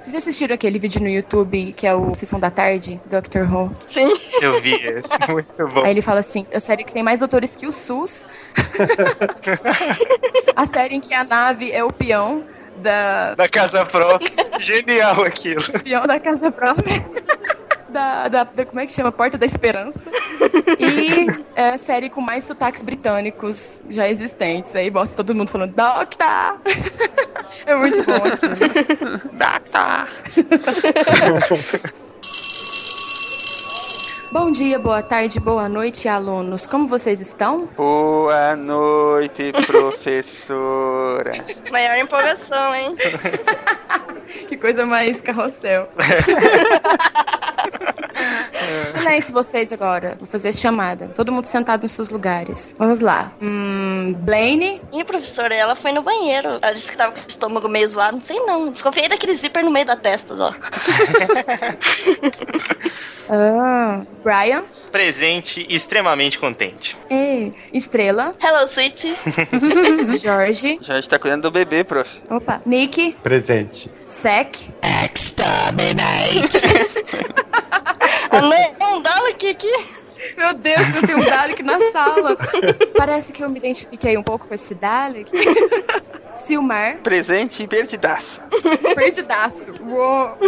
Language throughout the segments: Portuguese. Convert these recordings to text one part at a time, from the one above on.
Vocês já assistiram aquele vídeo no YouTube que é o Sessão da Tarde, Dr. Who? Sim. Eu vi esse, muito bom. Aí ele fala assim: a série que tem mais doutores que o SUS. a série em que a nave é o peão da. Da casa própria. Genial aquilo. Peão da casa própria. Da, da, da, como é que chama? Porta da Esperança. E é a série com mais sotaques britânicos já existentes. Aí mostra todo mundo falando Doctor! É muito bom aquilo. Doctor! Bom dia, boa tarde, boa noite, alunos. Como vocês estão? Boa noite, professora. Maior empolgação, hein? que coisa mais carrossel. Silêncio vocês agora. Vou fazer chamada. Todo mundo sentado nos seus lugares. Vamos lá. Hum, Blaine? Ih, professora, ela foi no banheiro. Ela disse que tava com o estômago meio zoado. Não sei não. Desconfiei daquele zíper no meio da testa, ó. ah, Brian? Presente e extremamente contente. Ei, Estrela? Hello, sweetie. Jorge? Jorge tá cuidando do bebê, prof. Opa. Nick? Presente. Sec? Exterminate! não, dá aqui, aqui. Meu Deus, eu tenho um Dalek na sala. Parece que eu me identifiquei um pouco com esse Dalek. Silmar. Presente e perdidaço. Perdidaço. Uou.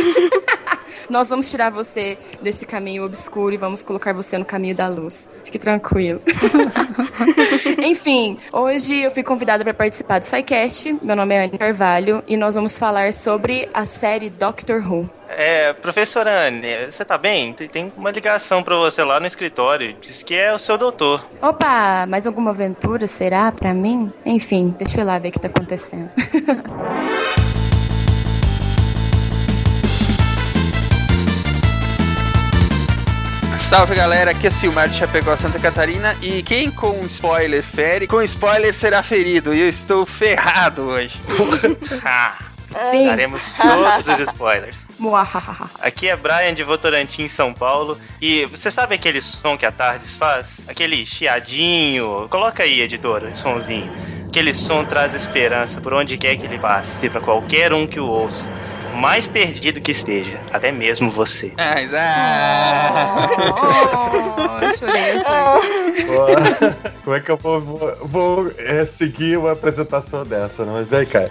Nós vamos tirar você desse caminho obscuro e vamos colocar você no caminho da luz. Fique tranquilo. Enfim, hoje eu fui convidada para participar do SciCast. Meu nome é Anne Carvalho e nós vamos falar sobre a série Doctor Who. É, professora Anne, você tá bem? Tem uma ligação para você lá no escritório. Diz que é o seu doutor. Opa, mais alguma aventura será para mim? Enfim, deixa eu lá ver o que tá acontecendo. Salve galera, aqui é Silmar de Chapecó, Santa Catarina e quem com spoiler fere, com spoiler será ferido e eu estou ferrado hoje. Sim. Daremos todos os spoilers. Aqui é Brian de Votorantim, São Paulo. E você sabe aquele som que a Tardes faz? Aquele chiadinho. Coloca aí, editora, sonzinho. Aquele som traz esperança por onde quer que ele passe, para qualquer um que o ouça. Por mais perdido que esteja, até mesmo você. Mas, ah, Oh, eu chorei. Como é que eu vou, vou, vou, é, seguir uma apresentação dessa, né? Mas vem cá.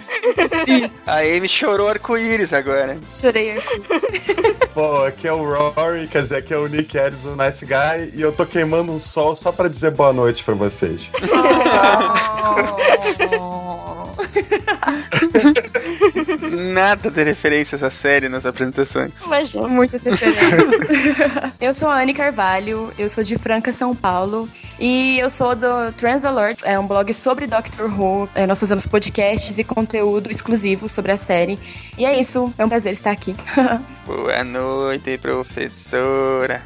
A Amy chorou arco-íris agora. Chorei. arco-íris. Bom, aqui é o Rory, quer dizer, aqui é o Nick Harris, o Nice Guy, e eu tô queimando um sol só pra dizer boa noite pra vocês. Oh. Nada de referência a essa série nas apresentações. Imagina. Muitas referências. eu sou a Anne Carvalho, eu sou de Franca, São Paulo. E eu sou do Transalert, é um blog sobre Doctor Who. É, nós fazemos podcasts e conteúdo exclusivo sobre a série. E é isso, é um prazer estar aqui. Boa noite, professora.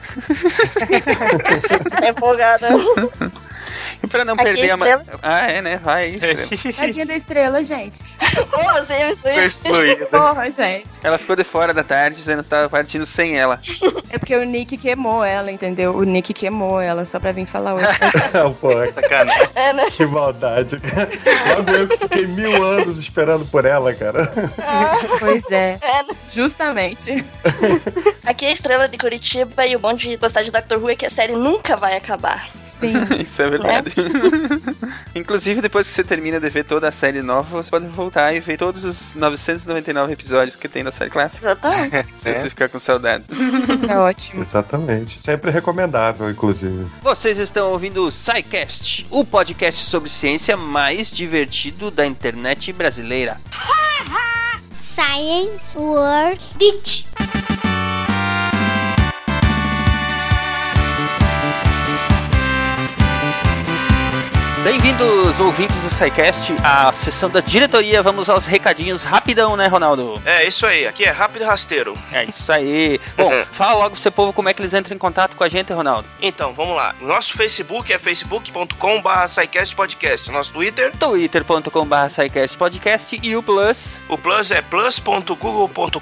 Você tá empolgada. E pra não Aqui perder é a. ma-. Ah, é, né? Vai. Tadinha da estrela, gente. Me Foi excluída. Porra, gente. Ela ficou de fora da tarde dizendo que estava partindo sem ela. É porque o Nick queimou ela, entendeu? O Nick queimou ela só pra vir falar hoje. Pô, Sacanagem. É, né? que maldade. Logo eu que fiquei mil anos esperando por ela, cara. pois é, É, né? justamente. Aqui é a Estrela de Curitiba e o bom de gostar de Doctor Who é que a série nunca vai acabar. Sim. Isso é verdade. Inclusive, depois que você termina de ver toda a série nova, você pode voltar e ver todos os 999 episódios que tem da série clássica. Exatamente. Se você ficar com saudade. É ótimo. Exatamente. Sempre recomendável, inclusive. Vocês estão ouvindo o SciCast, o podcast sobre ciência mais divertido da internet brasileira. Science World Beach. Bem-vindos, ouvintes do SciCast, à sessão da diretoria. Vamos aos recadinhos rapidão, né, Ronaldo? É, isso aí. Aqui é rápido e rasteiro. É isso aí. Bom, fala logo pro seu povo como é que eles entram em contato com a gente, Ronaldo. Então, vamos lá. Nosso Facebook é facebook.com.br podcast. Nosso Twitter, twitter.com.br podcast e o Plus, o plus é plus.google.com.br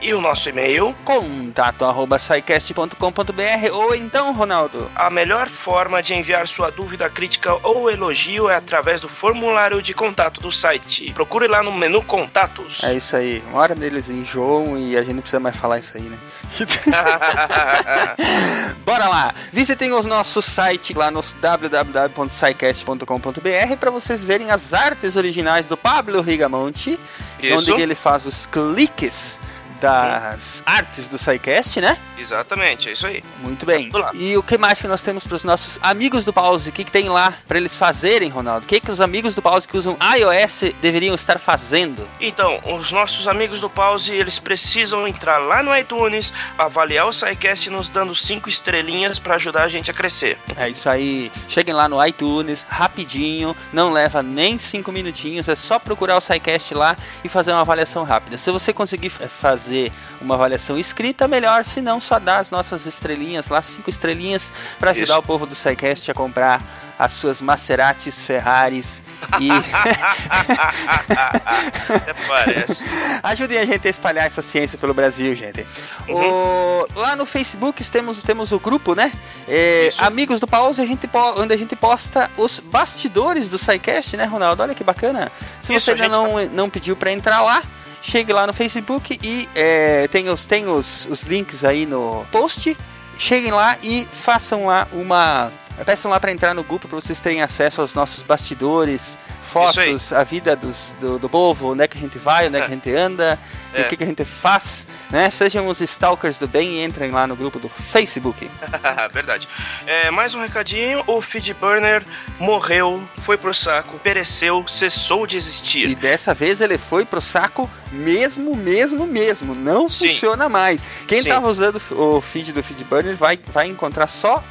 E o nosso e-mail, contato arroba scicast.com.br ou então, Ronaldo, a melhor forma de enviar sua dúvida, crítica ou elogio é através do formulário de contato do site. Procure lá no menu Contatos. É isso aí. Uma hora deles enjoam e a gente não precisa mais falar isso aí, né? Bora lá! Visitem o nosso site lá no www.scicast.com.br para vocês verem as artes originais do Pablo Rigamonte, Isso. onde ele faz os cliques das artes do SciCast, né? Exatamente, é isso aí. Muito bem. E o que mais que nós temos para os nossos amigos do Pause? O que, que tem lá para eles fazerem, Ronaldo? O que, que os amigos do Pause que usam iOS deveriam estar fazendo? Então, os nossos amigos do Pause, eles precisam entrar lá no iTunes, avaliar o SciCast nos dando cinco estrelinhas para ajudar a gente a crescer. É isso aí. Cheguem lá no iTunes, rapidinho, não leva nem cinco minutinhos, é só procurar o SciCast lá e fazer uma avaliação rápida. Se você conseguir eh, fazer uma avaliação escrita, melhor, se não, só dá as nossas estrelinhas lá, cinco estrelinhas, para ajudar Isso. o povo do SciCast a comprar as suas Maseratis, Ferraris e Até parece. Ajudem a gente a espalhar essa ciência pelo Brasil, gente. O- lá no Facebook temos, temos o grupo, né? É. Amigos do Pause, a gente onde a gente posta os bastidores do SciCast, né, Ronaldo? Olha que bacana. Se Isso, você ainda gente não, não pediu para entrar lá, chegue lá no Facebook e é, tem, os, tem os, os links aí no post. Cheguem lá e façam lá uma. Peçam lá para entrar no grupo para vocês terem acesso aos nossos bastidores. Fotos, a vida dos, do, do povo, onde é que a gente vai, onde é, que a gente anda, e É. o que, que a gente faz, né? Sejam os stalkers do bem e entrem lá no grupo do Facebook. Verdade. É, mais um recadinho: o Feedburner morreu, foi pro saco, pereceu, cessou de E existir. dessa vez ele foi pro saco mesmo, mesmo, mesmo. Não Sim. funciona mais. Quem Sim. tava usando o feed do Feedburner vai, vai encontrar só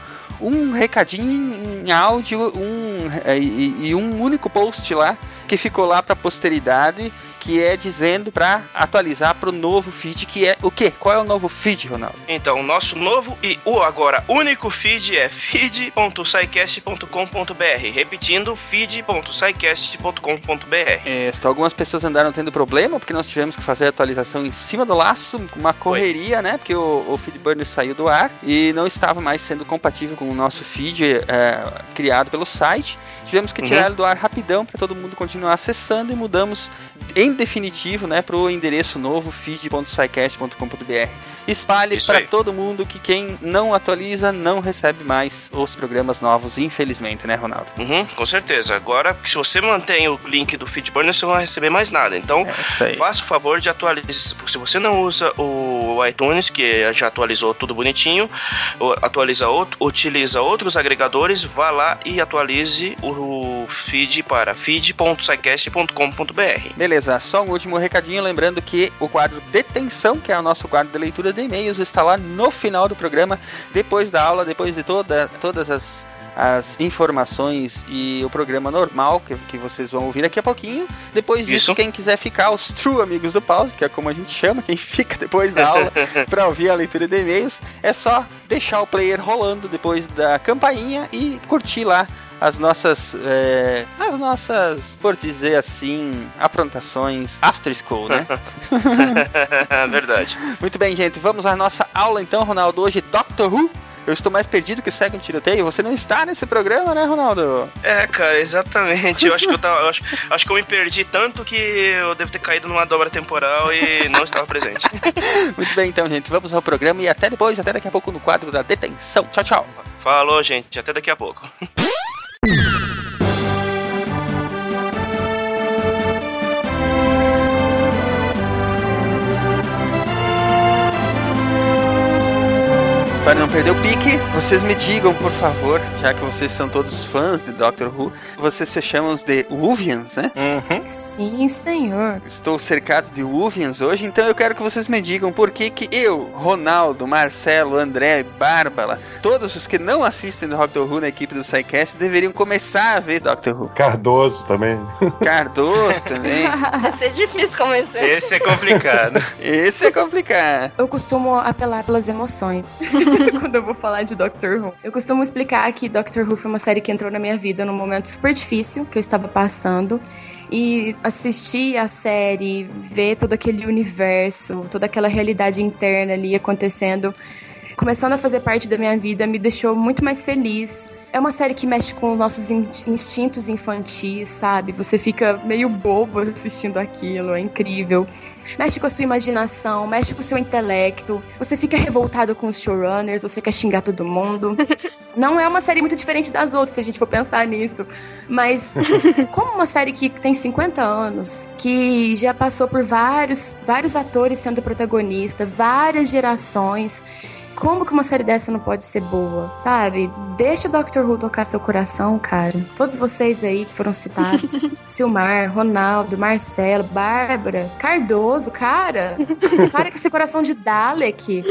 um recadinho em áudio um, é, e, e um único post lá que ficou lá pra posteridade, que é dizendo pra atualizar pro novo feed, que é o quê? Qual é o novo feed, Ronaldo? Então, o nosso novo e o agora único feed é feed.sicast.com.br. Repetindo, feed.sicast.com.br. É, algumas pessoas andaram tendo problema porque nós tivemos que fazer a atualização em cima do laço, com uma correria, né? Porque o, o Feedburner saiu do ar e não estava mais sendo compatível com o nosso feed é, criado pelo site. Tivemos que tirar Uhum. ele do ar rapidão para todo mundo continuar acessando e mudamos em definitivo, né, para o endereço novo feed.sicast.com.br. Espalhe para todo mundo que quem não atualiza não recebe mais os programas novos, infelizmente, né, Ronaldo? Uhum, com certeza. Agora, se você mantém o link do Feedburner, você não vai receber mais nada. Então, É faça o favor de atualizar. Se você não usa o iTunes, que já atualizou tudo bonitinho, atualiza outro, utiliza outros agregadores, vá lá e atualize o feed para feed.sicast.com.br. Beleza, só um último recadinho, lembrando que o quadro Detenção, que é o nosso quadro de leitura de e-mails, está lá no final do programa, depois da aula, depois de toda, todas as, as informações e o programa normal que, que vocês vão ouvir daqui a pouquinho. Depois disso, Isso. quem quiser ficar, os true amigos do pause, que é como a gente chama, quem fica depois da aula para ouvir a leitura de e-mails, é só deixar o player rolando depois da campainha e curtir lá as nossas, é, as nossas, por dizer assim, aprontações after school, né? Verdade. Muito bem, gente, vamos à nossa aula então, Ronaldo. Hoje, Doctor Who. Eu estou mais perdido que segue um tiroteio. Você não está nesse programa, né, Ronaldo? É, cara, exatamente. Eu acho que eu tava. eu acho, acho que eu me perdi tanto que eu devo ter caído numa dobra temporal e não estava presente. Muito bem, então, gente, vamos ao programa e até depois, até daqui a pouco no quadro da detenção. Tchau, tchau. Falou, gente. Até daqui a pouco. Para não perder o pique, vocês me digam, por favor, já que vocês são todos fãs de Doctor Who, vocês se chamam de Wuvians, né? Uhum. Sim, senhor. Estou cercado de Wuvians hoje, então eu quero que vocês me digam por que que eu, Ronaldo, Marcelo, André, Bárbara, todos os que não assistem Doctor Who na equipe do SciCast deveriam começar a ver Doctor Who. Cardoso também. Cardoso também. Vai ser difícil convencer. Esse é complicado. Esse é complicado. Eu costumo apelar pelas emoções quando eu vou falar de Doctor Who. Eu costumo explicar que Doctor Who foi uma série que entrou na minha vida num momento super difícil que eu estava passando. E assistir a série, ver todo aquele universo, toda aquela realidade interna ali acontecendo, começando a fazer parte da minha vida, me deixou muito mais feliz. É uma série que mexe com nossos in- instintos infantis, sabe? Você fica meio bobo assistindo aquilo, é incrível. Mexe com a sua imaginação, mexe com o seu intelecto. Você fica revoltado com os showrunners, você quer xingar todo mundo. Não é uma série muito diferente das outras, se a gente for pensar nisso. Mas, como uma série que tem 50 anos, que já passou por vários, vários atores sendo protagonista, várias gerações. Como que uma série dessa não pode ser boa, sabe? Deixa o Doctor Who tocar seu coração, cara. Todos vocês aí que foram citados. Silmar, Ronaldo, Marcelo, Bárbara, Cardoso, cara. Para com esse coração de Dalek.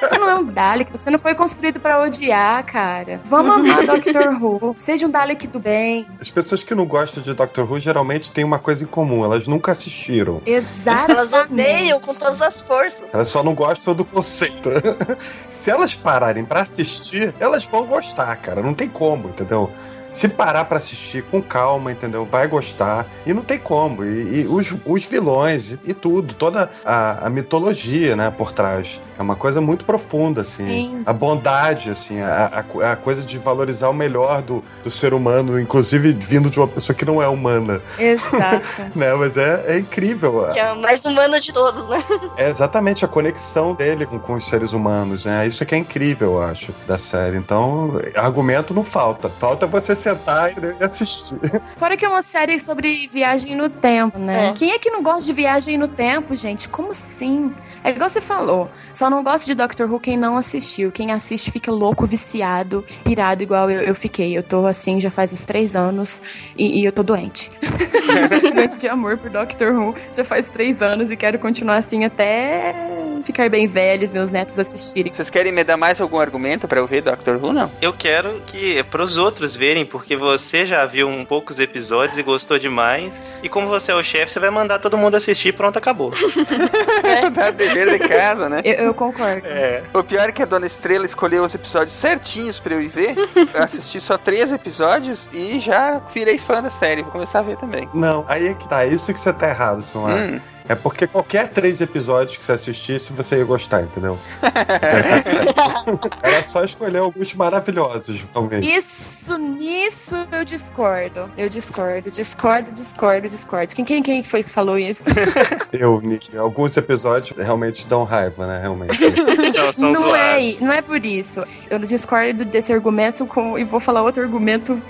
Você não é um Dalek, você não foi construído pra odiar, cara. Vamos amar Doctor Who. Seja um Dalek do bem. As pessoas que não gostam de Doctor Who geralmente têm uma coisa em comum, elas nunca assistiram. Exato. Elas odeiam com todas as forças. Elas só não gostam do conceito. Se elas pararem pra assistir, elas vão gostar, cara. Não tem como, entendeu? Se parar pra assistir com calma, entendeu? Vai gostar. E não tem como. E, e os, os vilões e, e tudo, toda a, a mitologia, né, por trás. É uma coisa muito profunda, assim. Sim. A bondade, assim, a, a a coisa de valorizar o melhor do, do ser humano, inclusive vindo de uma pessoa que não é humana, Exato. né? Mas é, é incrível. Que é o mais humano de todos, né? É exatamente a conexão dele com, com os seres humanos, né? Isso que é incrível, eu acho, da série. Então, argumento não falta. Falta você sentar e assistir. Fora que é uma série sobre viagem no tempo, né? É. Quem é que não gosta de viagem no tempo, gente? Como assim? É igual você falou. Só não gosta de Doctor Who quem não assistiu. Quem assiste fica louco, viciado, pirado, igual eu, eu fiquei. Eu tô assim já faz uns três anos e, e eu tô doente. doente de amor por Doctor Who já faz três anos e quero continuar assim até ficar bem velhos, meus netos assistirem. Vocês querem me dar mais algum argumento pra eu ver Doctor Who, não? Eu quero que pros outros verem, porque você já viu um poucos episódios e gostou demais. E como você é o chefe, você vai mandar todo mundo assistir e pronto, acabou. Dá dever de casa, né? Eu, eu concordo. É. O pior é que a Dona Estrela escolheu os episódios certinhos pra eu ir ver. Eu assisti só três episódios e já virei fã da série. Vou começar a ver também. Não, aí é que tá. Isso que você tá errado, Silmar. Hum. É porque qualquer três episódios que você assistisse, você ia gostar, entendeu? Era só escolher alguns maravilhosos, talvez. Isso, nisso eu discordo. Eu discordo, discordo, discordo, discordo. Quem, quem, quem foi que falou isso? Eu, Nick, alguns episódios realmente dão raiva, né? Realmente. São, são não, zoados. é, não é por isso. Eu discordo desse argumento com, e vou falar outro argumento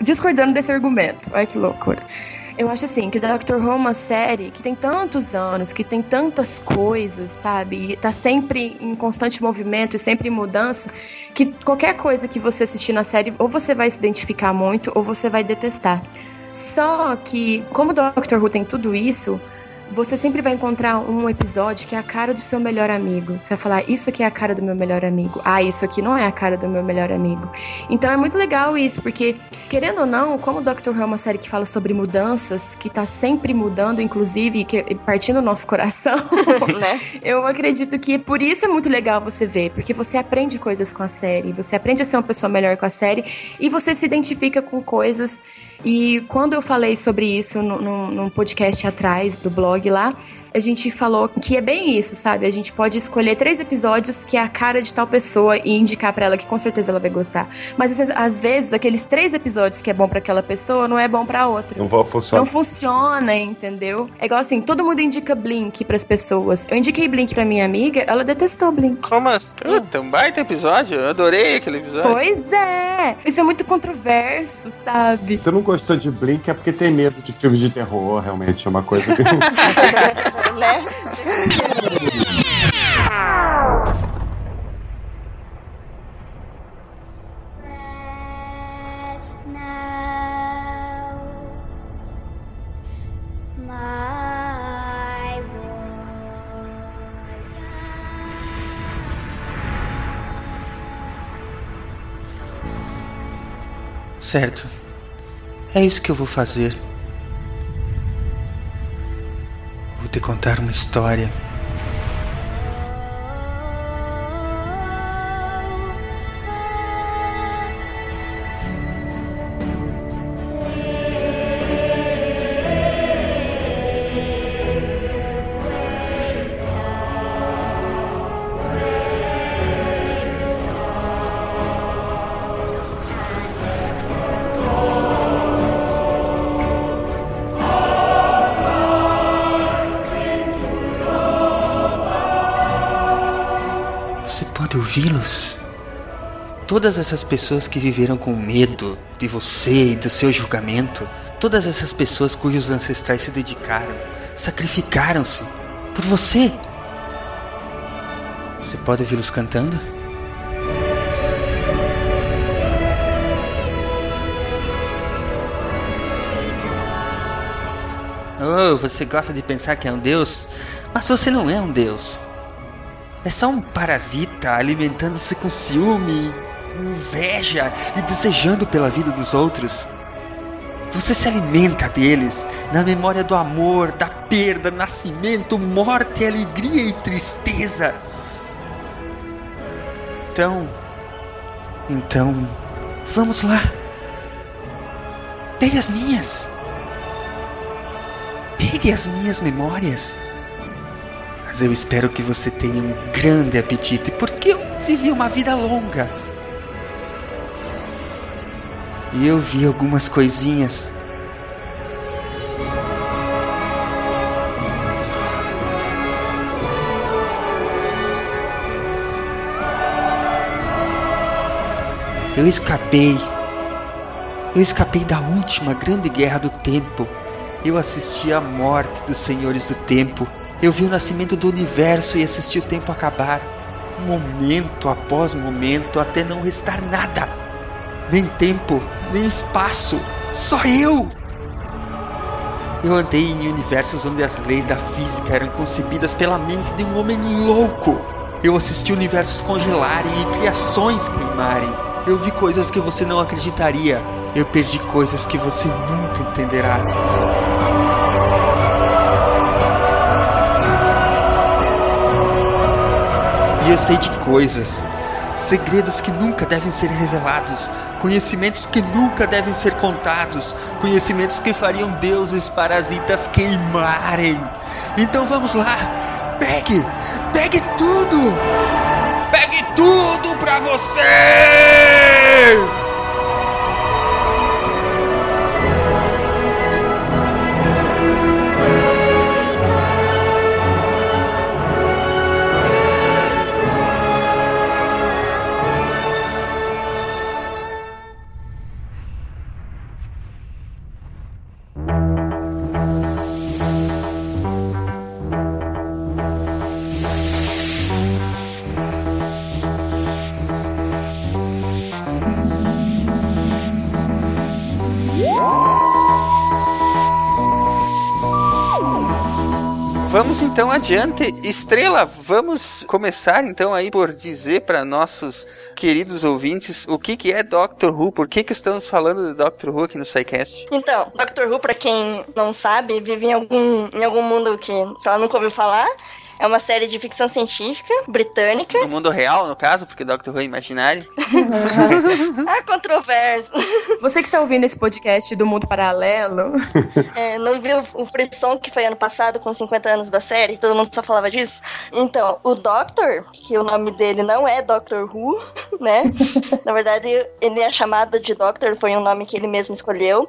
discordando desse argumento. Olha que loucura. Eu acho assim, que o Doctor Who é uma série que tem tantos anos, que tem tantas coisas, sabe? E tá sempre em constante movimento e sempre em mudança, que qualquer coisa que você assistir na série, ou você vai se identificar muito, ou você vai detestar. Só que, como o Doctor Who tem tudo isso, você sempre vai encontrar um episódio que é a cara do seu melhor amigo. Você vai falar, isso aqui é a cara do meu melhor amigo. Ah, isso aqui não é a cara do meu melhor amigo. Então é muito legal isso, porque, querendo ou não, como o Doctor Who é uma série que fala sobre mudanças, que tá sempre mudando, inclusive, que, partindo do nosso coração, né? eu acredito que por isso é muito legal você ver, porque você aprende coisas com a série, você aprende a ser uma pessoa melhor com a série e você se identifica com coisas. E quando eu falei sobre isso no- num podcast atrás do blog lá, a gente falou que é bem isso, sabe? A gente pode escolher três episódios que é a cara de tal pessoa e indicar pra ela que com certeza ela vai gostar. Mas às vezes, aqueles três episódios que é bom pra aquela pessoa não é bom pra outra. Não vou funcionar. Não funciona, entendeu? É igual assim, todo mundo indica Blink pras pessoas. Eu indiquei Blink pra minha amiga, ela detestou Blink. Como assim? Puta, um baita episódio. Eu adorei aquele episódio. Pois é! Isso é muito controverso, sabe? Se você não gostou de Blink é porque tem medo de filmes de terror, realmente. É uma coisa que. né? Certo. É isso que eu vou fazer. Te contar uma história. Ouvi-los. Todas essas pessoas que viveram com medo de você e do seu julgamento, todas essas pessoas cujos ancestrais se dedicaram, sacrificaram-se por você. Você pode ouvi-los cantando? Oh, você gosta de pensar que é um deus? Mas você não é um deus. É só um parasita alimentando-se com ciúme, inveja e desejando pela vida dos outros. Você se alimenta deles na memória do amor, da perda, nascimento, morte, alegria e tristeza. Então, então, vamos lá. Pegue as minhas. Pegue as minhas memórias. Eu espero que você tenha um grande apetite, porque eu vivi uma vida longa. E eu vi algumas coisinhas. Eu escapei. Eu escapei da última grande guerra do tempo. Eu assisti à morte dos senhores do tempo. Eu vi o nascimento do universo e assisti o tempo acabar. Momento após momento, até não restar nada. Nem tempo, nem espaço. Só eu! Eu andei em universos onde as leis da física eram concebidas pela mente de um homem louco. Eu assisti universos congelarem e criações queimarem. Eu vi coisas que você não acreditaria. Eu perdi coisas que você nunca entenderá. E eu sei de coisas, segredos que nunca devem ser revelados, conhecimentos que nunca devem ser contados, conhecimentos que fariam deuses parasitas queimarem. Então vamos lá, pegue, pegue tudo, pegue tudo pra você! Então adiante. Estrela, vamos começar então aí por dizer para nossos queridos ouvintes o que, que é Doctor Who, por que, que estamos falando de Doctor Who aqui no SciCast. Então, Doctor Who, pra quem não sabe, vive em algum, em algum mundo que, sei lá, nunca ouviu falar. É uma série de ficção científica britânica. No mundo real, no caso, porque Doctor Who é imaginário. ah, controverso. Você que tá ouvindo esse podcast do mundo paralelo. É, não viu o frisson que foi ano passado com 50 anos da série? Todo mundo só falava disso? Então, o Doctor, que o nome dele não é Doctor Who, né? Na verdade, ele é chamado de Doctor, foi um nome que ele mesmo escolheu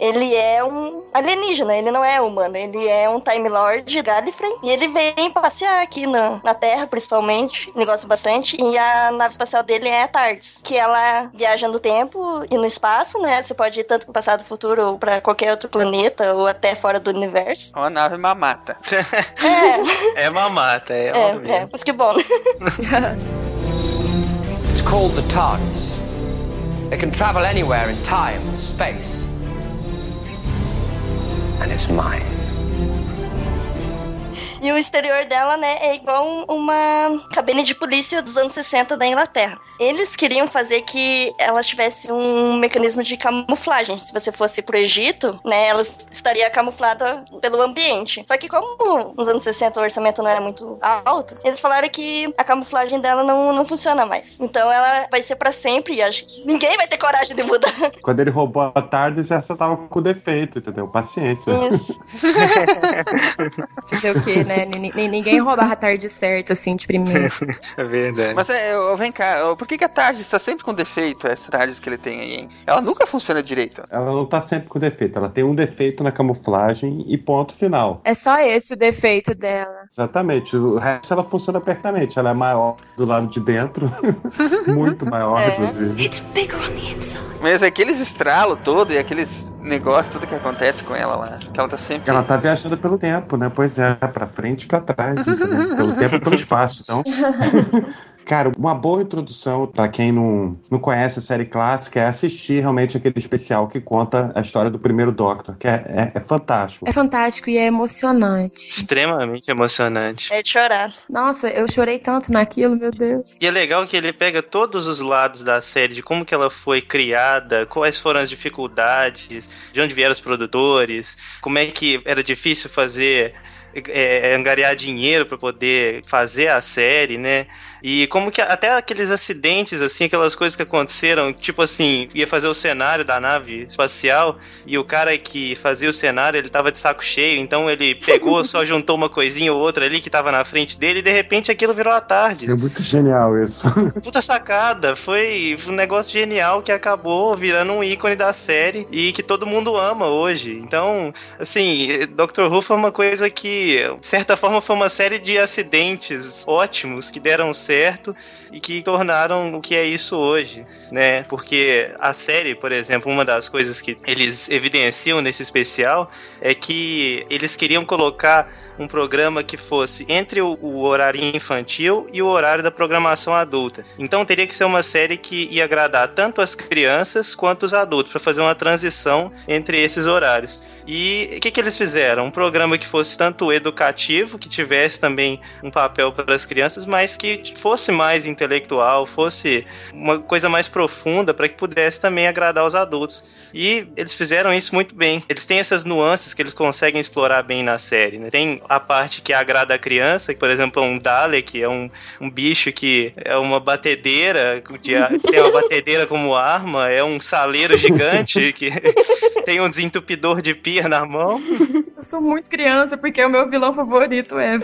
ele é um alienígena, ele não é humano, ele é um Time Lord Gallifrey e ele vem passear aqui na, na Terra, principalmente, ele gosta bastante, e a nave espacial dele é a TARDIS, que ela viaja no tempo e no espaço, né? Você pode ir tanto pro passado, futuro, ou pra qualquer outro planeta, ou até fora do universo. Uma nave mamata. É, É mamata, é, é, óbvio. é, mas que bom, né? It's called the TARDIS. It can travel anywhere in time and space. And it's mine. E o exterior dela, né, é igual um- uma cabine de polícia dos anos 60 da Inglaterra. Eles queriam fazer que ela tivesse um mecanismo de camuflagem. Se você fosse pro Egito, né, ela estaria camuflada pelo ambiente. Só que como nos anos 60 o orçamento não era muito alto, eles falaram que a camuflagem dela não, não funciona mais. Então ela vai ser pra sempre e acho que ninguém vai ter coragem de mudar. Quando ele roubou a Tardes, essa tava com defeito, entendeu? Paciência. Isso. Fazer o quê, né? Ni- Ninguém roubava a tarde certa, assim, de primeiro. É verdade. Mas é, ô, vem cá, por que que, a TARDIS tá sempre com defeito, essa TARDIS que ele tem aí, hein? Ela nunca funciona direito. Ela não tá sempre com defeito, ela tem um defeito na camuflagem e ponto final. É só esse o defeito dela. Exatamente, o resto ela funciona perfeitamente. Ela é maior do lado de dentro, muito maior, É. inclusive. It's bigger on the inside. Mas aqueles estralos todo e aqueles negócios, tudo que acontece com ela lá, que ela tá sempre... Ela tá viajando pelo tempo, né? Pois é, pra frente e pra trás, entendeu? pelo tempo e pelo espaço. Então, Cara, uma boa introdução pra quem não, não conhece a série clássica é assistir realmente aquele especial que conta a história do primeiro Doctor, que é, é, é fantástico. É fantástico e é emocionante. Extremamente emocionante. É de chorar. Nossa, eu chorei tanto naquilo, meu Deus. E é legal que ele pega todos os lados da série, de como que ela foi criada, quais foram as dificuldades, de onde vieram os produtores, como é que era difícil fazer é, angariar dinheiro para poder fazer a série, né? E como que até aqueles acidentes, assim, aquelas coisas que aconteceram, tipo assim, ia fazer o cenário da nave espacial e o cara que fazia o cenário, ele tava de saco cheio, então ele pegou, só juntou uma coisinha ou outra ali que tava na frente dele e de repente aquilo virou a tarde. É muito genial isso. Puta sacada, foi um negócio genial que acabou virando um ícone da série e que todo mundo ama hoje. Então, assim, Doctor Who foi uma coisa que, de certa forma, foi uma série de acidentes ótimos que deram certo e que tornaram o que é isso hoje, né? Porque a série, por exemplo, uma das coisas que eles evidenciam nesse especial é que eles queriam colocar um programa que fosse entre o, o, horário infantil e o horário da programação adulta. Então teria que ser uma série que ia agradar tanto as crianças quanto os adultos, para fazer uma transição entre esses horários. E o que, que eles fizeram? Um programa que fosse tanto educativo, que tivesse também um papel para as crianças, mas que fosse mais intelectual, fosse uma coisa mais profunda, para que pudesse também agradar os adultos. E eles fizeram isso muito bem. Eles têm essas nuances que eles conseguem explorar bem na série. Né? Tem a parte que agrada a criança, que, por exemplo, um Dalek é um, um bicho que é uma batedeira, de, tem uma batedeira como arma, é um saleiro gigante que tem um desentupidor de pia na mão. Eu sou muito criança porque o meu vilão favorito é.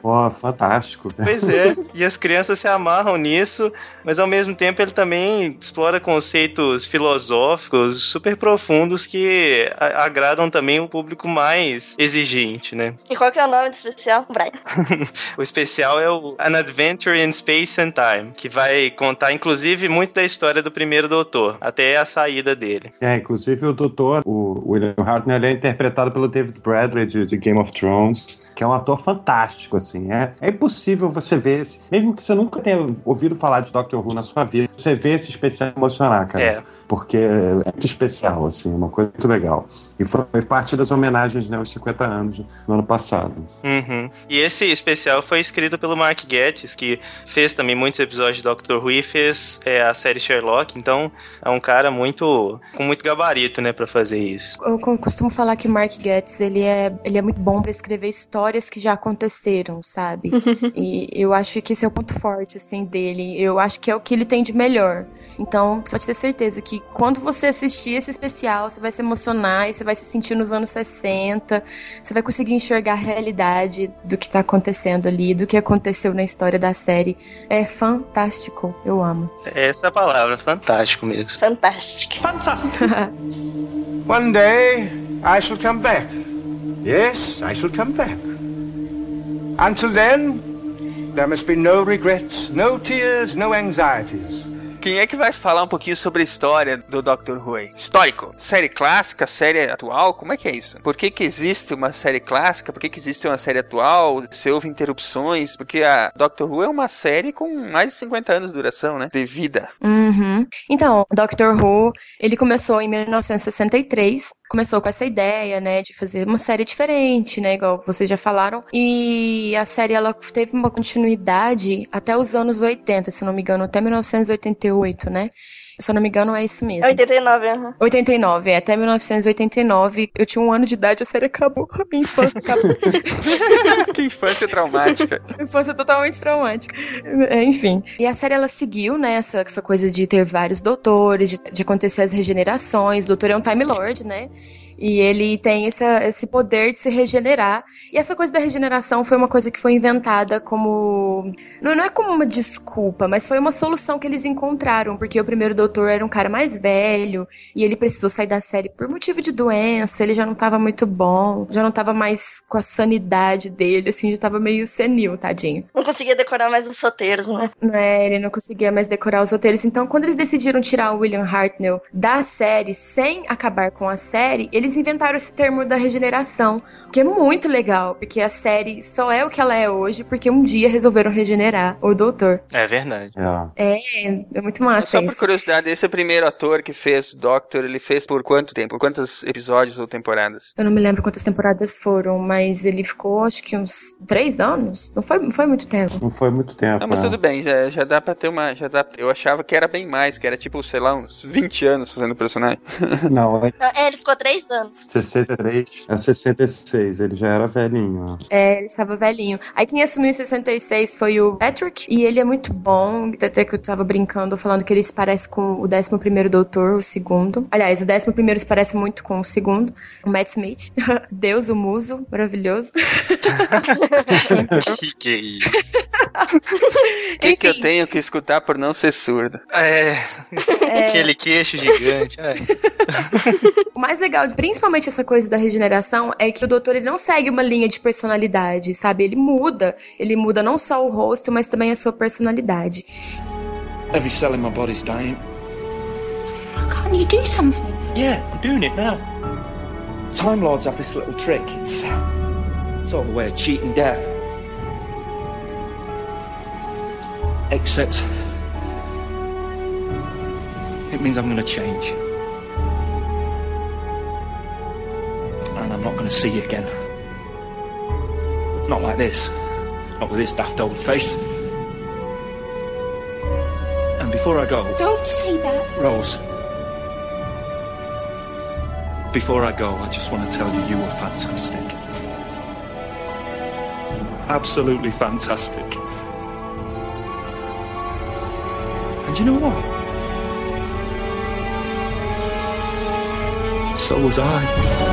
Pô, fantástico. Pois é, e as crianças se amarram nisso, mas ao mesmo tempo ele também explora conceitos filosóficos super profundos que agradam também o público mais exigente, né? E qual que é o nome do especial, Brian? o especial é o An Adventure in Space and Time, que vai contar inclusive muito da história do primeiro doutor, até a saída dele. É, inclusive o doutor, o William Hartnell, ele é interpretado pelo David Bradley de, de Game of Thrones, que é um ator fantástico, assim. É, é impossível você ver esse. Mesmo que você nunca tenha ouvido falar de Doctor Who na sua vida, você vê esse especial emocionar, cara. É. Porque é muito especial, assim, uma coisa muito legal. E foi parte das homenagens, né, aos 50 anos no ano passado. Uhum. E esse especial foi escrito pelo Mark Gettis, que fez também muitos episódios de Doctor Who e fez é, a série Sherlock. Então, é um cara muito com muito gabarito, né, para fazer isso. Eu costumo falar que o Mark Gettis, ele é, ele é muito bom para escrever histórias que já aconteceram, sabe? e eu acho que esse é o ponto forte, assim, dele. Eu acho que é o que ele tem de melhor. Então, você pode ter certeza que quando você assistir esse especial, você vai se emocionar e você vai se sentir nos anos 60. Você vai conseguir enxergar a realidade do que tá acontecendo ali, do que aconteceu na história da série. É fantástico. Eu amo. Essa é a palavra, fantástico mesmo. Fantástico. Fantastic. One day I shall come back. Yes, I shall come back. Until then, there must be no regrets, no tears, no anxieties. Quem é que vai falar um pouquinho sobre a história do Doctor Who? Histórico? Série clássica? Série atual? Como é que é isso? Por que que existe uma série clássica? Por que que existe uma série atual? Se houve interrupções? Porque a Doctor Who é uma série com mais de 50 anos de duração, né? De vida. Uhum. Então, Doctor Who, ele começou em 1963. Começou com essa ideia, né, de fazer uma série diferente, né, igual vocês já falaram. E a série, ela teve uma continuidade até os anos 80, se não me engano, até 1988, né? Se eu não me engano, é isso mesmo. 89, aham. 89, é, até 1989. Eu tinha um ano de idade, a série acabou. A minha infância acabou. que infância traumática. infância totalmente traumática. É, enfim. E a série, ela seguiu, né, essa, essa coisa de ter vários doutores, de, de acontecer as regenerações. O doutor é um Time Lord, né? E ele tem essa, esse poder de se regenerar. E essa coisa da regeneração foi uma coisa que foi inventada como. Não, não é como uma desculpa, mas foi uma solução que eles encontraram. Porque o primeiro doutor era um cara mais velho e ele precisou sair da série por motivo de doença. Ele já não tava muito bom, já não tava mais com a sanidade dele, assim, já tava meio senil, tadinho. Não conseguia decorar mais os roteiros, né? É, ele não conseguia mais decorar os roteiros. Então, quando eles decidiram tirar o William Hartnell da série sem acabar com a série, eles inventaram esse termo da regeneração, o que é muito legal, porque a série só é o que ela é hoje porque um dia resolveram regenerar o doutor. É verdade. É. É, é muito massa Só por isso. curiosidade, esse primeiro ator que fez Doctor, ele fez por quanto tempo? Por quantos episódios ou temporadas? Eu não me lembro quantas temporadas foram, mas ele ficou acho que uns três anos. Não foi, não foi muito tempo. Não foi muito tempo. Não, mas né? tudo bem, já, já dá pra ter uma. Já dá, eu achava que era bem mais, que era tipo, sei lá, uns 20 anos fazendo o personagem. Não, é Não, é, ele ficou três anos. 63, é 66, ele já era velhinho. É, ele estava velhinho. Aí quem assumiu em 66 foi o Patrick, e ele é muito bom. Até que eu tava brincando, falando que ele se parece com o 11 Doutor, o segundo. Aliás, o 11 se parece muito com o segundo, o Matt Smith. Deus, o muso, maravilhoso. que que é isso? O que, que eu tenho que escutar por não ser surdo? É, aquele queixo gigante. ai. O mais legal, principalmente essa coisa da regeneração, é que o doutor ele não segue uma linha de personalidade, sabe? Ele muda. Ele muda não só o rosto, mas também a sua personalidade. Every cell in my body's dying. Can't you do something? Yeah, I'm doing it now. Time Lords have this little trick. It's sort of a way of cheating death. Except it means I'm gonna change. And I'm not gonna see you again. Not like this. Not with this daft old face. And before I go, Don't say that. Rose. Before I go, I just want to tell you you were fantastic. Absolutely fantastic. And you know what? So was I.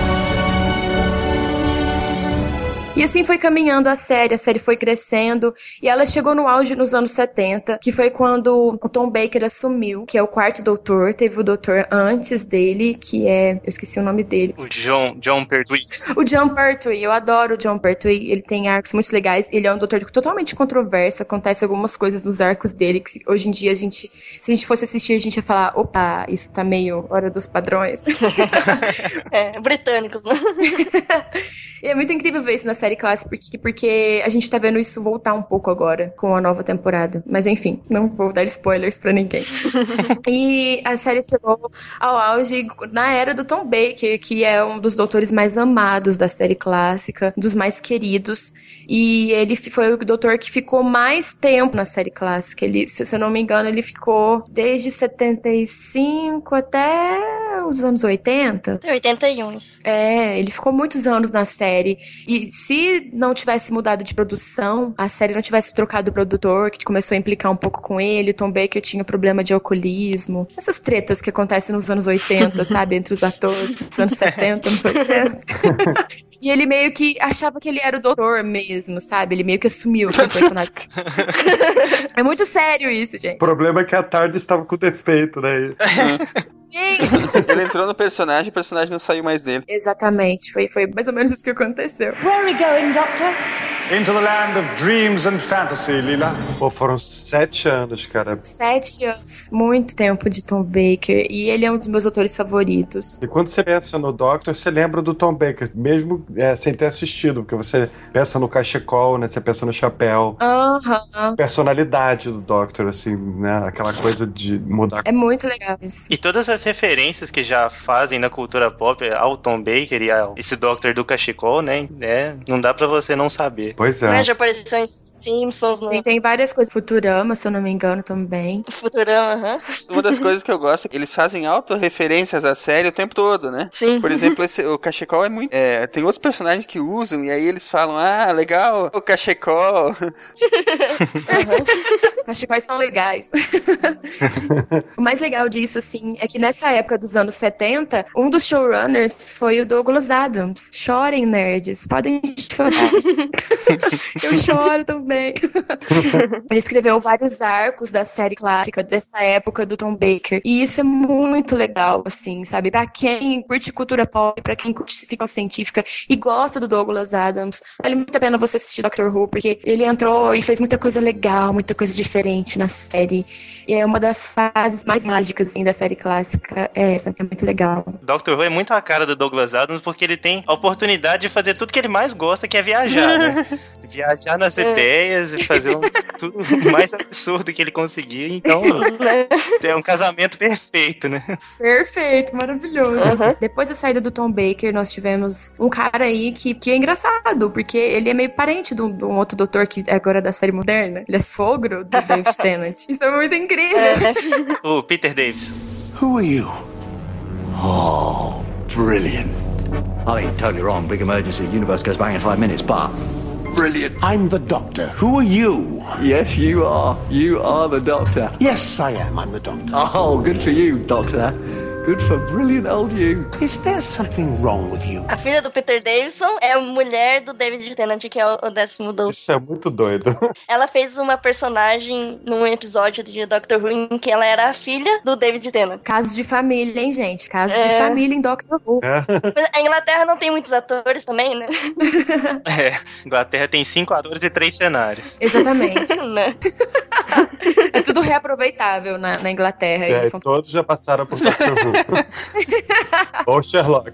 E assim foi caminhando a série, a série foi crescendo, e ela chegou no auge nos anos 70, que foi quando o Tom Baker assumiu, que é o quarto doutor, teve o doutor antes dele, que é, eu esqueci o nome dele, O John, John Pertwee. o John Pertwee, eu adoro o John Pertwee, ele tem arcos muito legais, ele é um doutor totalmente controverso, acontece algumas coisas nos arcos dele que hoje em dia a gente, se a gente fosse assistir, a gente ia falar, opa, isso tá meio hora dos padrões. É, britânicos, né? E é muito incrível ver isso na série clássica, porque, porque a gente tá vendo isso voltar um pouco agora, com a nova temporada. Mas enfim, não vou dar spoilers pra ninguém. e a série chegou ao auge na era do Tom Baker, que é um dos doutores mais amados da série clássica, dos mais queridos. E ele foi o doutor que ficou mais tempo na série clássica. Ele, se eu não me engano, ele ficou desde 75 até os anos 80. Tem 81 isso. É, ele ficou muitos anos na série. E se não tivesse mudado de produção, a série não tivesse trocado o produtor, que começou a implicar um pouco com ele, o Tom Baker tinha problema de alcoolismo. Essas tretas que acontecem nos anos 80, sabe? Entre os atores, nos anos 70, anos 80. E ele meio que achava que ele era o doutor mesmo, sabe? Ele meio que assumiu que o personagem. é muito sério isso, gente. O problema é que a tarde estava com defeito, né? Sim. Ele entrou no personagem e o personagem não saiu mais dele. Exatamente, foi, foi mais ou menos isso que aconteceu. Where are we going, Doctor? Into the land of dreams and fantasy, Lila. Pô, foram sete anos, cara. Sete anos, muito tempo de Tom Baker, e ele é um dos meus autores favoritos. E quando você pensa no Doctor, você lembra do Tom Baker, mesmo é, sem ter assistido, porque você pensa no cachecol, né? Você pensa no chapéu. Aham. Personalidade do Doctor, assim, né? Aquela coisa de mudar. É muito legal isso. E todas as referências que já fazem na cultura pop ao Tom Baker e a esse Doctor do Cachecol, né? É, não dá pra você não saber. Pois Né? é. Já apareceu em Simpsons, no Tem, tem várias coisas. Futurama, se eu não me engano, também. Futurama, aham. Uma das coisas que eu gosto é que eles fazem autorreferências à série o tempo todo, né? Sim. Por exemplo, esse- o Cachecol é muito. é, tem outros personagens que usam, e aí eles falam, ah, legal, o Cachecol. Cachecóis são legais. o mais legal disso, assim, é que nessa época dos anos 70, um dos showrunners foi o Douglas Adams. Chorem, nerds. Podem chorar. Eu choro também. Ele escreveu vários arcos da série clássica dessa época do Tom Baker. E isso é muito legal, assim, sabe? Pra quem curte cultura pop, pra quem curte ficção científica e gosta do Douglas Adams, vale muito a pena você assistir Doctor Who, porque ele entrou e fez muita coisa legal, muita coisa diferente na série. E é uma das fases mais mágicas, assim, da série clássica. É essa, que é muito legal. Doctor Who é muito a cara do Douglas Adams porque ele tem a oportunidade de fazer tudo que ele mais gosta, que é viajar, né? Viajar nas É. ideias e fazer um- tudo o mais absurdo que ele conseguir. Então, é um casamento perfeito, né? Perfeito, maravilhoso. Depois da saída do Tom Baker, nós tivemos um cara aí que, que é engraçado, porque ele é meio parente de um, de um outro doutor que é agora da série moderna. Ele é sogro do David Tennant. Isso é muito incrível. O Peter Davidson. Who are you? Oh, brilliant. I mean, totally wrong. Big emergency. Universe goes bang in five minutes, but. Brilliant. I'm the Doctor. Who are you? Yes, you are. You are the Doctor. Yes, I am. I'm the Doctor. Oh, good for you, Doctor. Good for brilliant old you. Is there something wrong with you? A filha do Peter Davidson é a mulher do David Tennant, que é o, décimo doutor. Isso é muito doido. Ela fez uma personagem num episódio de Doctor Who em que ela era a filha do David Tennant. Casos de família, hein, gente? Casos de É. família em Doctor Who. Mas A Inglaterra não tem muitos atores também, né? É, Inglaterra tem cinco atores e três cenários. Exatamente. né? É tudo reaproveitável na, na Inglaterra. É, são todos já passaram por Doctor Who. Ou Sherlock.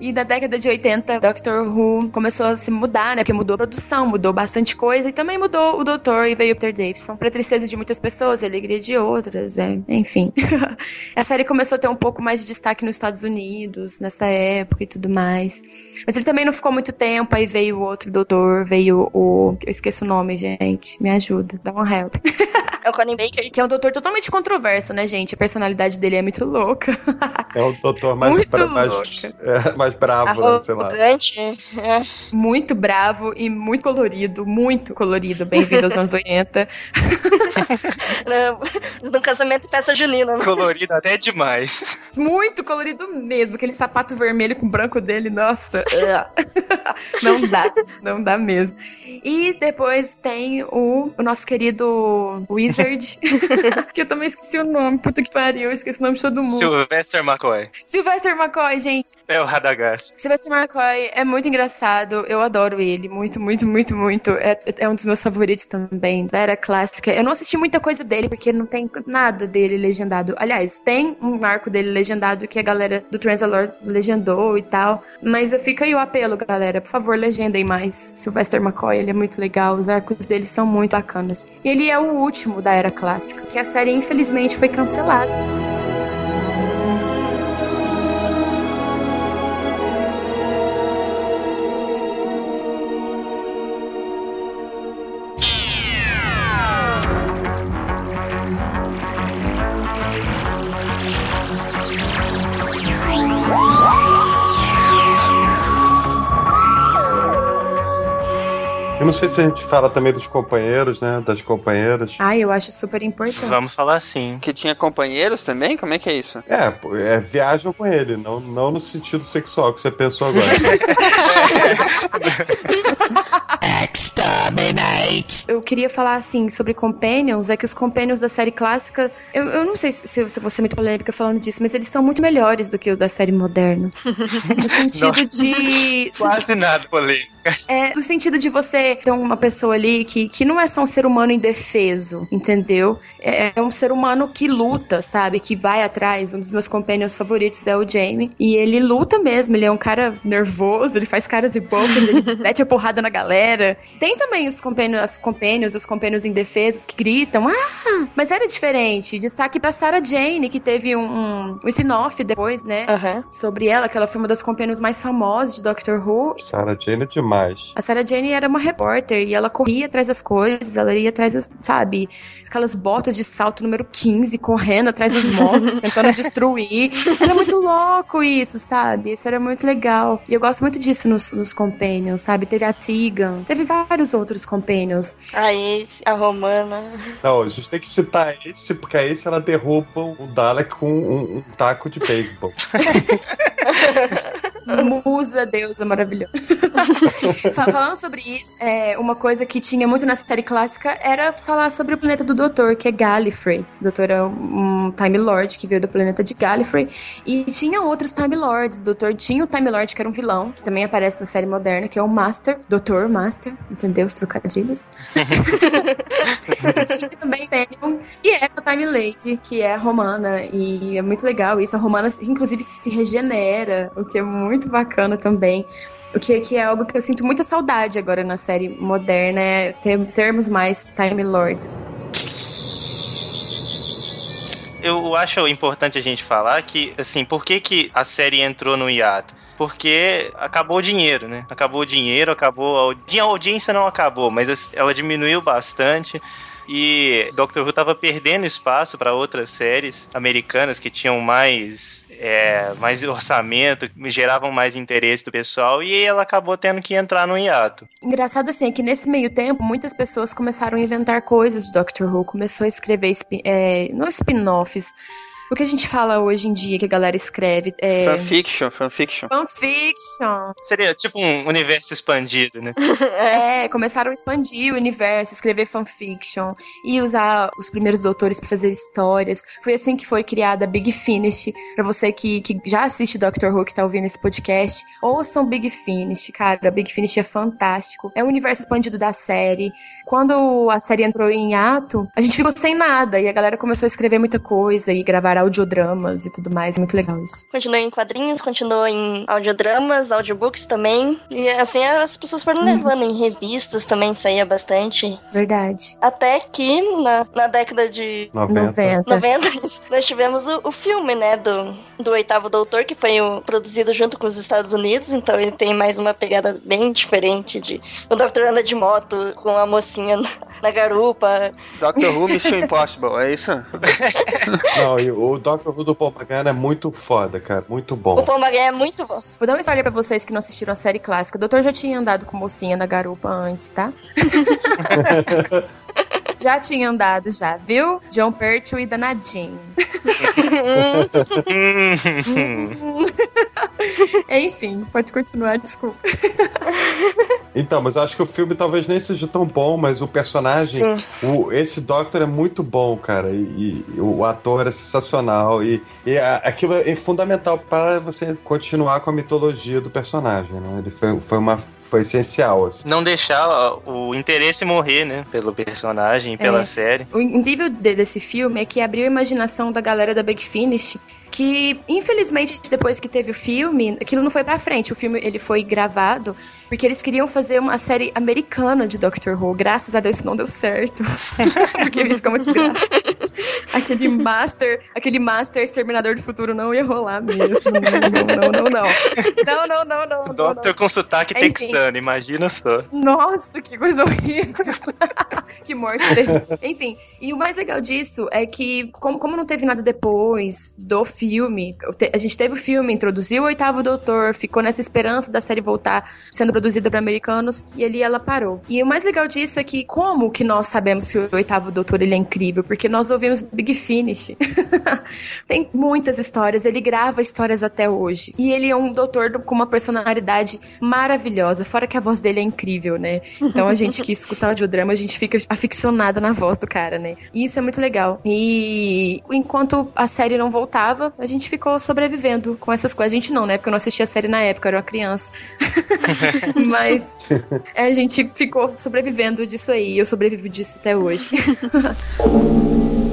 E na década de 80, Doctor Who começou a se mudar, né? Porque mudou a produção, mudou bastante coisa e também mudou o doutor e veio o Peter Davison. Pra tristeza de muitas pessoas alegria de outras, é, enfim. a série começou a ter um pouco mais de destaque nos Estados Unidos, nessa época e tudo mais. Mas ele também não ficou muito tempo, aí veio o outro doutor, veio o... Eu esqueço o nome, gente. Me ajuda, dá um help. É o Colin Baker. Que é um doutor totalmente controverso, né, gente? A personalidade dele é muito louca. É o doutor mais, Muito bra- mais, é, mais bravo, né? Sei lá. É. Muito bravo e muito colorido, muito colorido. Bem-vindo aos anos 80. No, no casamento e festa junina. né? Colorido até demais. Muito colorido mesmo. Aquele sapato vermelho com branco dele, nossa. não dá, não dá mesmo. E depois tem o, o nosso querido Wizard, que eu também esqueci o nome. Puta que pariu, eu esqueci o nome de todo mundo. Sylvester McCoy. Sylvester McCoy, gente. É o Radagast. Sylvester McCoy é muito engraçado, eu adoro ele, muito, muito, muito, muito. É, é um dos meus favoritos também, da era clássica. Eu não assisti muita coisa dele, porque não tem nada dele legendado. Aliás, tem um arco dele legendado que a galera do Transalor legendou e tal, mas fica aí o apelo, galera, por favor, legendem mais. Sylvester McCoy, ele é muito legal, os arcos dele são muito bacanas. E ele é o último da era clássica, que a série infelizmente foi cancelada. Não sei se a gente fala também dos companheiros, né? Das companheiras. Ai, eu acho super importante. Vamos falar assim. Que tinha companheiros também? Como é que é isso? É, é, viajam com ele, não, não no sentido sexual que você pensou agora. Eu queria falar assim sobre Companions, é que os Companions da série clássica, eu, eu não sei se, se eu vou ser muito polêmica falando disso, mas eles são muito melhores do que os da série moderna. No sentido Nossa. de. Quase nada polêmica. É, no sentido de você ter uma pessoa ali que, que não é só um ser humano indefeso, entendeu? É, é um ser humano que luta, sabe? Que vai atrás. Um dos meus companions favoritos é o Jamie. E ele luta mesmo, ele é um cara nervoso, ele faz caras e bocas, ele mete a porrada na galera. Tem também os as companions compênios, os compênios indefesos que gritam, ah, mas era diferente. Destaque pra Sarah Jane, que teve um, um, um spin-off depois, né? Sobre ela, que ela foi uma das compênios mais famosas de Doctor Who. Sarah Jane é demais. A Sarah Jane era uma repórter e ela corria atrás das coisas, ela ia atrás das, sabe, aquelas botas de salto número 15, correndo atrás dos monstros, tentando destruir. Era muito louco isso, sabe? Isso era muito legal. E eu gosto muito disso nos, nos Companions, sabe? Teve a Tegan, teve vários outros Companions. A esse, a Romana. Não, a gente tem que citar esse, porque a esse ela derruba o Dalek com um, um taco de beisebol. Musa deusa maravilhosa. Fa- Falando sobre isso, é, uma coisa que tinha muito na série clássica era falar sobre o planeta do Doutor, que é Gallifrey. O Doutor é um Time Lord que veio do planeta de Gallifrey. E tinha outros Time Lords. O Doutor tinha o Time Lord, que era um vilão, que também aparece na série moderna, que é o Master. Doutor Master. Entendeu os trocadilhos? E tinha também Penion, que é a Time Lady, que é a Romana. E é muito legal isso. A Romana, inclusive, se regenera, o que é muito bacana também. O que, que é algo que eu sinto muita saudade agora na série moderna, é ter, termos mais Time Lords. Eu acho importante a gente falar que, assim, por que, que a série entrou no hiato? Porque acabou o dinheiro, né? Acabou o dinheiro, acabou. A, a audiência não acabou, mas as- ela diminuiu bastante. E Doctor Who tava perdendo espaço para outras séries americanas que tinham mais, é, mais orçamento, geravam mais interesse do pessoal, e ela acabou tendo que entrar no hiato. Engraçado assim, é que nesse meio tempo, muitas pessoas começaram a inventar coisas de Doctor Who, começou a escrever, é, não spin-offs, o que a gente fala hoje em dia que a galera escreve. É... Fanfiction, fanfiction. Fanfiction. Seria tipo um universo expandido, né? É, começaram a expandir o universo, escrever fanfiction e usar os primeiros doutores pra fazer histórias. Foi assim que foi criada a Big Finish. Pra você que, que já assiste Doctor Who, que tá ouvindo esse podcast, ouçam Big Finish, cara. A Big Finish é fantástico. É o universo expandido da série. Quando a série entrou em ato, a gente ficou sem nada e a galera começou a escrever muita coisa e gravar audiodramas e tudo mais. Muito legal isso. Continuou em quadrinhos, continuou em audiodramas, audiobooks também. E assim as pessoas foram levando em revistas também, saía bastante. Verdade. Até que na, na década de 90. 90, isso, nós tivemos o, o filme, né, do, do Oitavo Doutor, que foi o- produzido junto com os Estados Unidos, então ele tem mais uma pegada bem diferente de... O Doutor anda de moto com a mocinha na, na garupa. Doctor Who Mission Impossible, é isso? Não, e o Doctor Who do Paul McGann é muito foda, cara. Muito bom. O Paul McGann é muito bom. Vou dar uma história pra vocês que não assistiram a série clássica. O doutor já tinha andado com mocinha na garupa antes, tá? já tinha andado, já, viu? John Pertwee danadinho. Enfim, pode continuar, desculpa. Então, mas eu acho que o filme talvez nem seja tão bom, mas o personagem, Sim. o, esse Doctor é muito bom, cara. E, e o ator é sensacional. E, e a- aquilo é fundamental para você continuar com a mitologia do personagem, né? Ele foi, foi, uma, foi essencial, assim. Não deixar o interesse morrer, né? Pelo personagem, pela É. série. O incrível de- desse filme é que abriu a imaginação da galera da Big Finish. Que, infelizmente, depois que teve o filme, aquilo não foi pra frente. O filme ele foi gravado porque eles queriam fazer uma série americana de Doctor Who. Graças a Deus isso não deu certo. porque ia ficar uma desgraça. aquele Master, aquele Master Exterminador do Futuro não ia rolar mesmo. Não, não, não, não, não. Não, não, não, não. não, Doctor com sotaque Enfim. texano, imagina só. nossa, que coisa horrível. Que morte terrível. Enfim, e o mais legal disso é que, como, como não teve nada depois do filme, a gente teve o filme, introduziu o oitavo doutor, ficou nessa esperança da série voltar sendo produzida para americanos, e ali ela parou. E o mais legal disso é que, como que nós sabemos que o oitavo doutor ele é incrível? Porque nós ouvimos Big Finish. Tem muitas histórias, ele grava histórias até hoje. E ele é um doutor do- com uma personalidade maravilhosa, fora que a voz dele é incrível, né? Então a gente que escuta audiodrama, a gente fica aficionada na voz do cara, né? E isso é muito legal. E enquanto a série não voltava, a gente ficou sobrevivendo com essas coisas. A gente não, né? Porque eu não assistia a série na época, eu era uma criança. Mas a gente ficou sobrevivendo disso aí. Eu sobrevivo disso até hoje.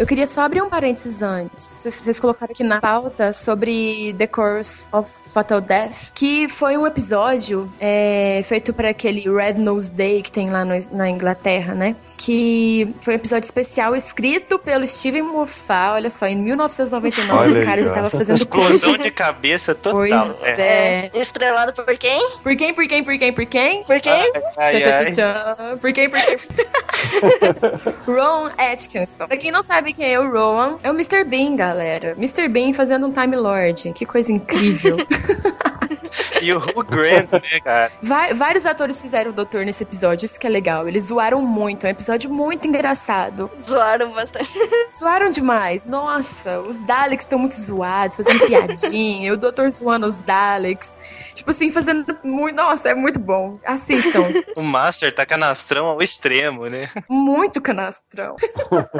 Eu queria só abrir um parênteses antes. Vocês, vocês colocaram aqui na pauta sobre The Course of Fatal Death, que foi um episódio é, feito para aquele Red Nose Day que tem lá no- na Inglaterra, né? Que foi um episódio especial escrito pelo Steven Moffat, olha só, em 1999 Olha o aí, cara já tava fazendo Explosão de cabeça total. Pois é. é. Estrelado por quem? Por quem, por quem, por quem, por quem? Por quem? Ai, Tchau, tchau, ai. tchau, tchau. Por quem, por quem? Ron Atkinson. Pra quem não sabe quem é o Rowan, é o Mr. Bean, galera. Mr. Bean fazendo um Time Lord. Que coisa incrível. E o Hugh Grant, né, cara? Va- vários atores fizeram o doutor nesse episódio, isso que é legal. Eles zoaram muito, é um episódio muito engraçado. Zoaram bastante. Zoaram demais. Nossa, os Daleks estão muito zoados, fazendo piadinha. e o doutor zoando os Daleks. Tipo assim, fazendo muito. Nossa, é muito bom. Assistam. O Master tá canastrão ao extremo, né? muito canastrão.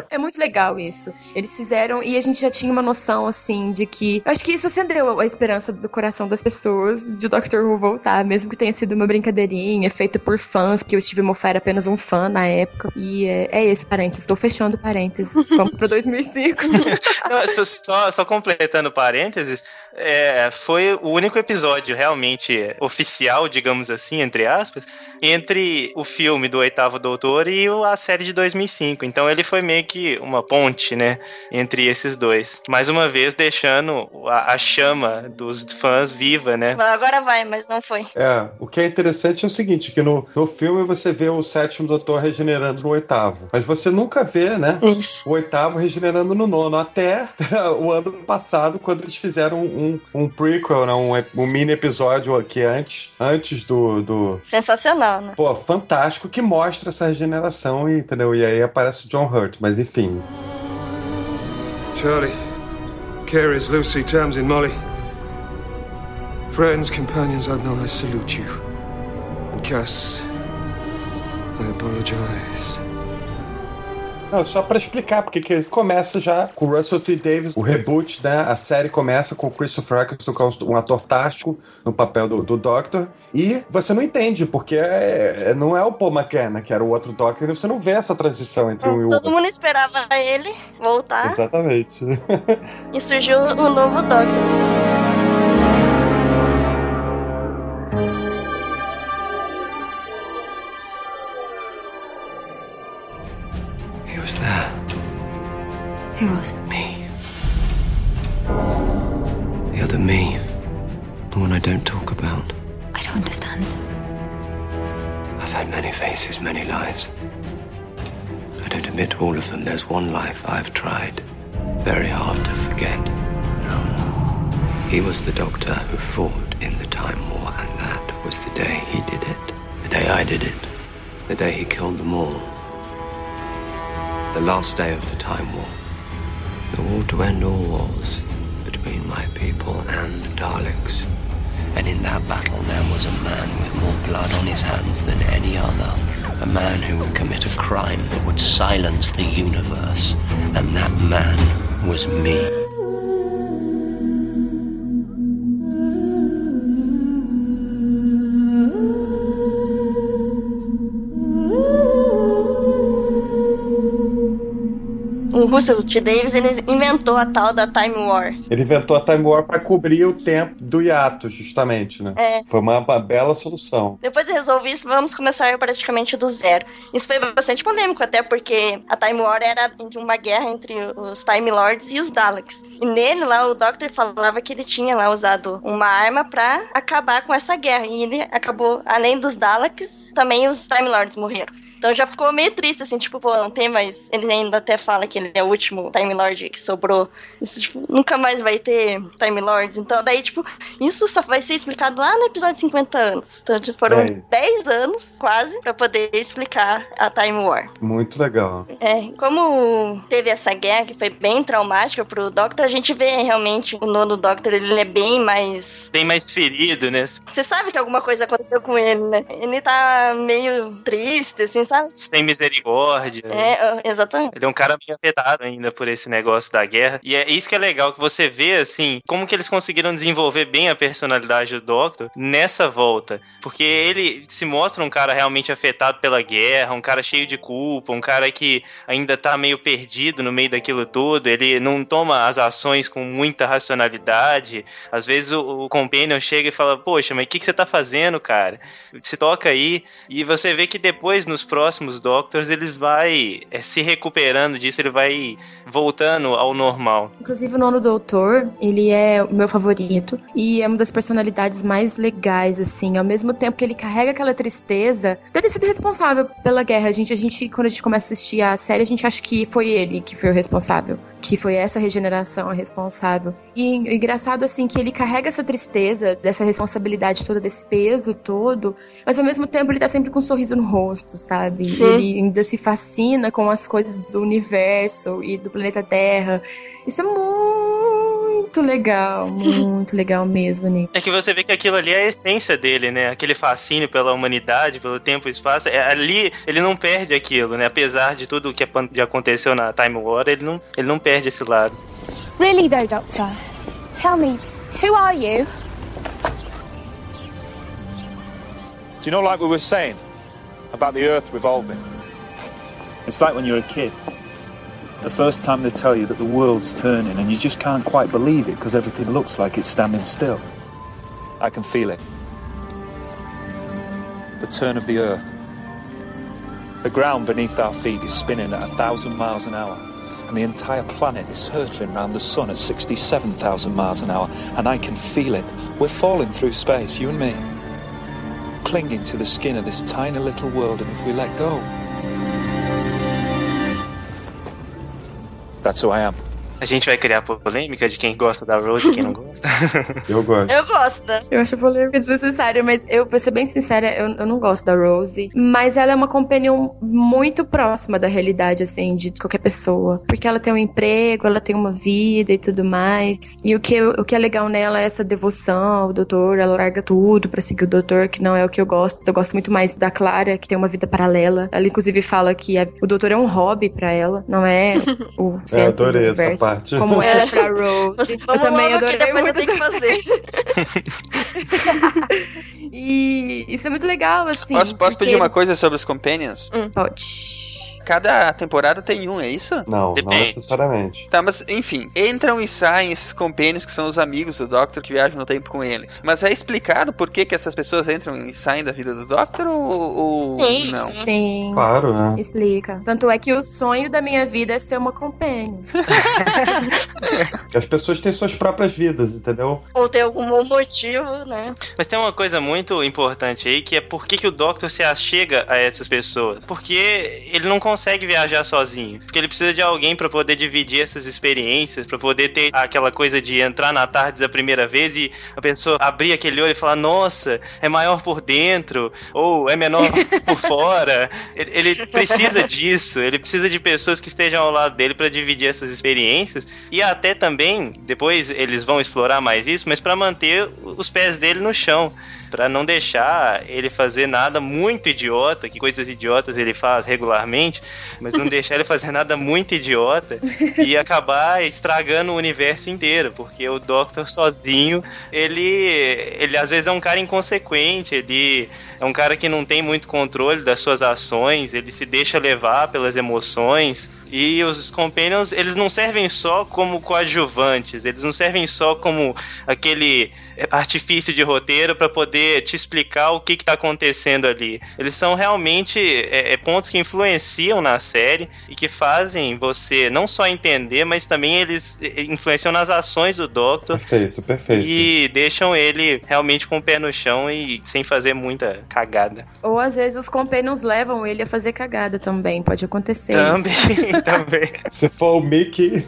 é muito legal isso. Eles fizeram e a gente já tinha uma noção assim de que eu acho que isso acendeu a esperança do coração das pessoas de Doctor Who voltar, mesmo que tenha sido uma brincadeirinha feita por fãs, porque o Steve Moffat era apenas um fã na época. E é, é esse parênteses, estou fechando parênteses. Vamos pra 2005. Não, só, só completando parênteses, é, foi o único episódio realmente oficial, digamos assim, entre aspas, entre o filme do Oitavo Doutor e a série de 2005. Então ele foi meio que uma ponte, né, entre esses dois. Mais uma vez deixando a, a chama dos fãs viva, né? Agora vai, mas não foi. É, o que é interessante é o seguinte, que no, no filme você vê o sétimo doutor regenerando no oitavo. Mas você nunca vê, né? O oitavo regenerando no nono. Até o ano passado, quando eles fizeram um, um prequel, né? um, um mini episódio aqui antes, antes do, do... Sensacional, né? Pô, fantástico, que mostra essa regeneração, e, entendeu? E aí aparece o John Hurt, mas enfim. Charlie, Carey's, Lucy, Tamsin, Molly. Friends, companions I've known, I salute you. And Cass, I apologize. Não, só pra explicar, porque que começa já com o Russell T. Davis, o reboot, né? A série começa com o Christopher Eccleston, que é um ator fantástico no papel do, do Doctor. E você não entende, porque é- é- não é o Paul McKenna, que era o outro Doctor, e você não vê essa transição entre um e o Todo outro. mundo esperava ele voltar Exatamente. e surgiu o novo Doctor. Who was? Me. The other me. The one I don't talk about. I don't understand. I've had many faces, many lives. I don't admit all of them. There's one life I've tried very hard to forget. He was the doctor who fought in the Time War, and that was the day he did it. The day I did it. The day he killed them all. The last day of the Time War. The war to end all wars between my people and the Daleks. And in that battle, there was a man with more blood on his hands than any other. A man who would commit a crime that would silence the universe. And that man was me. Russell T. Davis ele inventou a tal da Time War. Ele inventou a Time War pra cobrir o tempo do hiato, justamente, né? É. Foi uma, uma bela solução. Depois de resolver isso, vamos começar praticamente do zero. Isso foi bastante polêmico, até porque a Time War era entre uma guerra entre os Time Lords e os Daleks. E nele lá, o Doctor falava que ele tinha lá usado uma arma pra acabar com essa guerra. E ele acabou, além dos Daleks, também os Time Lords morreram. Então já ficou meio triste, assim, tipo, pô, não tem mais. Ele ainda até fala que ele é o último Time Lord que sobrou. Isso, tipo, nunca mais vai ter Time Lords. Então, daí, tipo, isso só vai ser explicado lá no episódio 50 anos. Então, tipo, foram É. 10 anos, quase, pra poder explicar a Time War. Muito legal. É, como teve essa guerra que foi bem traumática pro Doctor, a gente vê realmente o nono Doctor, ele é bem mais. Bem mais ferido, né? Você sabe que alguma coisa aconteceu com ele, né? Ele tá meio triste, assim, sabe? Sem misericórdia. É, exatamente. Ele é um cara bem afetado ainda por esse negócio da guerra. E é isso que é legal, que você vê, assim, como que eles conseguiram desenvolver bem a personalidade do Doctor nessa volta. Porque ele se mostra um cara realmente afetado pela guerra, um cara cheio de culpa, um cara que ainda tá meio perdido no meio daquilo tudo. Ele não toma as ações com muita racionalidade. Às vezes o, o Companion chega e fala, poxa, mas o que, que você tá fazendo, cara? Se toca aí. E você vê que depois, nos próximos Doctors, ele vai é, se recuperando disso, ele vai voltando ao normal. Inclusive, o nono doutor, ele é o meu favorito. E é uma das personalidades mais legais, assim. Ao mesmo tempo que ele carrega aquela tristeza, deve ter sido responsável pela guerra. A gente, a gente, quando a gente começa a assistir a série, a gente acha que foi ele que foi o responsável. Que foi essa regeneração a responsável. E engraçado, assim, que ele carrega essa tristeza, dessa responsabilidade toda, desse peso todo, mas ao mesmo tempo ele tá sempre com um sorriso no rosto, sabe? Sim. Ele ainda se fascina com as coisas do universo e do planeta Terra. Isso é muito legal, muito legal mesmo, Nick. É que você vê que aquilo ali é a essência dele, né? Aquele fascínio pela humanidade, pelo tempo e espaço. É, ali ele não perde aquilo, né? Apesar de tudo que apan- que aconteceu na Time War, ele não, ele não perde esse lado. Really, though, Doctor, tell me, who are you? Do you know, like we were saying about the Earth revolving? It's like when you're a kid. The first time they tell you that the world's turning and you just can't quite believe it because everything looks like it's standing still. I can feel it. The turn of the Earth. The ground beneath our feet is spinning at a thousand miles an hour, and the entire planet is hurtling round the sun at 67,000 miles an hour, and I can feel it. We're falling through space, you and me clinging to the skin of this tiny little world, and if we let go, that's who I am. A gente vai criar polêmica de quem gosta da Rose e quem não gosta. Eu gosto. Eu gosto. Eu acho polêmica desnecessária, mas eu, pra ser bem sincera, eu, eu não gosto da Rose. Mas ela é uma companion muito próxima da realidade, assim, de qualquer pessoa. Porque ela tem um emprego, ela tem uma vida e tudo mais. E o que, o que é legal nela é essa devoção ao doutor. Ela larga tudo pra seguir o doutor, que não é o que eu gosto. Eu gosto muito mais da Clara, que tem uma vida paralela. Ela, inclusive, fala que a- o doutor é um hobby pra ela, não é o É, centro do adorei essa universo. Parte. Como era pra Rose. eu Vamos também logo que adorei depois eu tenho que fazer. E isso é muito legal, assim. posso posso porque- pedir uma coisa sobre os Companions? Pode. Cada temporada tem um, é isso? Não, não Depende. necessariamente. Tá, mas enfim, entram e saem esses companions que são os amigos do Doctor que viajam no tempo com ele. Mas é explicado por que, que essas pessoas entram e saem da vida do Doctor ou, ou Sim, não? sim. Claro, né? Explica. Tanto é que o sonho da minha vida é ser uma companion. As pessoas têm suas próprias vidas, entendeu? Ou tem algum bom motivo, né? Mas tem uma coisa muito importante aí, que é por que, que o Doctor se achega a essas pessoas. Porque ele não consegue viajar sozinho. Porque ele precisa de alguém pra poder dividir essas experiências, pra poder ter aquela coisa de entrar na tarde a primeira vez e a pessoa abrir aquele olho e falar, nossa, é maior por dentro, ou é menor por fora. Ele, ele precisa disso, ele precisa de pessoas que estejam ao lado dele pra dividir essas experiências. E até também, depois eles vão explorar mais isso, mas pra manter os pés dele no chão. Pra não deixar ele fazer nada muito idiota, que coisas idiotas ele faz regularmente, mas não deixar ele fazer nada muito idiota e acabar estragando o universo inteiro, porque o Doctor sozinho, ele, ele às vezes é um cara inconsequente, ele é um cara que não tem muito controle das suas ações, ele se deixa levar pelas emoções. E os Companions, eles não servem só como coadjuvantes, eles não servem só como aquele artifício de roteiro para poder te explicar o que está acontecendo ali. Eles são realmente é, é, pontos que influenciam na série e que fazem você não só entender, mas também eles é, influenciam nas ações do Doctor Perfeito, perfeito. e deixam ele realmente com o pé no chão e sem fazer muita cagada. Ou às vezes os companions levam ele a fazer cagada também. Pode acontecer Também, também. Se for o Mickey.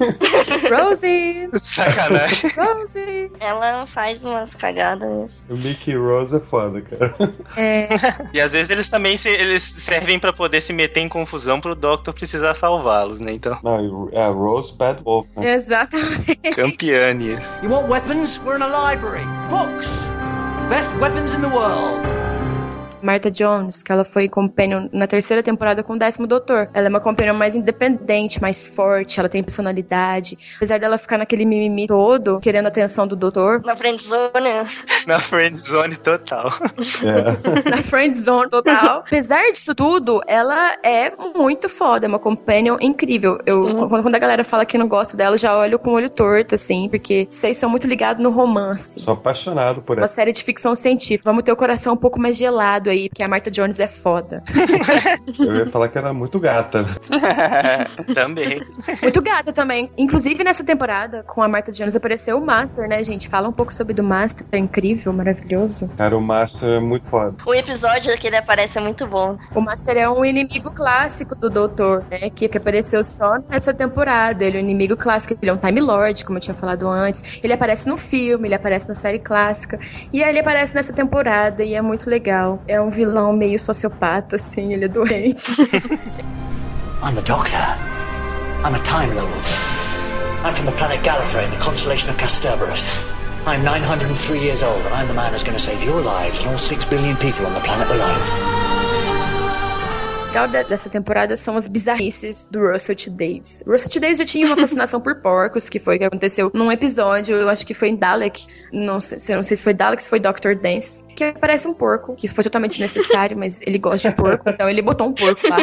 Rosie! Sacanagem. Rosie! Ela faz umas cagadas. o Mickey e Rose é foda, cara. É. E às vezes eles também se- eles servem pra poder se meter em confusão pro Doctor precisar salvá-los, né? Então, Não, é Rose Bad Wolf. Né? Exatamente. campeanes. You want weapons? We're in a library. Books! Best weapons in the world. Martha Jones, que ela foi companion na terceira temporada com o décimo doutor. Ela é uma companion mais independente, mais forte, ela tem personalidade. Apesar dela ficar naquele mimimi todo, querendo a atenção do doutor. Na friendzone. Na friendzone total. na friend zone total. Apesar disso tudo, ela é muito foda, é uma companion incrível. Eu, quando quando a galera fala que não gosta dela, eu já olho com o olho torto, assim, porque vocês são muito ligados no romance. Sou apaixonado por Uma ela. série de ficção científica. Vamos ter o coração um pouco mais gelado aí, porque a Martha Jones é foda. Eu ia falar que era muito gata. Também. Muito gata também. Inclusive, nessa temporada, com a Martha Jones, apareceu o Master, né, gente? Fala um pouco sobre do Master. É incrível, maravilhoso. Cara, o Master é muito foda. O episódio que ele aparece é muito bom. O Master é um inimigo clássico do Doutor, né? Que, que apareceu só nessa temporada. Ele é um inimigo clássico. Ele é um Time Lord, como eu tinha falado antes. Ele aparece no filme, ele aparece na série clássica. E aí ele aparece nessa temporada e é muito legal. É um vilão meio sociopata, assim. Ele é doente. I'm the Doctor. I'm a Time Lord. I'm from the planet Gallifrey in the constellation of Kasterborous. I'm 903 years old, and I'm the man who's going to save your lives and all six billion people on the planet below. O legal de- dessa temporada são as bizarrices do Russell T. Davis. Russell T. Davis já tinha uma fascinação por porcos, que foi o que aconteceu num episódio, eu acho que foi em Dalek, não sei, se- não sei se foi Dalek, se foi Dr. Dance, que aparece um porco, que foi totalmente necessário, mas ele gosta de porco, então ele botou um porco lá.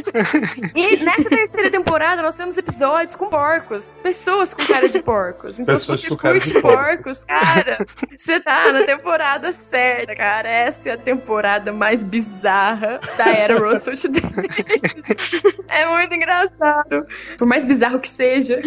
E nessa terceira temporada nós temos episódios com porcos, pessoas com cara de porcos. Então Pessoas se você curte porco. porcos, cara, você tá na temporada certa, cara. Essa é a temporada mais bizarra da era Russell T. Davis. É muito engraçado. Por mais bizarro que seja.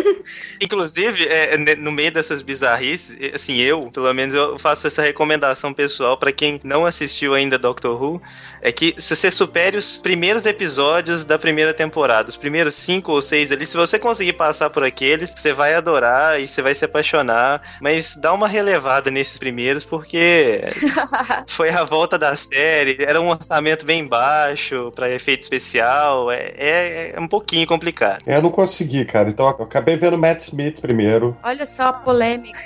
Inclusive, é, ne- no meio dessas bizarrices, é, assim, eu, pelo menos, eu faço essa recomendação pessoal pra quem não assistiu ainda Doctor Who, é que se você supere os primeiros episódios da primeira temporada, os primeiros cinco ou seis ali, se você conseguir passar por aqueles, você vai adorar e você vai se apaixonar, mas dá uma relevada nesses primeiros, porque foi a volta da série, era um orçamento bem baixo pra efeito especial, é, é, é um pouquinho complicado. Eu não consegui, cara. Então eu acabei vendo Matt Smith primeiro. Olha só a polêmica.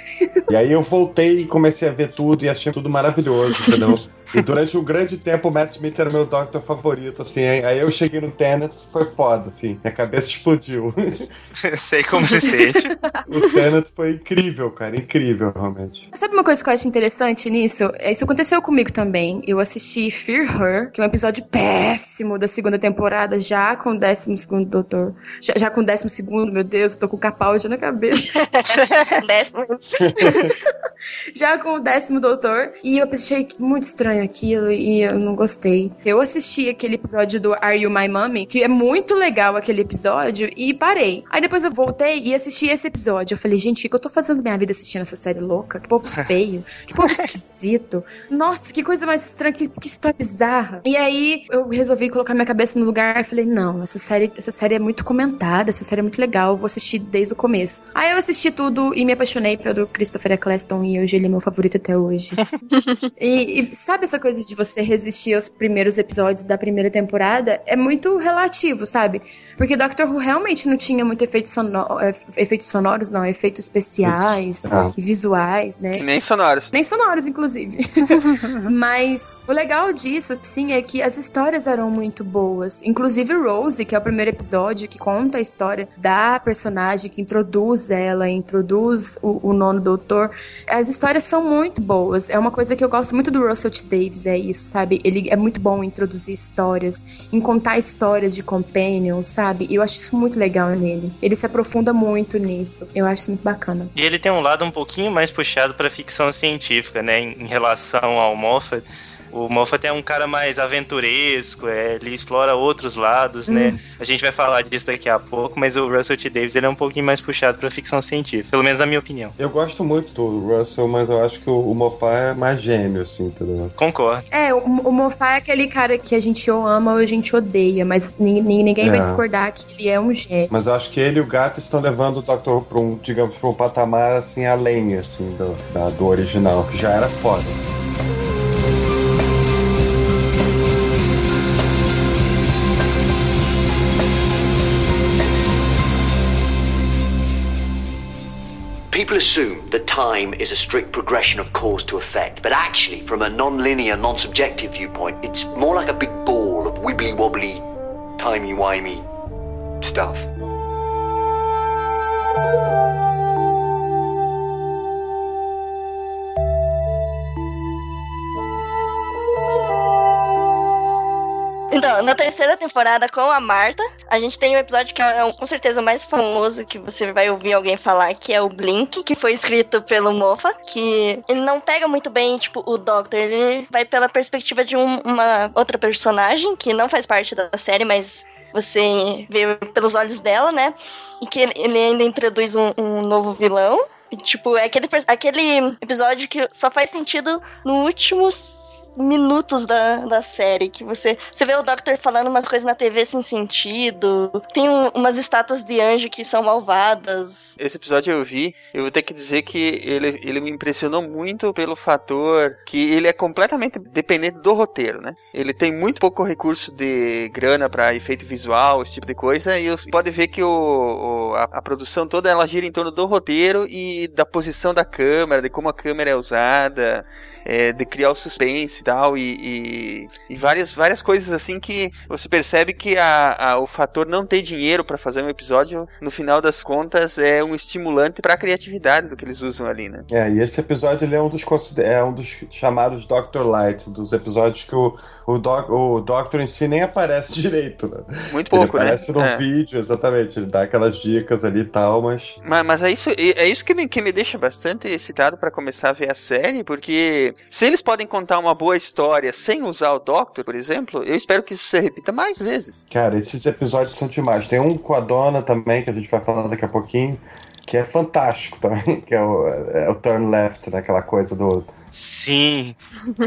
E aí eu voltei e comecei a ver tudo e achei tudo maravilhoso, entendeu? E durante um grande tempo o Matt Smith era meu Doctor favorito, assim. Aí aí eu cheguei no Tenet, foi foda, assim. Minha cabeça explodiu. Sei como se sente. o Tenet foi incrível, cara. Incrível, realmente. Sabe uma coisa que eu acho interessante nisso? É, Isso aconteceu comigo também. Eu assisti Fear Her, que é um episódio péssimo da segunda temporada, já com o décimo segundo doutor. Já, já com o décimo segundo, meu Deus, tô com o Capaldi na cabeça. Décimo. já com o décimo doutor. E eu achei muito estranho aquilo e eu não gostei. Eu assisti aquele episódio do Are You My Mommy, que é muito legal aquele episódio, e parei. Aí depois eu voltei e assisti esse episódio. Eu falei, gente, o que eu tô fazendo minha vida assistindo essa série louca? Que povo feio, que povo esquisito. Nossa, que coisa mais estranha, que, que história bizarra. E aí eu resolvi colocar minha cabeça no lugar e falei, não, essa série, essa série é muito comentada, essa série é muito legal, eu vou assistir desde o começo. Aí eu assisti tudo e me apaixonei pelo Christopher Eccleston e hoje ele é meu favorito até hoje. E, e sabe essa coisa de você resistir aos primeiros episódios da primeira temporada? É muito relativo, sabe? Porque Doctor Who realmente não tinha muito efeito sono eh, efeitos sonoros, não, efeitos especiais, Ah. e visuais, né? Nem sonoros. Nem sonoros, inclusive. Mas o legal disso, assim, é que as histórias eram muito boas. Inclusive Rose, que é o primeiro episódio que conta a história da personagem, que introduz ela, introduz o, o nono doutor. As histórias são muito boas. É uma coisa que eu gosto muito do Russell T. Davis, é isso, sabe? Ele é muito bom em introduzir histórias, em contar histórias de companions, sabe? E eu acho isso muito legal nele. Ele se aprofunda muito nisso. Eu acho isso muito bacana. E ele tem um lado um pouquinho mais puxado pra ficção científica, né? Em relação ao Moffat. O Moffat é um cara mais aventuresco, é, ele explora outros lados, né? Hum. A gente vai falar disso daqui a pouco, mas o Russell T. Davis ele é um pouquinho mais puxado pra ficção científica, pelo menos na minha opinião. Eu gosto muito do Russell, mas eu acho que o, Moffat é mais gênio, assim, entendeu? Concordo. É, o, o Moffat é aquele cara que a gente ou ama ou a gente odeia, mas ni- ni- ninguém vai É. discordar que ele é um gênio. Mas eu acho que ele e o gato estão levando o Doctor pra um, digamos, pra um patamar assim, além, assim, do, da- do original, que já era foda. People assume that time is a strict progression of cause to effect, but actually, from a non-linear, non-subjective viewpoint, it's more like a big ball of wibbly wobbly, timey wimey stuff. Então, na terceira temporada com a Marta, a gente tem um episódio que é um- com certeza o mais famoso que você vai ouvir alguém falar, que é o Blink, que foi escrito pelo Mofa, que ele não pega muito bem, tipo, o Doctor, ele vai pela perspectiva de um- uma outra personagem que não faz parte da série, mas você vê pelos olhos dela, né? E que ele, ainda introduz um, um novo vilão. E, tipo, é aquele, aquele episódio que só faz sentido nos minutos da, da série. Que você, você vê o Doctor falando umas coisas na TV sem sentido. Tem um- umas estátuas de anjo que são malvadas. Esse episódio eu vi, eu vou ter que dizer que ele, ele me impressionou muito pelo fator que ele é completamente dependente do roteiro, né? Ele tem muito pouco recurso de grana pra efeito visual, esse tipo de coisa, e você pode ver que o, o- a, a produção toda ela gira em torno do roteiro e da posição da câmera, de como a câmera é usada, é, de criar o suspense e tal, e, e, e várias, várias coisas assim que você percebe que a, a- o fator não ter dinheiro pra fazer um episódio, no final das contas, é um estimulante pra criatividade do que eles usam ali, né? É, e esse episódio ele é um dos, é um dos chamados Doctor Light, dos episódios que o, o, doc, o Doctor em si nem aparece direito, né? Muito pouco, ele né? aparece no É. vídeo, exatamente. Ele dá aquelas dicas ali e tal, mas. Mas, mas é isso, é isso que, me, que me deixa bastante excitado pra começar a ver a série, porque se eles podem contar uma boa história sem usar o Doctor, por exemplo, eu espero que isso se repita mais vezes. Cara, esses episódios são demais. Tem um com a dona também, que a gente vai falar daqui a pouquinho, que é fantástico também, que é o, é o Turn Left, né? Aquela coisa do. Sim.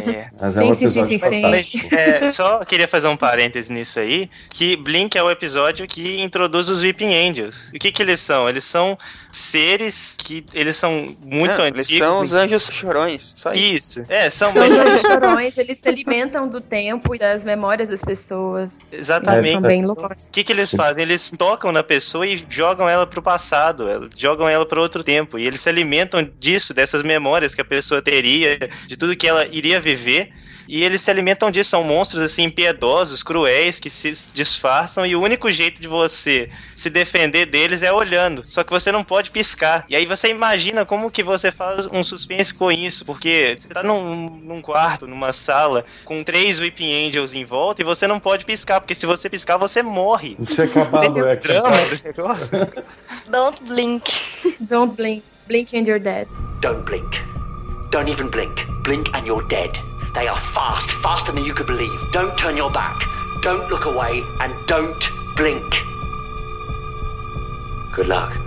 É. Mas é um episódio fantástico. É, só queria fazer um parêntese nisso aí, que Blink é o episódio que introduz os Weeping Angels. O que que eles são? Eles são seres que eles são muito Não, antigos. Eles são os anjos chorões, só isso. Isso. É, são São os anjos chorões, eles se alimentam do tempo e das memórias das pessoas. Exatamente. Eles são bem loucos. O que, que eles fazem? Eles tocam na pessoa e jogam ela pro passado, jogam ela para outro tempo. E eles se alimentam disso, dessas memórias que a pessoa teria, de tudo que ela iria viver. E eles se alimentam disso, são monstros assim, impiedosos, cruéis, que se disfarçam, e o único jeito de você se defender deles é olhando. Só que você não pode piscar. E aí você imagina como que você faz um suspense com isso, porque você tá num, num quarto, numa sala, com três Weeping Angels em volta, e você não pode piscar, porque se você piscar, você morre. Isso é acabado, é o drama do negócio. Don't blink. Don't blink. Blink and you're dead. Don't blink. Don't even blink. Blink and you're dead. They are fast, faster than you could believe. Don't turn your back. Don't look away and don't blink. Good luck.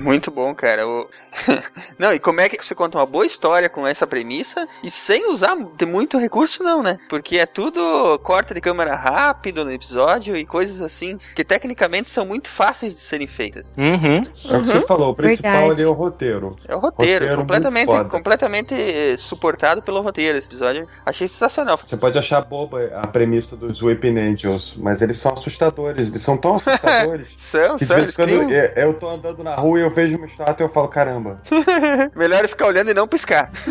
Muito bom, cara. não, e como é que você conta uma boa história com essa premissa e sem usar de muito recurso, não, né? Porque é tudo corta de câmera rápido no episódio e coisas assim que tecnicamente são muito fáceis de serem feitas. Uhum. É o que você falou, o principal Verdade. ali é o roteiro. É o roteiro, muito completamente, completamente suportado pelo roteiro esse episódio. Achei sensacional. Você pode achar boba a premissa dos Weeping Angels, mas eles são assustadores, eles são tão assustadores. são, que são, eles quando criam- eu, eu tô andando na rua e eu vejo uma estátua e eu falo, caramba. Melhor é ficar olhando e não piscar.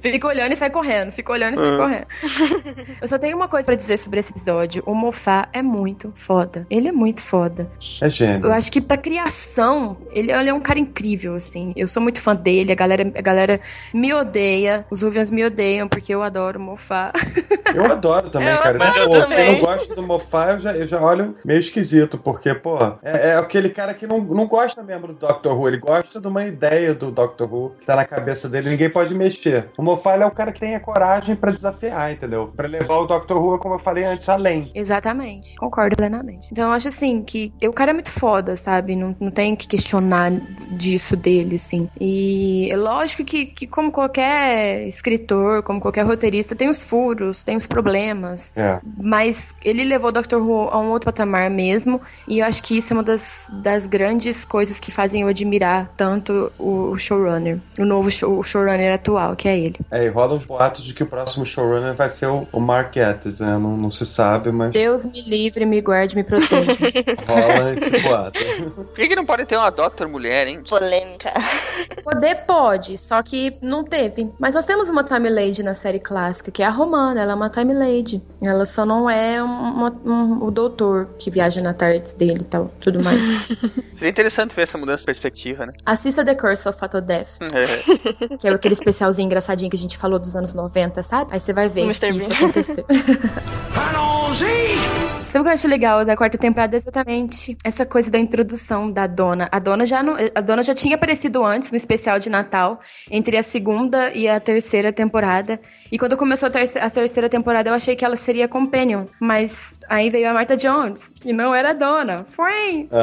Fica olhando e sai correndo. Fica olhando e sai Uhum. correndo. Eu só tenho uma coisa pra dizer sobre esse episódio. O Mofá é muito foda. Ele é muito foda. É gênio. Eu acho que pra criação, ele, ele é um cara incrível, assim. Eu sou muito fã dele, a galera, a galera me odeia. Os Ruvians me odeiam porque eu adoro o Mofá. Eu adoro também, Eu cara. adoro Pô, também. Quem não gosta do Mofá, eu já, eu já olho meio esquisito, porque, pô, é, é aquele cara que não, não gosta mesmo do Doctor Who, ele gosta de uma ideia do Doctor Who que tá na cabeça dele, ninguém pode mexer. O ele é o cara que tem a coragem pra desafiar, entendeu? Pra levar o Doctor Who, como eu falei antes, além. Exatamente. Concordo plenamente. Então eu acho assim que o cara é muito foda, sabe? Não, não tem que questionar disso dele, assim. E é lógico que, que, como qualquer escritor, como qualquer roteirista, tem os furos, tem os problemas. É. Mas ele levou o Dr. Who a um outro patamar mesmo. E eu acho que isso é uma das, das grandes coisas que fazem eu admirar tanto o showrunner. O novo show, o showrunner atual, que é ele. É, e rolam os boatos de que o próximo showrunner vai ser o, o Mark Gatiss, né? Não, não se sabe, mas Deus me livre, me guarde, me proteja. rola esse boato. Por que, que não pode ter uma Doctor mulher, hein? Polêmica. Poder pode, só que não teve. Mas nós temos uma Time Lady na série clássica, que é a Romana. Ela é uma Time Lady. Ela só não é uma- um- o doutor que viaja na tarde dele e tal, tudo mais. Seria interessante ver essa mudança de perspectiva, né? Assista The Curse of Fatal Death, É. que é aquele especialzinho engraçadinho que a gente falou dos anos 90, sabe? Aí você vai ver Mr. que isso Bean. aconteceu. Sabe o que eu acho legal da quarta temporada? É Exatamente essa coisa da introdução da dona. A dona já não, a dona já tinha aparecido antes no especial de Natal, entre a segunda e a terceira temporada. E quando começou a, terce- a terceira temporada, eu achei que ela seria companion. Mas aí veio a Martha Jones, e não era a dona. Frame!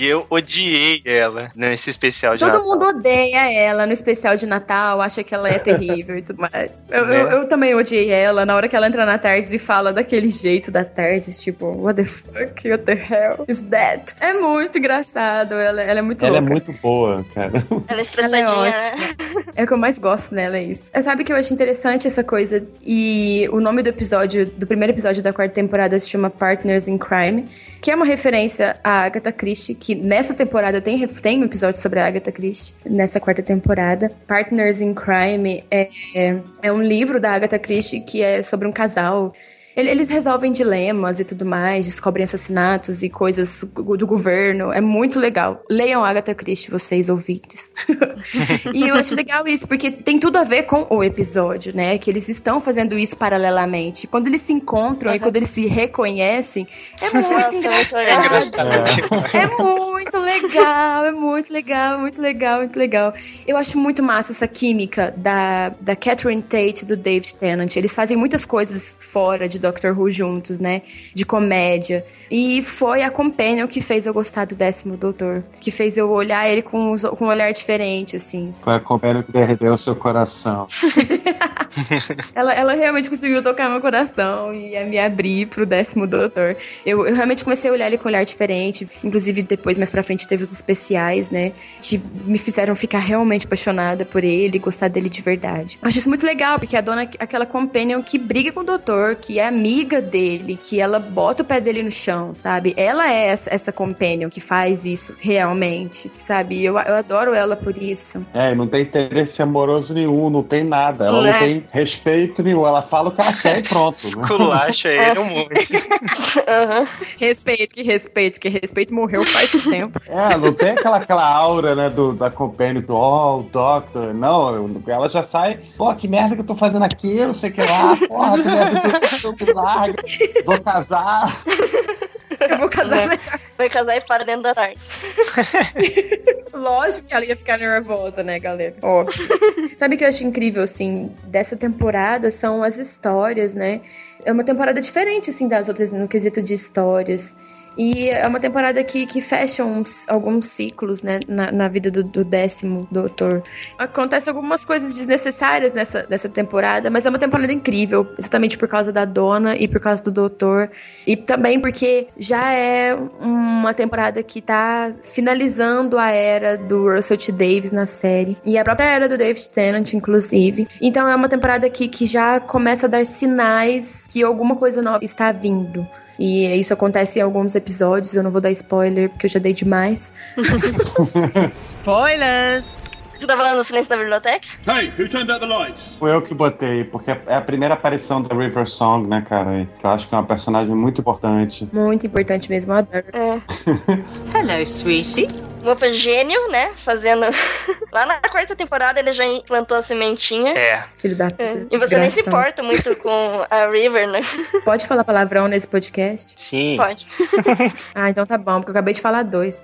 E eu odiei ela nesse especial de Todo Natal. mundo odeia ela no especial de Natal, acha que ela é terrível e tudo mais. Eu, Né? eu, eu também odiei ela na hora que ela entra na Tardes e fala daquele jeito da Tardes, tipo, what the fuck, what the hell is that? É muito engraçado, ela, ela é muito Ela é louca. muito boa, cara. Ela é Ela é estressadinha, né? ótima. É o que eu mais gosto nela, é isso. É, Sabe que eu acho interessante essa coisa? E o nome do episódio, do primeiro episódio da quarta temporada se chama Partners in Crime, que é uma referência à Agatha Christie, que nessa temporada tem, tem um episódio sobre a Agatha Christie, nessa quarta temporada. Partners in Crime é, é, é um livro da Agatha Christie que é sobre um casal. Ele- Eles resolvem dilemas e tudo mais, descobrem assassinatos e coisas do governo. É muito legal. Leiam Agatha Christie, vocês ouvintes. e eu acho legal isso, porque tem tudo a ver com o episódio, né? Que eles estão fazendo isso paralelamente. Quando eles se encontram e quando eles se reconhecem, é muito Nossa, muito engraçado. legal. É muito legal, é muito legal, muito legal, muito legal. Eu acho muito massa essa química da, da Catherine Tate e do David Tennant. Eles fazem muitas coisas fora de Doctor Who juntos, né? De comédia. E foi a Companion que fez eu gostar do décimo Doutor. Que fez eu olhar ele com, os- com um olhar diferente, assim. Foi a companhia que derreteu o seu coração. Ela, ela realmente conseguiu tocar meu coração e me abrir pro décimo doutor. Eu, eu realmente comecei a olhar ele com um olhar diferente. Inclusive, depois, mais pra frente, teve os especiais, né? Que me fizeram ficar realmente apaixonada por ele, gostar dele de verdade. Acho isso muito legal, porque a dona é aquela companion que briga com o doutor, que é amiga dele, que ela bota o pé dele no chão, sabe? Ela é essa, essa companion que faz isso realmente, sabe? E Eu, eu adoro ela por isso. É, não tem interesse amoroso nenhum, não tem nada. Ela Né? não tem respeito nenhum. Ela fala o que ela quer e pronto. né? Esculacha ele um monte. Respeito, que respeito, que respeito morreu faz tempo. É, não tem aquela, aquela aura, né, do, da Companion, do, oh, o Doctor. Não, ela já sai, pô, que merda que eu tô fazendo aqui, não sei o que lá, porra, que merda que eu tô larga, vou casar. Eu vou casar Vai, vai casar e para dentro da tarde. Lógico que ela ia ficar nervosa, né, galera? Sabe o que eu acho incrível, assim, dessa temporada são as histórias, né? É uma temporada diferente, assim, das outras no quesito de histórias. E é uma temporada que, que fecha uns, alguns ciclos, né, na, na vida do, do décimo doutor. Acontece algumas coisas desnecessárias nessa, nessa temporada, mas é uma temporada incrível, exatamente por causa da dona e por causa do doutor. E também porque já é uma temporada que tá finalizando a era do Russell T. Davis na série. E a própria era do David Tennant, inclusive. Então é uma temporada que, que já começa a dar sinais que alguma coisa nova está vindo. E isso acontece em alguns episódios, eu não vou dar spoiler porque eu já dei demais. Spoilers! Você tá falando do silêncio da biblioteca? Hey, who turned out the lights? Foi eu que botei, porque é a primeira aparição da River Song, né, cara? Que eu acho que é uma personagem muito importante. Muito importante mesmo, eu adoro. É. Hello, sweetie. Mofa gênio, né? Fazendo. Lá na quarta temporada ele já plantou a sementinha. É. Filho da É. E você nem se importa muito com a River, né? Pode falar palavrão nesse podcast? Sim. Pode. Ah, então tá bom, porque eu acabei de falar dois.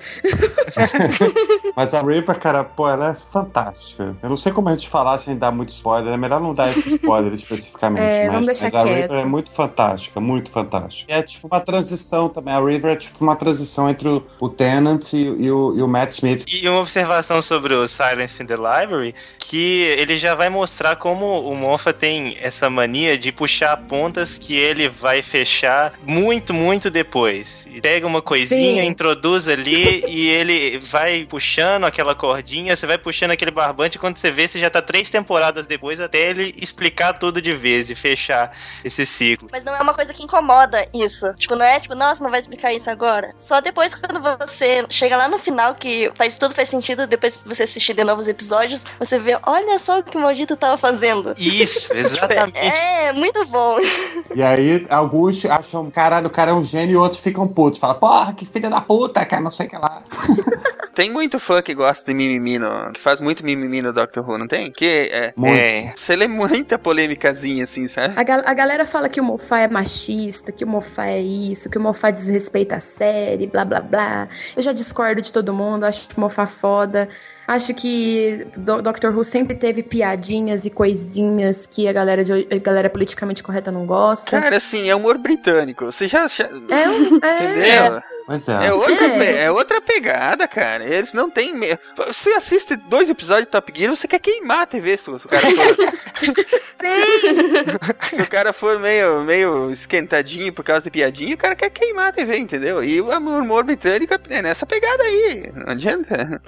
Mas a River, cara, pô, ela é fantástica. Eu não sei como a gente falar sem dar muito spoiler. É melhor não dar esse spoiler especificamente. É, mas, vamos deixar mas a quieto. River é muito fantástica, muito fantástica. E é tipo uma transição também. A River é tipo uma transição entre o, o Tennant e, e o, e o Matt Smith. E uma observação sobre o Silence in the Library, que ele já vai mostrar como o Moffat tem essa mania de puxar pontas que ele vai fechar muito, muito depois. E pega uma coisinha, Sim. introduz ali e ele vai puxando aquela cordinha, você vai puxando aquele barbante, quando você vê, você já tá três temporadas depois até ele explicar tudo de vez e fechar esse ciclo. Mas não é uma coisa que incomoda isso. Tipo, não é tipo, nossa, não vai explicar isso agora. Só depois quando você chega lá no final que faz tudo faz sentido, depois que você assistir de novos episódios, você vê, olha só o que o maldito tava fazendo. Isso, exatamente. É, muito bom. E aí, alguns acham, caralho, o cara é um gênio e outros ficam putos. Fala, porra, que filha da puta, cara, não sei o que lá. Tem muito fã que gosta de mimimi, no, que faz muito mimimi no Doctor Who, não tem? Que é. Muito. É. Você lê muita polêmicazinha assim, sabe? A, gal- a galera fala que o Mofá é machista, que o Mofá é isso, que o Mofá desrespeita a série, blá blá blá. Eu já discordo de todo mundo, acho o Mofá foda. Acho que Do- Doctor Who sempre teve piadinhas e coisinhas que a galera, de, a galera politicamente correta não gosta. Cara, assim, é humor britânico. Você já. já- É um. É, Entendeu? Pois é. É outra, É. é outra pegada, cara. Eles não têm. Me... Você assiste dois episódios de Top Gear, você quer queimar a TV se o cara for, Sim! se o cara for meio, meio esquentadinho por causa de piadinha, o cara quer queimar a TV, entendeu? E o humor britânico é nessa pegada aí. Não adianta.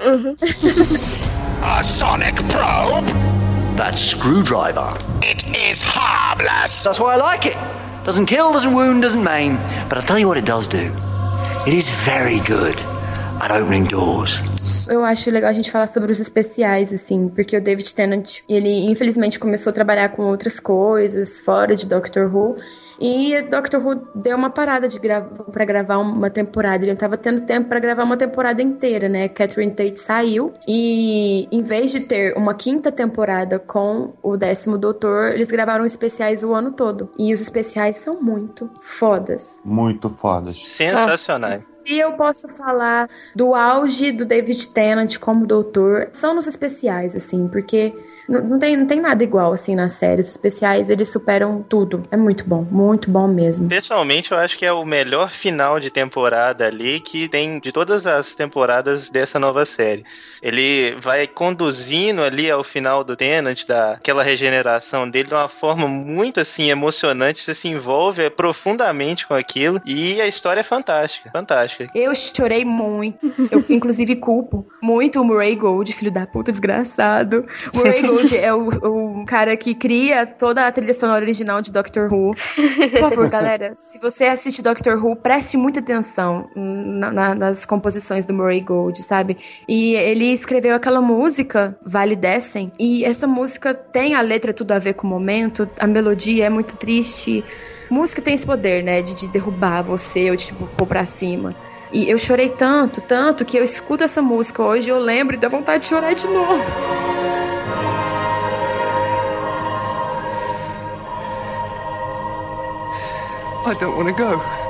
A sonic probe? That screwdriver. It is harmless. That's why I like it. Doesn't kill, doesn't wound, doesn't maim. But I'll tell you what it does do. It is very good at opening doors. Eu acho legal a gente falar sobre os especiais, assim, porque o David Tennant, ele infelizmente começou a trabalhar com outras coisas fora de Doctor Who. E Doctor Who deu uma parada de gra para gravar uma temporada. Ele não tava tendo tempo para gravar uma temporada inteira, né? Catherine Tate saiu. E em vez de ter uma quinta temporada com o décimo doutor, eles gravaram especiais o ano todo. E os especiais são muito fodas. Muito fodas. Sensacionais. Se eu posso falar do auge do David Tennant como doutor, são nos especiais, assim, porque não, não tem, não tem nada igual, assim, nas séries. Os especiais, eles superam tudo. É muito bom, muito bom mesmo. Pessoalmente, eu acho que é o melhor final de temporada ali que tem de todas as temporadas dessa nova série. Ele vai conduzindo ali ao final do Tenant, daquela regeneração dele, de uma forma muito assim emocionante. Você se envolve profundamente com aquilo e a história é fantástica, fantástica. Eu chorei muito. Eu, inclusive, culpo muito o Murray Gold, filho da puta desgraçado. O Murray Gold é o, o cara que cria toda a trilha sonora original de Doctor Who. Por favor, galera, se você assiste Doctor Who, preste muita atenção na- na- nas composições do Murray Gold, sabe? E ele escreveu aquela música, Vale Descem, e essa música tem a letra tudo a ver com o momento, a melodia é muito triste. Música tem esse poder, né, de, de derrubar você ou de tipo, pôr pra cima. E eu chorei tanto, tanto, que eu escuto essa música hoje, eu lembro e dá vontade de chorar de novo. I don't want to go.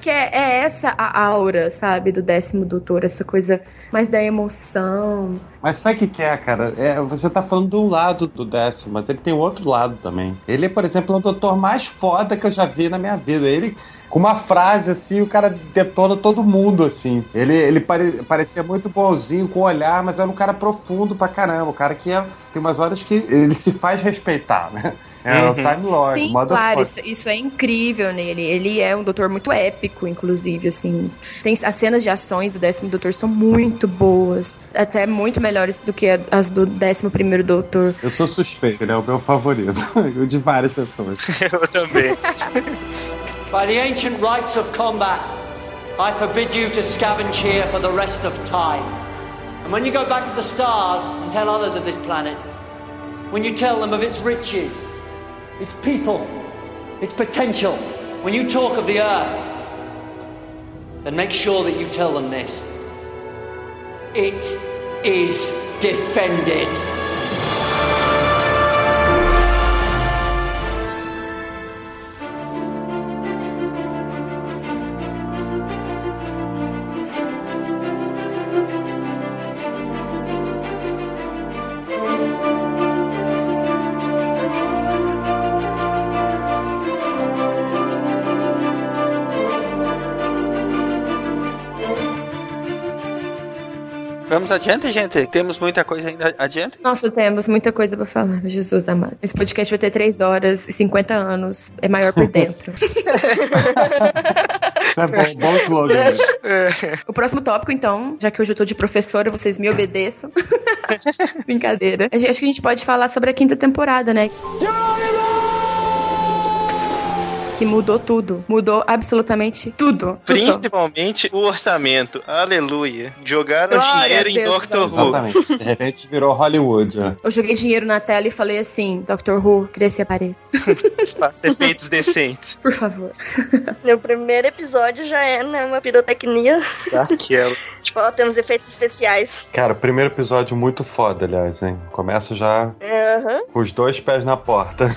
Acho que é, é essa a aura, sabe, do décimo doutor, essa coisa mais da emoção. Mas sabe o que, que é, cara? É, você tá falando de um lado do décimo, mas ele tem outro lado também. Ele, por exemplo, é o doutor mais foda que eu já vi na minha vida. Ele, com uma frase assim, o cara detona todo mundo, assim. Ele, ele pare- parecia muito bonzinho com o olhar, mas era um cara profundo pra caramba. O cara que é, tem umas horas que ele se faz respeitar, né? É o Uhum. Time Lord. Sim, claro, isso, isso é incrível nele. Ele é um doutor muito épico, inclusive, assim. Tem, as cenas de ações do décimo doutor são muito boas. Até muito melhores do que as do décimo primeiro doutor. Eu sou suspeito, ele é o meu favorito. de várias pessoas. Eu também. By the ancient rites of combat, I forbid you to scavenge here for the rest of time. And when you go back to the stars and tell others of this planet, when you tell them of its riches, its people, its potential, when you talk of the earth, then make sure that you tell them this. It is defended. Vamos adiante, gente? Temos muita coisa ainda adiante? Nossa, temos muita coisa pra falar, Jesus amado. Esse podcast vai ter 3 horas e 50 anos. É maior por dentro. Isso é bom, bom slogan. né? o próximo tópico, então, já que hoje eu tô de professora, vocês me obedeçam. Brincadeira. Acho que a gente pode falar sobre a quinta temporada, né? Que mudou tudo. Mudou absolutamente tudo. tudo. Principalmente o orçamento. Aleluia. Jogaram Glória dinheiro em Deus, Doctor Who. Exatamente. De repente virou Hollywood. né? Eu joguei dinheiro na tela e falei assim: Doctor Who, cresça e apareça. Faça efeitos decentes. Por favor. No primeiro episódio já é né, uma pirotecnia. Aquela. tipo, ó, temos efeitos especiais. Cara, o primeiro episódio muito foda, aliás, hein? Começa já Aham. com os dois pés na porta.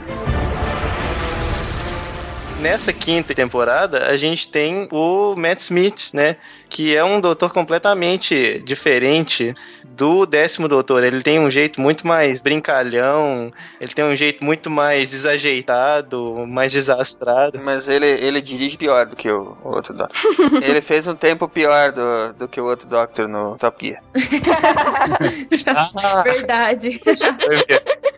Nessa quinta temporada, a gente tem o Matt Smith, né? Que é um doutor completamente diferente do décimo doutor. Ele tem um jeito muito mais brincalhão, ele tem um jeito muito mais desajeitado, mais desastrado. Mas ele, ele dirige pior do que o, o outro Doctor. ele fez um tempo pior do, do que o outro Doctor no Top Gear. Verdade.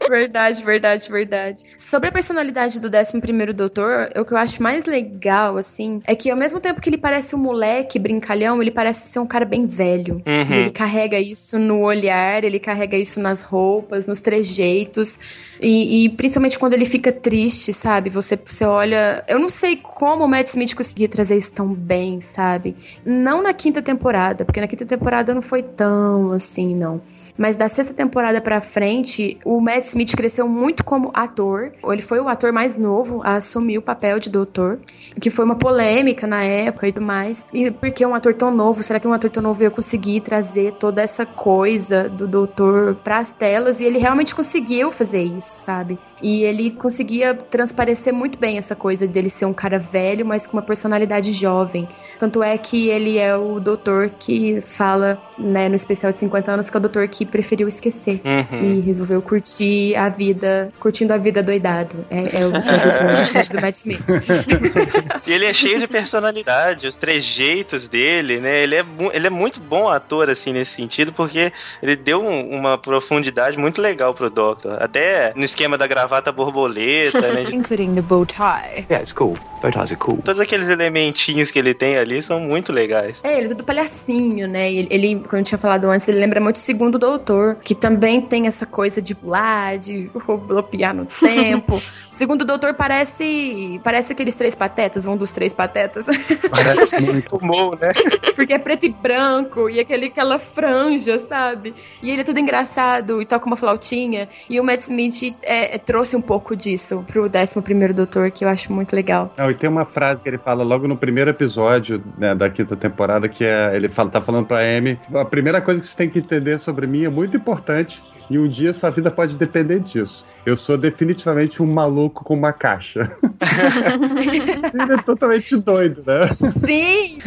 Verdade, verdade, verdade. Sobre a personalidade do 11 Doutor, o que eu acho mais legal, assim, é que ao mesmo tempo que ele parece um moleque brincalhão, ele parece ser um cara bem velho. Uhum. Ele carrega isso no olhar, ele carrega isso nas roupas, nos trejeitos. E, e principalmente quando ele fica triste, sabe? Você, você olha. Eu não sei como o Matt Smith conseguia trazer isso tão bem, sabe? Não na quinta temporada, porque na quinta temporada não foi tão assim, não. Mas da sexta temporada pra frente, o Matt Smith cresceu muito como ator. Ele foi o ator mais novo a assumir o papel de doutor, que foi uma polêmica na época e tudo mais. E por que um ator tão novo? Será que um ator tão novo ia conseguir trazer toda essa coisa do doutor pras telas? E ele realmente conseguiu fazer isso, sabe? E ele conseguia transparecer muito bem essa coisa dele ser um cara velho, mas com uma personalidade jovem. Tanto é que ele é o doutor que fala, né, no especial de 50 anos, que é o doutor que preferiu esquecer. Uhum. E resolveu curtir a vida, curtindo a vida doidado. É, é o, é o doutor do Matt Smith. E ele é cheio de personalidade, os trejeitos dele, né? Ele é, ele é muito bom ator, assim, nesse sentido, porque ele deu um- uma profundidade muito legal pro Doctor. Até no esquema da gravata borboleta, né? Including the bow tie. Yeah, it's cool. Bow ties are cool. Todos aqueles elementinhos que ele tem ali são muito legais. É, ele é todo palhacinho, né? Ele, ele, como eu tinha falado antes, ele lembra muito o segundo doutor, que também tem essa coisa de pular, de bloquear no tempo. o segundo doutor parece parece aqueles três patetas, um dos três patetas. Parece muito. Fumou, né? Porque é preto e branco e aquele, aquela franja, sabe? E ele é tudo engraçado e toca uma flautinha. E o Matt Smith é, é, trouxe um pouco disso pro 11 Doutor, que eu acho muito legal. Não, e tem uma frase que ele fala logo no primeiro episódio né, da quinta temporada, que é ele fala, tá falando pra Amy, a primeira coisa que você tem que entender sobre mim é muito importante. E um dia sua vida pode depender disso. Eu sou definitivamente um maluco com uma caixa. ele é totalmente doido, né? Sim!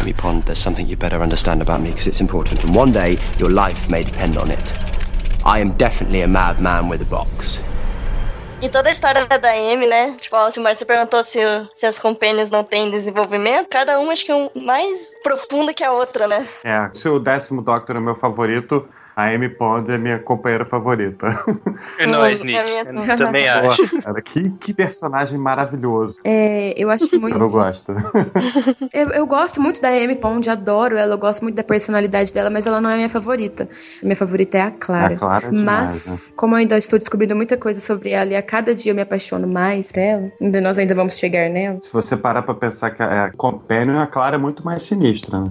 Amy Pond, there's something you better understand about me because it's important, and one day your life may depend on it. I am definitely a madman with a box. E toda a história da Amy, né? Tipo, o Marcio perguntou se, se as companions não têm desenvolvimento, cada uma acho que é um mais profunda que a outra, né? É, se o décimo Doctor é meu favorito, A Amy Pond é minha companheira favorita. E nós, Nick. Eu também acho. Cara, que, que personagem maravilhoso. É, eu acho muito. Você não gosta? Eu, eu gosto muito da Amy Pond, adoro ela, eu gosto muito da personalidade dela, mas ela não é minha favorita. Minha favorita é a Clara. A Clara é demais, mas, né? como eu ainda estou descobrindo muita coisa sobre ela e a cada dia eu me apaixono mais por ela, ainda nós ainda vamos chegar nela. Se você parar pra pensar que a, a Companion, a Clara é muito mais sinistra, né?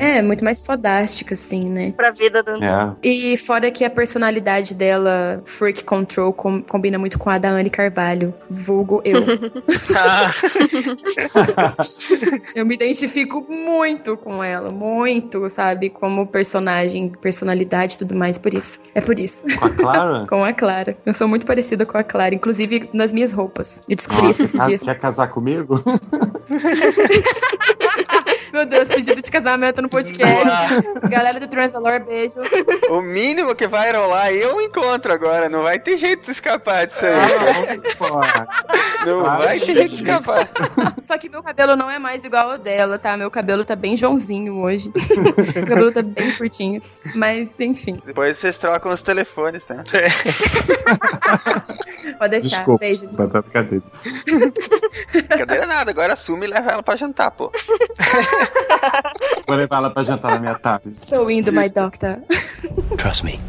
É, muito mais fodástica, assim, né? Pra vida do. É. E fora que a personalidade dela, Freak Control, com- combina muito com a da Anne Carvalho, vulgo eu. eu me identifico muito com ela, muito, sabe? Como personagem, personalidade e tudo mais, por isso. É por isso. Com a Clara? com a Clara. Eu sou muito parecida com a Clara, inclusive nas minhas roupas. Eu descobri isso esses ah, dias. Quer casar comigo? Meu Deus, pedido de casamento no podcast. Galera do Transalor, beijo. O mínimo que vai rolar eu encontro agora. Não vai ter jeito de escapar disso aí. Não Para vai ter jeito de escapar. Só que meu cabelo não é mais igual ao dela, tá? Meu cabelo tá bem Joãozinho hoje. meu cabelo tá bem curtinho. Mas, enfim, Depois vocês trocam os telefones, tá? pode deixar. Desculpa, Beijo. batata cadeira. Cadeira nada, agora assume e leva ela pra jantar, pô. Vou levar ela pra jantar na minha tarde. Estou indo, my doctor. Trust me,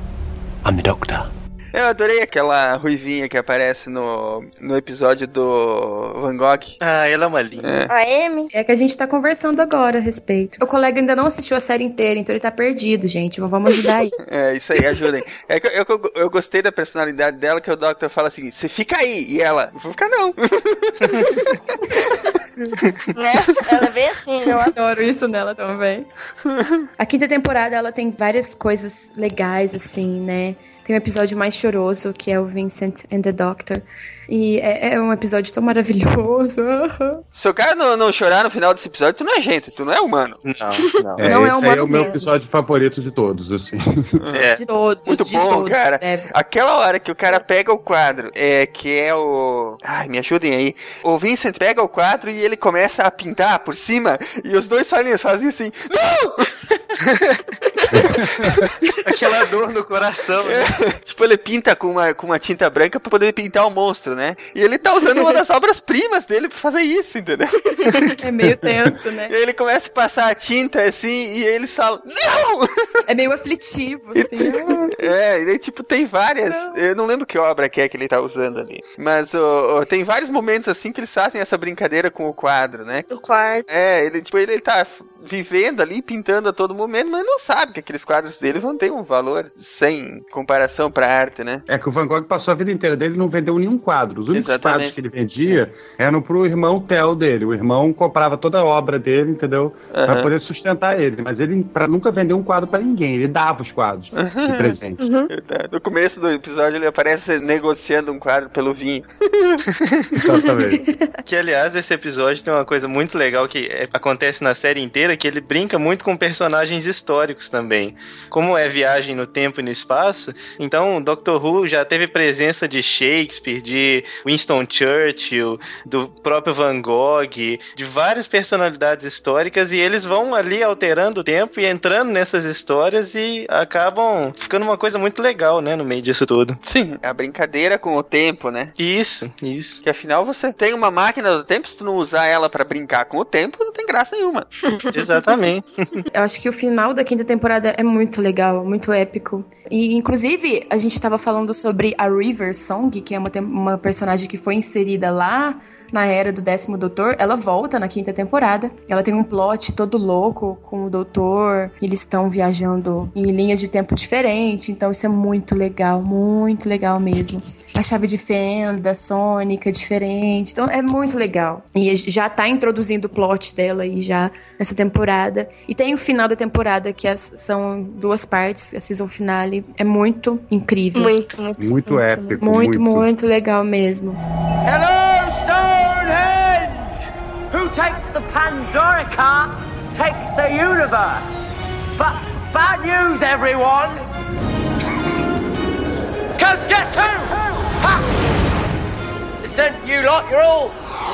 I'm the doctor. Eu adorei aquela ruivinha que aparece no, no episódio do Van Gogh. Ah, ela é uma linda. A Amy? É que a gente tá conversando agora a respeito. O colega ainda não assistiu a série inteira, então ele tá perdido, gente. Vamos ajudar aí. É, isso aí, ajudem. É que eu, eu, eu gostei da personalidade dela, que o Doctor fala assim, você fica aí, e ela, não vou ficar não. Né? Ela é bem assim. Eu adoro isso nela também. A quinta temporada, ela tem várias coisas legais, assim, né? Tem um episódio mais choroso, que é o Vincent and the Doctor. E é, é um episódio tão maravilhoso. Se o cara não, não chorar no final desse episódio, tu não é gente, tu não é humano. Não, não. É, Não é aí humano é o meu mesmo. episódio favorito de todos, assim. É. De todos, Muito de bom, todos, cara. é. Aquela hora que o cara pega o quadro, é, que é o. Ai, me ajudem aí. O Vincent pega o quadro e ele começa a pintar por cima, e os dois falinhos fazem assim: Não! Aquela dor no coração. né? tipo, ele pinta com uma, com uma tinta branca pra poder pintar o monstro, né? E ele tá usando uma das obras-primas dele pra fazer isso, entendeu? É meio tenso, né? E ele começa a passar a tinta assim, e aí eles falam: Não! É meio aflitivo, assim. É, e daí, tipo, tem várias. Eu não lembro que obra que é que ele tá usando ali. Mas ó, ó, tem vários momentos assim que eles fazem essa brincadeira com o quadro, né? Do quarto. É, ele, tipo, ele tá vivendo ali, pintando a todo momento, mas não sabe que aqueles quadros dele vão ter um valor sem comparação pra arte, né? É que o Van Gogh passou a vida inteira dele e não vendeu nenhum quadro. Os únicos Exatamente. quadros que ele vendia eram pro irmão Theo dele. O irmão comprava toda a obra dele, entendeu? Pra Aham. poder sustentar ele. Mas ele pra nunca vender um quadro pra ninguém. Ele dava os quadros de presente. No começo do episódio ele aparece negociando um quadro pelo vinho. Exatamente. Que, aliás, esse episódio tem uma coisa muito legal que é, acontece na série inteira, que ele brinca muito com personagens históricos também. Como é viagem no tempo e no espaço, então o Doctor Who já teve presença de Shakespeare, de Winston Churchill, do próprio Van Gogh, de várias personalidades históricas, e eles vão ali alterando o tempo e entrando nessas histórias e acabam ficando uma coisa muito legal, né, no meio disso tudo. Sim, a brincadeira com o tempo, né? Isso, isso. Que afinal você tem uma máquina do tempo, se tu não usar ela pra brincar com o tempo, não tem graça nenhuma. Exatamente. Eu acho que o final da quinta temporada é muito legal, muito épico. E, inclusive, a gente tava falando sobre a River Song, que é uma, uma personagem que foi inserida lá na era do décimo doutor. Ela volta na quinta temporada. Ela tem um plot todo louco com o doutor. Eles estão viajando em linhas de tempo diferentes. Então, isso é muito legal, muito legal mesmo. A chave de fenda, sônica, diferente. Então, é muito legal. E já tá introduzindo o plot dela aí já nessa temporada. E tem o final da temporada, que as- são duas partes, a season finale. É muito incrível. Muito, muito. Muito épico. Muito, muito legal mesmo. Takes the Pandorica takes the universe. But bad news, everyone! Cause guess who? Ha! Listen, you lot, you're all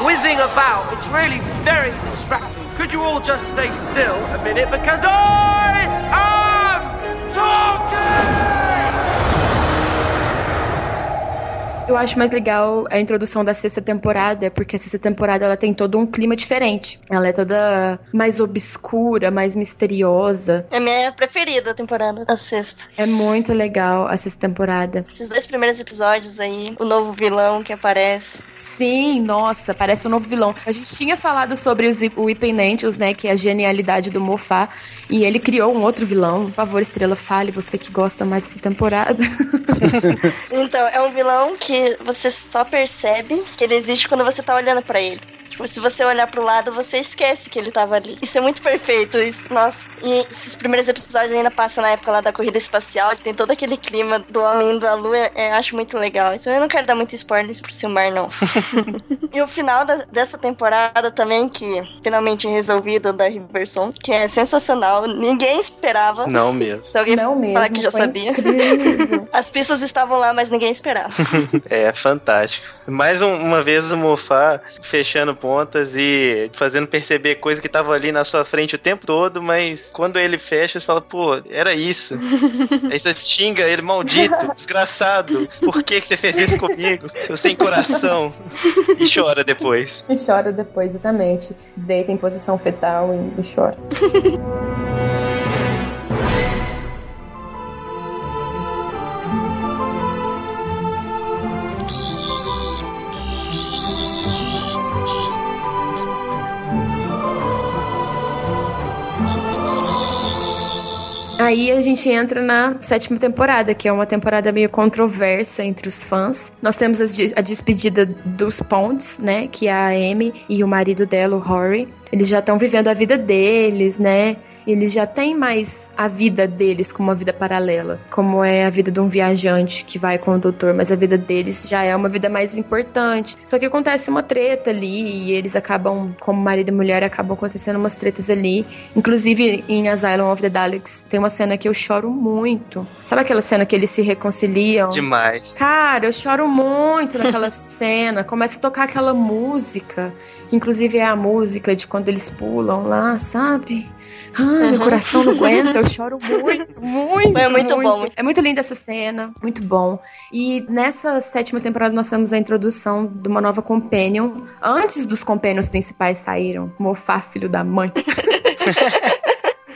whizzing about. It's really very distracting. Could you all just stay still a minute? Because I am talking! Eu acho mais legal a introdução da sexta temporada, porque a sexta temporada ela tem todo um clima diferente. Ela é toda mais obscura, mais misteriosa. É a minha preferida temporada, a sexta. É muito legal a sexta temporada. Esses dois primeiros episódios aí, o novo vilão que aparece. Sim, nossa, parece um novo vilão. A gente tinha falado sobre os, o Ipenentials, né, que é a genialidade do Mofá, e ele criou um outro vilão. Por favor, Estrela, fale, você que gosta mais dessa temporada. Então, é um vilão que você só percebe que ele existe quando você tá olhando pra ele. Tipo, se você olhar pro lado, você esquece que ele tava ali. Isso é muito perfeito. Isso, nossa. E esses primeiros episódios ainda passam na época lá da corrida espacial, que tem todo aquele clima do homem indo à lua. É, acho muito legal. Isso eu não quero dar muito spoilers pro Silmar, não. e o final da- dessa temporada também, que finalmente é resolvido da Riverson, que é sensacional. Ninguém esperava. Não mesmo. Se alguém Não falar mesmo, que já sabia. incrível. As pistas estavam lá, mas ninguém esperava. É fantástico. Mais um- uma vez o Mofá fechando pontas e fazendo perceber coisa que tava ali na sua frente o tempo todo, mas quando ele fecha, você fala, pô, era isso. Aí você xinga ele, maldito, desgraçado. Por que, que você fez isso comigo? Seu sem coração. E chora depois. E chora depois, exatamente. Deita em posição fetal e, e chora. Aí a gente entra na sétima temporada, que é uma temporada meio controversa entre os fãs. Nós temos a despedida dos Ponds, né? Que é a Amy e o marido dela, o Rory. Eles já estão vivendo a vida deles, né? Eles já têm mais a vida deles como uma vida paralela, como é a vida de um viajante que vai com o doutor, mas a vida deles já é uma vida mais importante. Só que acontece uma treta ali e eles acabam, como marido e mulher, acabam acontecendo umas tretas ali. Inclusive em Asylum of the Daleks tem uma cena que eu choro muito. Sabe aquela cena que eles se reconciliam? Demais. Cara, eu choro muito naquela cena. Começa a tocar aquela música, que inclusive é a música de quando eles pulam lá, sabe? Ai, meu coração não aguenta, eu choro muito, muito. É muito bom, muito. É muito linda essa cena, muito bom. E nessa sétima temporada nós temos a introdução de uma nova companion. Antes dos companions principais saíram, Mofá, filho da mãe.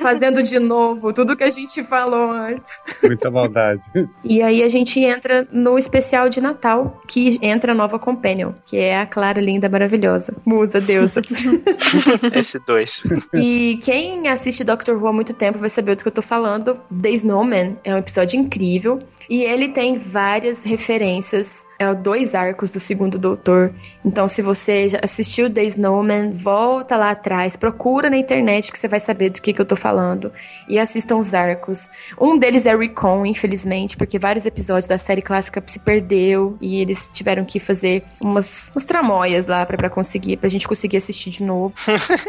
Fazendo de novo tudo que a gente falou antes. Muita maldade. E aí a gente entra no especial de Natal, que entra a nova companion, que é a Clara linda maravilhosa. Musa, deusa. S2. e quem assiste Doctor Who há muito tempo vai saber do que eu tô falando. The Snowman é um episódio incrível. E ele tem várias referências é, dois arcos do segundo Doutor. Então, se você já assistiu The Snowman, volta lá atrás, procura na internet que você vai saber do que, que eu tô falando. E assistam os arcos. Um deles é Recon, infelizmente, porque vários episódios da série clássica se perdeu e eles tiveram que fazer umas, umas tramóias lá pra, pra conseguir, pra gente conseguir assistir de novo.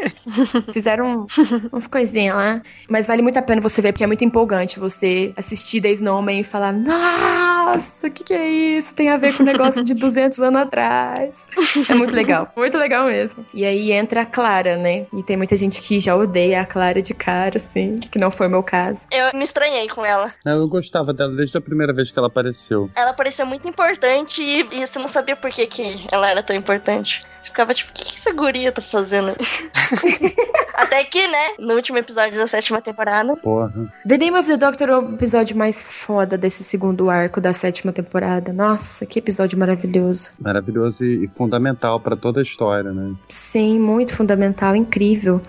Fizeram uns coisinhas lá. Mas vale muito a pena você ver, porque é muito empolgante você assistir The Snowman e falar: Nossa, o que, que é isso? Tem a ver com o negócio de 200 anos atrás. É muito legal. Muito legal mesmo. E aí entra a Clara, né? E tem muita gente que já odeia a Clara de cara, assim, que não foi o meu caso. Eu me estranhei com ela. Eu gostava dela desde a primeira vez que ela apareceu. Ela parecia muito importante e, e você não sabia por que, que ela era tão importante. Você ficava tipo, o que, que essa guria tá fazendo? Até que, né, no último episódio da sétima temporada, Porra. The Name of the Doctor é o episódio mais foda desse segundo arco da sétima temporada. Nossa, que episódio maravilhoso. Maravilhoso e, e fundamental pra toda a história, né? Sim, muito fundamental, incrível.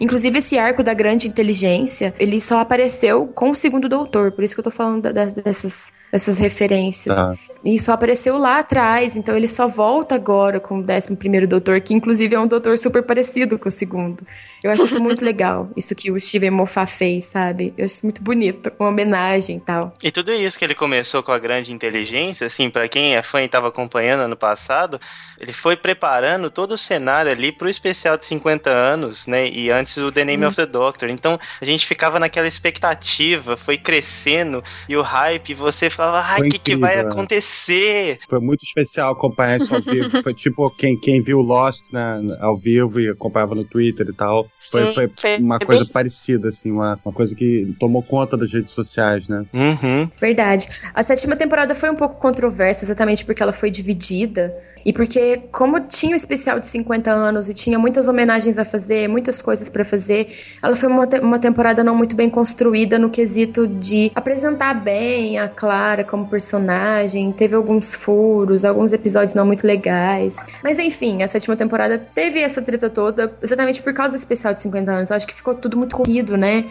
Inclusive, esse arco da grande inteligência, ele só apareceu com o segundo doutor, por isso que eu tô falando da- da- dessas, dessas referências. Tá. E só apareceu lá atrás, então ele só volta agora com o décimo primeiro doutor, que inclusive é um doutor super parecido com o segundo. Eu acho isso muito legal, isso que o Steven Moffat fez, sabe? Eu acho isso muito bonito, uma homenagem e tal. E tudo isso que ele começou com a grande inteligência, assim, pra quem é fã e tava acompanhando ano passado, ele foi preparando todo o cenário ali pro especial de 50 anos, né? E antes o The Sim. Name of the Doctor. Então a gente ficava naquela expectativa, foi crescendo e o hype, você ficava, ai, o Foi que, que vai né? acontecer? Foi muito especial acompanhar isso ao vivo. Foi tipo quem, quem viu Lost né, ao vivo e acompanhava no Twitter e tal. Foi, Sim, foi foi- uma foi coisa bem- parecida, assim, uma, uma coisa que tomou conta das redes sociais, né? Uhum. Verdade. A sétima temporada foi um pouco controversa, exatamente porque ela foi dividida. E porque, como tinha o especial de 50 anos e tinha muitas homenagens a fazer, muitas coisas pra fazer, ela foi uma, te- uma temporada não muito bem construída no quesito de apresentar bem a Clara como personagem. Teve alguns furos, alguns episódios não muito legais. Mas enfim, a sétima temporada teve essa treta toda, exatamente por causa do especial de 50 anos. Eu acho que ficou tudo muito corrido, né?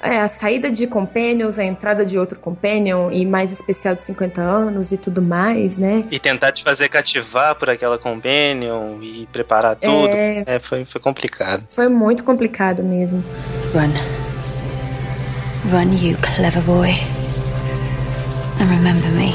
É, a saída de Companions, a entrada de outro Companion e mais especial de 50 anos e tudo mais, né? E tentar te fazer cativar por aquela companion e preparar tudo. É. É, foi, foi complicado. Foi muito complicado mesmo. Run. Run, you clever boy. And remember me.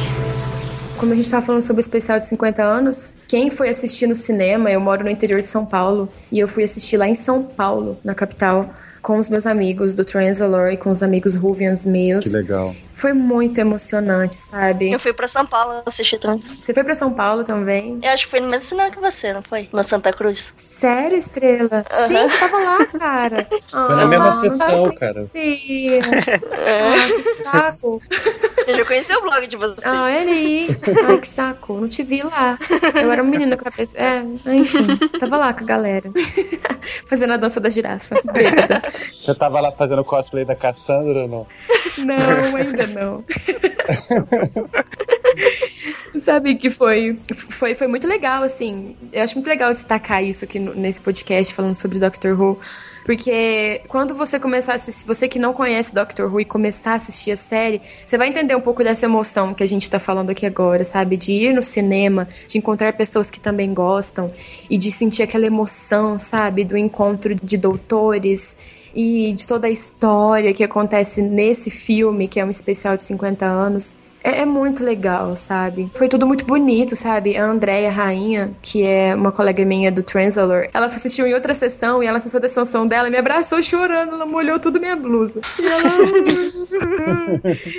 Como a gente tava falando sobre o especial de 50 anos, quem foi assistir no cinema, eu moro no interior de São Paulo, e eu fui assistir lá em São Paulo, na capital, com os meus amigos do Transalor e com os amigos Ruvians meus. Que legal. Foi muito emocionante, sabe? Eu fui pra São Paulo assistir também. Você foi pra São Paulo também? Eu acho que foi no mesmo cinema que você, não foi? No Santa Cruz. Sério, Estrela? Aham. Sim, você tava lá, cara. Foi na mesma Ah, sessão, cara. conhecia. Ah, que saco. Eu já conheci o blog de você. Ah, olha aí. Ai, que saco. Não te vi lá. Eu era um menino com a cabeça. É, enfim. Tava lá com a galera. Fazendo a dança da girafa. Bêbada. Você tava lá fazendo cosplay da Cassandra ou não? Não, ainda não. Sabe que foi, foi, foi muito legal, assim. Eu acho muito legal destacar isso aqui no- nesse podcast falando sobre Doctor Who. Porque quando você começar a assistir, você que não conhece Doctor Who e começar a assistir a série, você vai entender um pouco dessa emoção que a gente tá falando aqui agora, sabe? De ir no cinema, de encontrar pessoas que também gostam e de sentir aquela emoção, sabe? Do encontro de doutores e de toda a história que acontece nesse filme, que é um especial de 50 anos. É, é muito legal, sabe? Foi tudo muito bonito, sabe? A Andréia Rainha, que é uma colega minha do Transalor, ela assistiu em outra sessão e ela acessou da sessão dela e me abraçou chorando, ela molhou tudo minha blusa. E ela.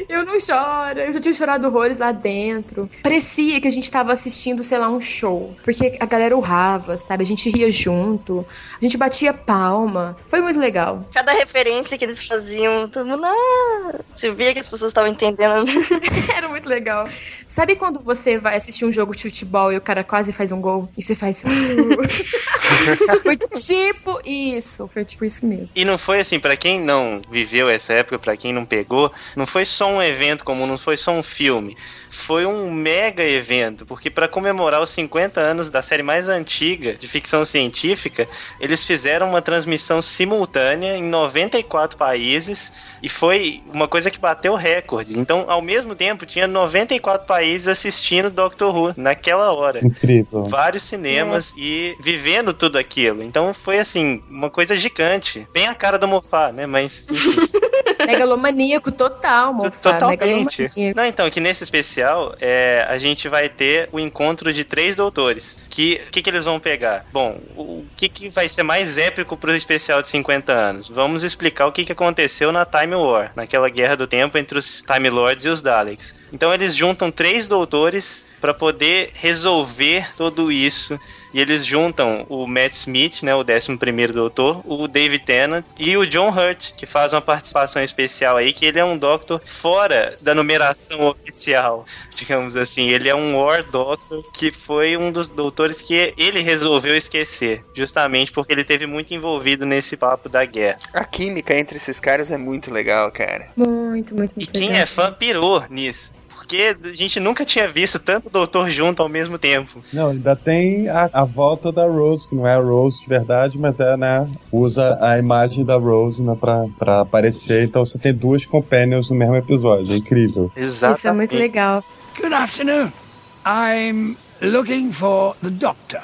eu não choro, eu já tinha chorado horrores lá dentro. Parecia que a gente tava assistindo, sei lá, um show. Porque a galera urrava, sabe? A gente ria junto, a gente batia palma. Foi muito legal. Cada referência que eles faziam, todo mundo. Ah! Você via que as pessoas estavam entendendo. Era muito legal. Sabe quando você vai assistir um jogo de futebol e o cara quase faz um gol? E você faz. foi tipo isso. Foi tipo isso mesmo. E não foi assim, pra quem não viveu essa época, pra quem não pegou, não foi só um evento comum, não foi só um filme. Foi um mega evento, porque pra comemorar os 50 anos da série mais antiga de ficção científica, eles fizeram uma transmissão simultânea em 94 países e foi uma coisa que bateu recorde. Então, ao mesmo tempo, tinha 94 países assistindo Doctor Who naquela hora Incrível. vários cinemas e vivendo tudo aquilo. Então foi assim, uma coisa gigante. Bem a cara do Mofá, né? Mas enfim, Megalomaníaco total, moça. totalmente. Não, então, que nesse especial é, a gente vai ter o encontro de três doutores. Que o que, que eles vão pegar? Bom, o que, que vai ser mais épico pro especial de 50 anos? Vamos explicar o que, que aconteceu na Time War, naquela guerra do tempo entre os Time Lords e os Daleks. Então eles juntam três doutores para poder resolver tudo isso. E eles juntam o Matt Smith, né, o 11 doutor, o David Tennant e o John Hurt, que faz uma participação especial aí, que ele é um Doctor fora da numeração oficial, digamos assim. Ele é um War Doctor, que foi um dos doutores que ele resolveu esquecer, justamente porque ele teve muito envolvido nesse papo da guerra. A química entre esses caras é muito legal, cara. Muito, muito, E muito quem legal. é fã pirou nisso. Porque a gente nunca tinha visto tanto doutor junto ao mesmo tempo. Não, ainda tem a, a volta da Rose, que não é a Rose de verdade, mas é, né? Usa a imagem da Rose né, pra, pra aparecer. Então você tem duas companions no mesmo episódio. É incrível. Exatamente. Isso é muito legal. Good afternoon. I'm looking for the doctor.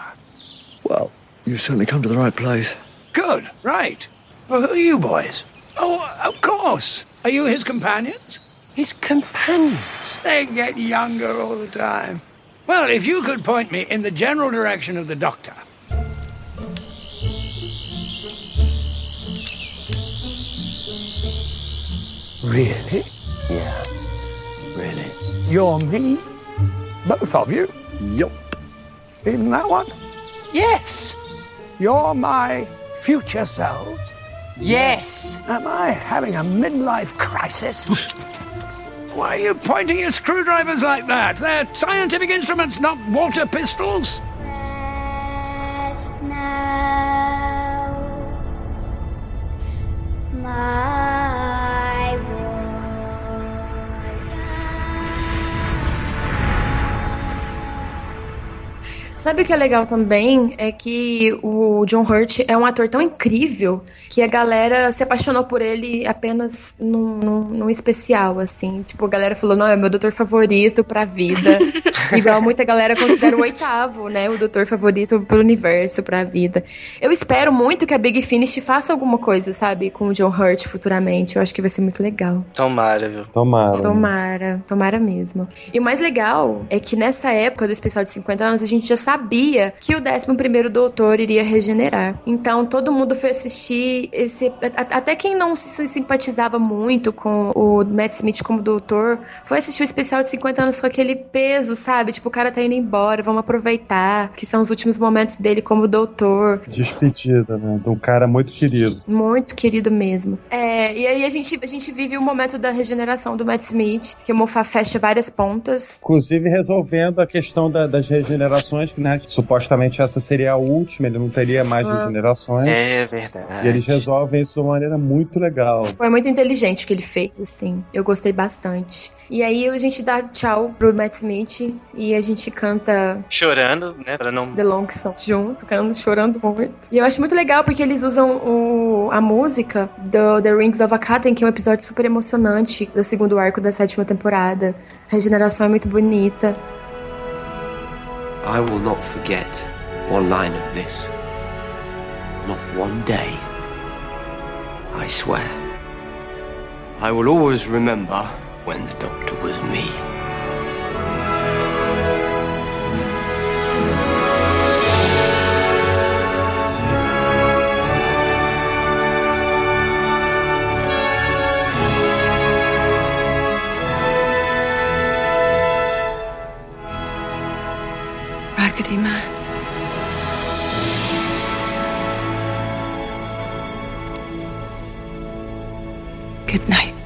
Well, you've certainly come to the right place. Good, right. Well, who are you boys? Oh, of course. Are you his companions? His companions? They get younger all the time. Well, if you could point me in the general direction of the doctor. Really? Yeah, really. You're me? Both of you? Yup. Even that one? Yes. You're my future selves? Yes. Am I having a midlife crisis? Why are you pointing your screwdrivers like that? They're scientific instruments, not water pistols. My Sabe o que é legal também? É que o John Hurt é um ator tão incrível que a galera se apaixonou por ele apenas num, num, num especial, assim. Tipo, a galera falou, não, é meu doutor favorito pra vida. Igual muita galera considera o oitavo, né? O doutor favorito pro universo, pra vida. Eu espero muito que a Big Finish faça alguma coisa, sabe? Com o John Hurt futuramente. Eu acho que vai ser muito legal. Tomara, viu? Tomara. Tomara, tomara mesmo. E o mais legal é que nessa época do especial de 50 anos, a gente já sabia que o 11 doutor iria regenerar. Então todo mundo foi assistir esse. Até quem não se simpatizava muito com o Matt Smith como doutor, foi assistir o especial de 50 anos com aquele peso, sabe? Tipo, o cara tá indo embora, vamos aproveitar, que são os últimos momentos dele como doutor. Despedida, né? De um cara muito querido. Muito querido mesmo. É, e aí a gente, a gente vive o momento da regeneração do Matt Smith, que o Moffat fecha várias pontas. Inclusive resolvendo a questão da- das regenerações, né? Que supostamente essa seria a última, ele não teria mais Ah. regenerações. É verdade. E eles resolvem isso de uma maneira muito legal. Foi muito inteligente o que ele fez, assim. Eu gostei bastante. E aí a gente dá tchau pro Matt Smith e a gente canta Chorando, né? Pra não. The Long Song junto, cantando, chorando muito. E eu acho muito legal porque eles usam o- a música do The Rings of Akaten, que é um episódio super emocionante do segundo arco da sétima temporada. A regeneração é muito bonita. I will not forget one line of this. Not one day. I swear. I will always remember when the doctor was me. Raggedy Man. Good night.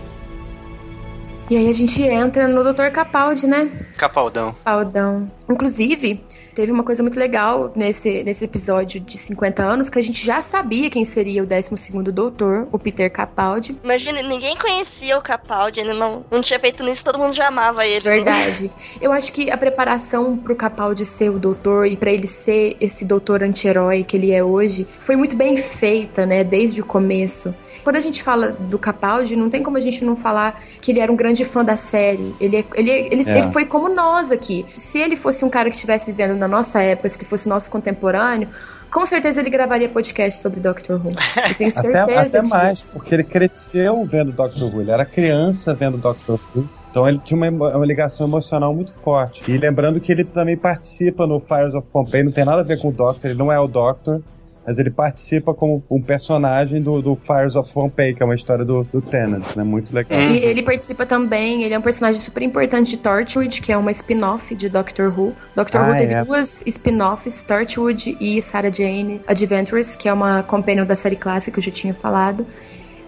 E aí a gente entra no Dr. Capaldi, né? Capaldão. Aldão. Inclusive, teve uma coisa muito legal nesse, nesse episódio de 50 anos, que a gente já sabia quem seria o 12º doutor, o Peter Capaldi. Imagina, ninguém conhecia o Capaldi, ele não, não tinha feito nisso, todo mundo já amava ele. Verdade. Eu acho que a preparação pro Capaldi ser o doutor e pra ele ser esse doutor anti-herói que ele é hoje foi muito bem feita, né, desde o começo. Quando a gente fala do Capaldi, não tem como a gente não falar que ele era um grande fã da série. Ele, é- ele, é- ele, É. ele foi como nós aqui. Se ele fosse um cara que estivesse vivendo na nossa época, se ele fosse nosso contemporâneo, com certeza ele gravaria podcast sobre Doctor Who. Eu tenho certeza Até, até disso. mais, porque ele cresceu vendo Doctor Who. Ele era criança vendo Doctor Who. Então ele tinha uma, uma ligação emocional muito forte. E lembrando que ele também participa no Fires of Pompeii, não tem nada a ver com o Doctor, ele não é o Doctor, mas ele participa como um personagem do, do Fires of Pompeii, que é uma história do, do Tennant, né? Muito legal. E ele participa também, ele é um personagem super importante de Torchwood, que é uma spin-off de Doctor Who. Doctor Ah, Who teve é. duas spin-offs, Torchwood e Sarah Jane Adventures, que é uma companion da série clássica que eu já tinha falado.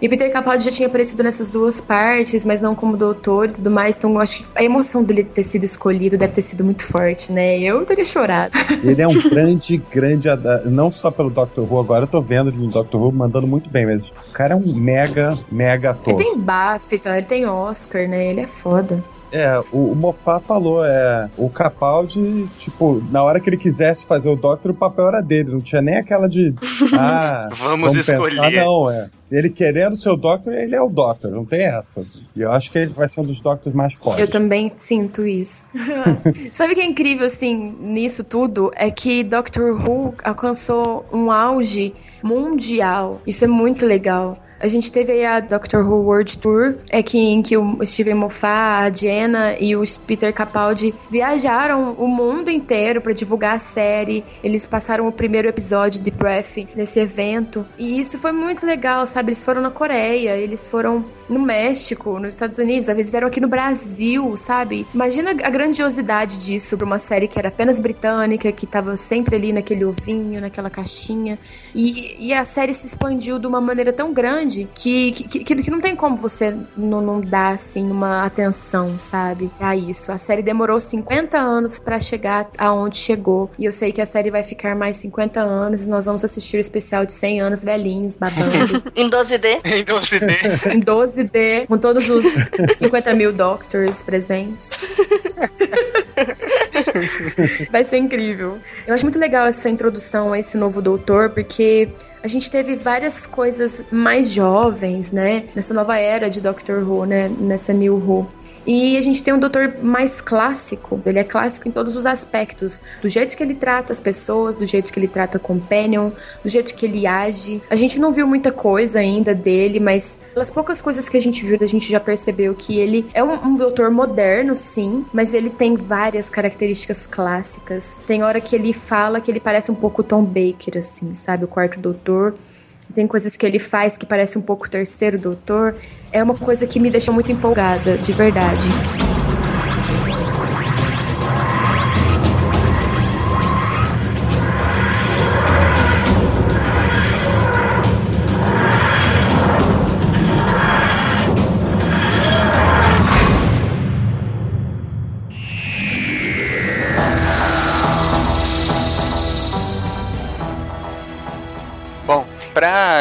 E Peter Capaldi já tinha aparecido nessas duas partes, mas não como doutor e tudo mais. Então eu acho que a emoção dele ter sido escolhido deve ter sido muito forte, né? Eu teria chorado. Ele é um grande, grande. Não só pelo Doctor Who, agora eu tô vendo ele no Doctor Who mandando muito bem, mas o cara é um mega, mega ator. Ele tem BAFTA, ele tem Oscar, né? Ele é foda. É, o, o Moffat falou, é, o Capaldi, tipo, na hora que ele quisesse fazer o Doctor, o papel era dele, não tinha nem aquela de, ah, Vamos escolher. Pensar, não, é. Ele querendo ser o Doctor, ele é o Doctor, não tem essa. E eu acho que ele vai ser um dos Doctors mais fortes. Eu também sinto isso. Sabe o que é incrível, assim, nisso tudo? É que Doctor Who alcançou um auge mundial. Isso é muito legal. A gente teve aí a Doctor Who World Tour, é que, em que o Steven Moffat, a Jenna e o Peter Capaldi viajaram o mundo inteiro para divulgar a série. Eles passaram o primeiro episódio de Breath nesse evento. E isso foi muito legal, sabe? Eles foram na Coreia, eles foram no México, nos Estados Unidos, às vezes vieram aqui no Brasil, sabe? Imagina a grandiosidade disso pra uma série que era apenas britânica, que tava sempre ali naquele ovinho, naquela caixinha. E, e a série se expandiu de uma maneira tão grande que, que, que, que não tem como você não, não dar, assim, uma atenção, sabe? Pra isso. A série demorou 50 anos para chegar aonde chegou. E eu sei que a série vai ficar mais 50 anos e nós vamos assistir o especial de 100 anos velhinhos, babando. em 12D. em 12D. em 12D, com todos os 50 mil Doctors presentes. vai ser incrível. Eu acho muito legal essa introdução a esse novo doutor, porque a gente teve várias coisas mais jovens, né? Nessa nova era de Doctor Who, né? Nessa New Who. E a gente tem um doutor mais clássico. Ele é clássico em todos os aspectos. Do jeito que ele trata as pessoas, do jeito que ele trata Companion, do jeito que ele age. A gente não viu muita coisa ainda dele, mas pelas poucas coisas que a gente viu, a gente já percebeu que ele é um, um doutor moderno, sim, mas ele tem várias características clássicas. Tem hora que ele fala que ele parece um pouco Tom Baker, assim, sabe? O quarto doutor. Tem coisas que ele faz que parece um pouco o terceiro doutor. É uma coisa que me deixa muito empolgada, de verdade.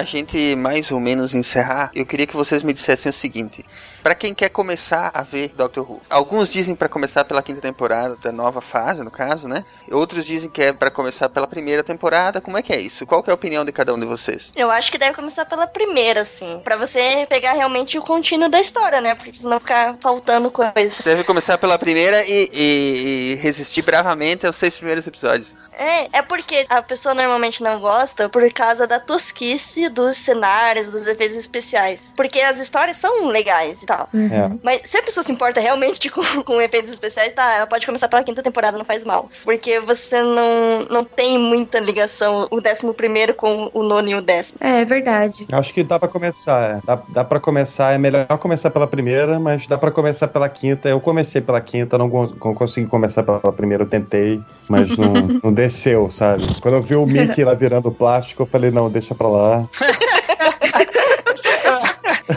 Gente mais ou menos encerrar, eu queria que vocês me dissessem o seguinte: Pra quem quer começar a ver Doctor Who, alguns dizem pra começar pela quinta temporada da nova fase, no caso, né? Outros dizem que é pra começar pela primeira temporada. Como é que é isso? Qual é a opinião de cada um de vocês? Eu acho que deve começar pela primeira, assim. Pra você pegar realmente o contínuo da história, né? Porque senão ficar faltando coisa. Deve começar pela primeira e, e- e resistir bravamente aos seis primeiros episódios. É, é porque a pessoa normalmente não gosta por causa da tosquice dos cenários, dos efeitos especiais. Porque as histórias são legais e tal. É. Mas se a pessoa se importa realmente com, com efeitos especiais, tá, ela pode começar pela quinta temporada, não faz mal. Porque você não, não tem muita ligação, o décimo primeiro com o nono e o décimo. É, é verdade. Acho que dá pra começar. é. Dá, dá para começar. É melhor começar pela primeira, mas dá pra começar pela quinta. Eu comecei pela quinta, não, não consegui começar pela primeira. Eu tentei, mas não, não desceu, sabe? Quando eu vi o Mickey lá virando plástico, eu falei, não, deixa pra lá.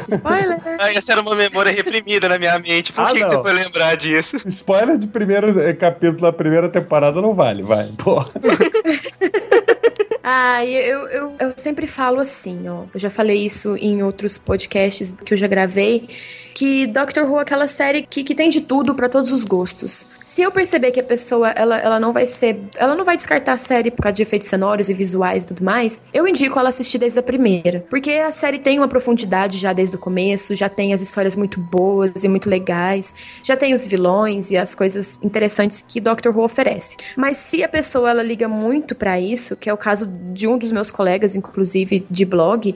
Spoiler! Ah, essa era uma memória reprimida na minha mente. Por Ah, que, que você foi lembrar disso? Spoiler de primeiro eh, capítulo da primeira temporada não vale, vai. Porra. Ah, eu, eu, eu sempre falo assim, ó. Eu já falei isso em outros podcasts que eu já gravei. Que Doctor Who é aquela série que, que tem de tudo pra todos os gostos. Se eu perceber que a pessoa ela, ela não vai ser. Ela não vai descartar a série por causa de efeitos sonoros e visuais e tudo mais, eu indico ela assistir desde a primeira. Porque a série tem uma profundidade já desde o começo, já tem as histórias muito boas e muito legais, já tem os vilões e as coisas interessantes que Doctor Who oferece. Mas se a pessoa ela liga muito pra isso, que é o caso de um dos meus colegas, inclusive de blog,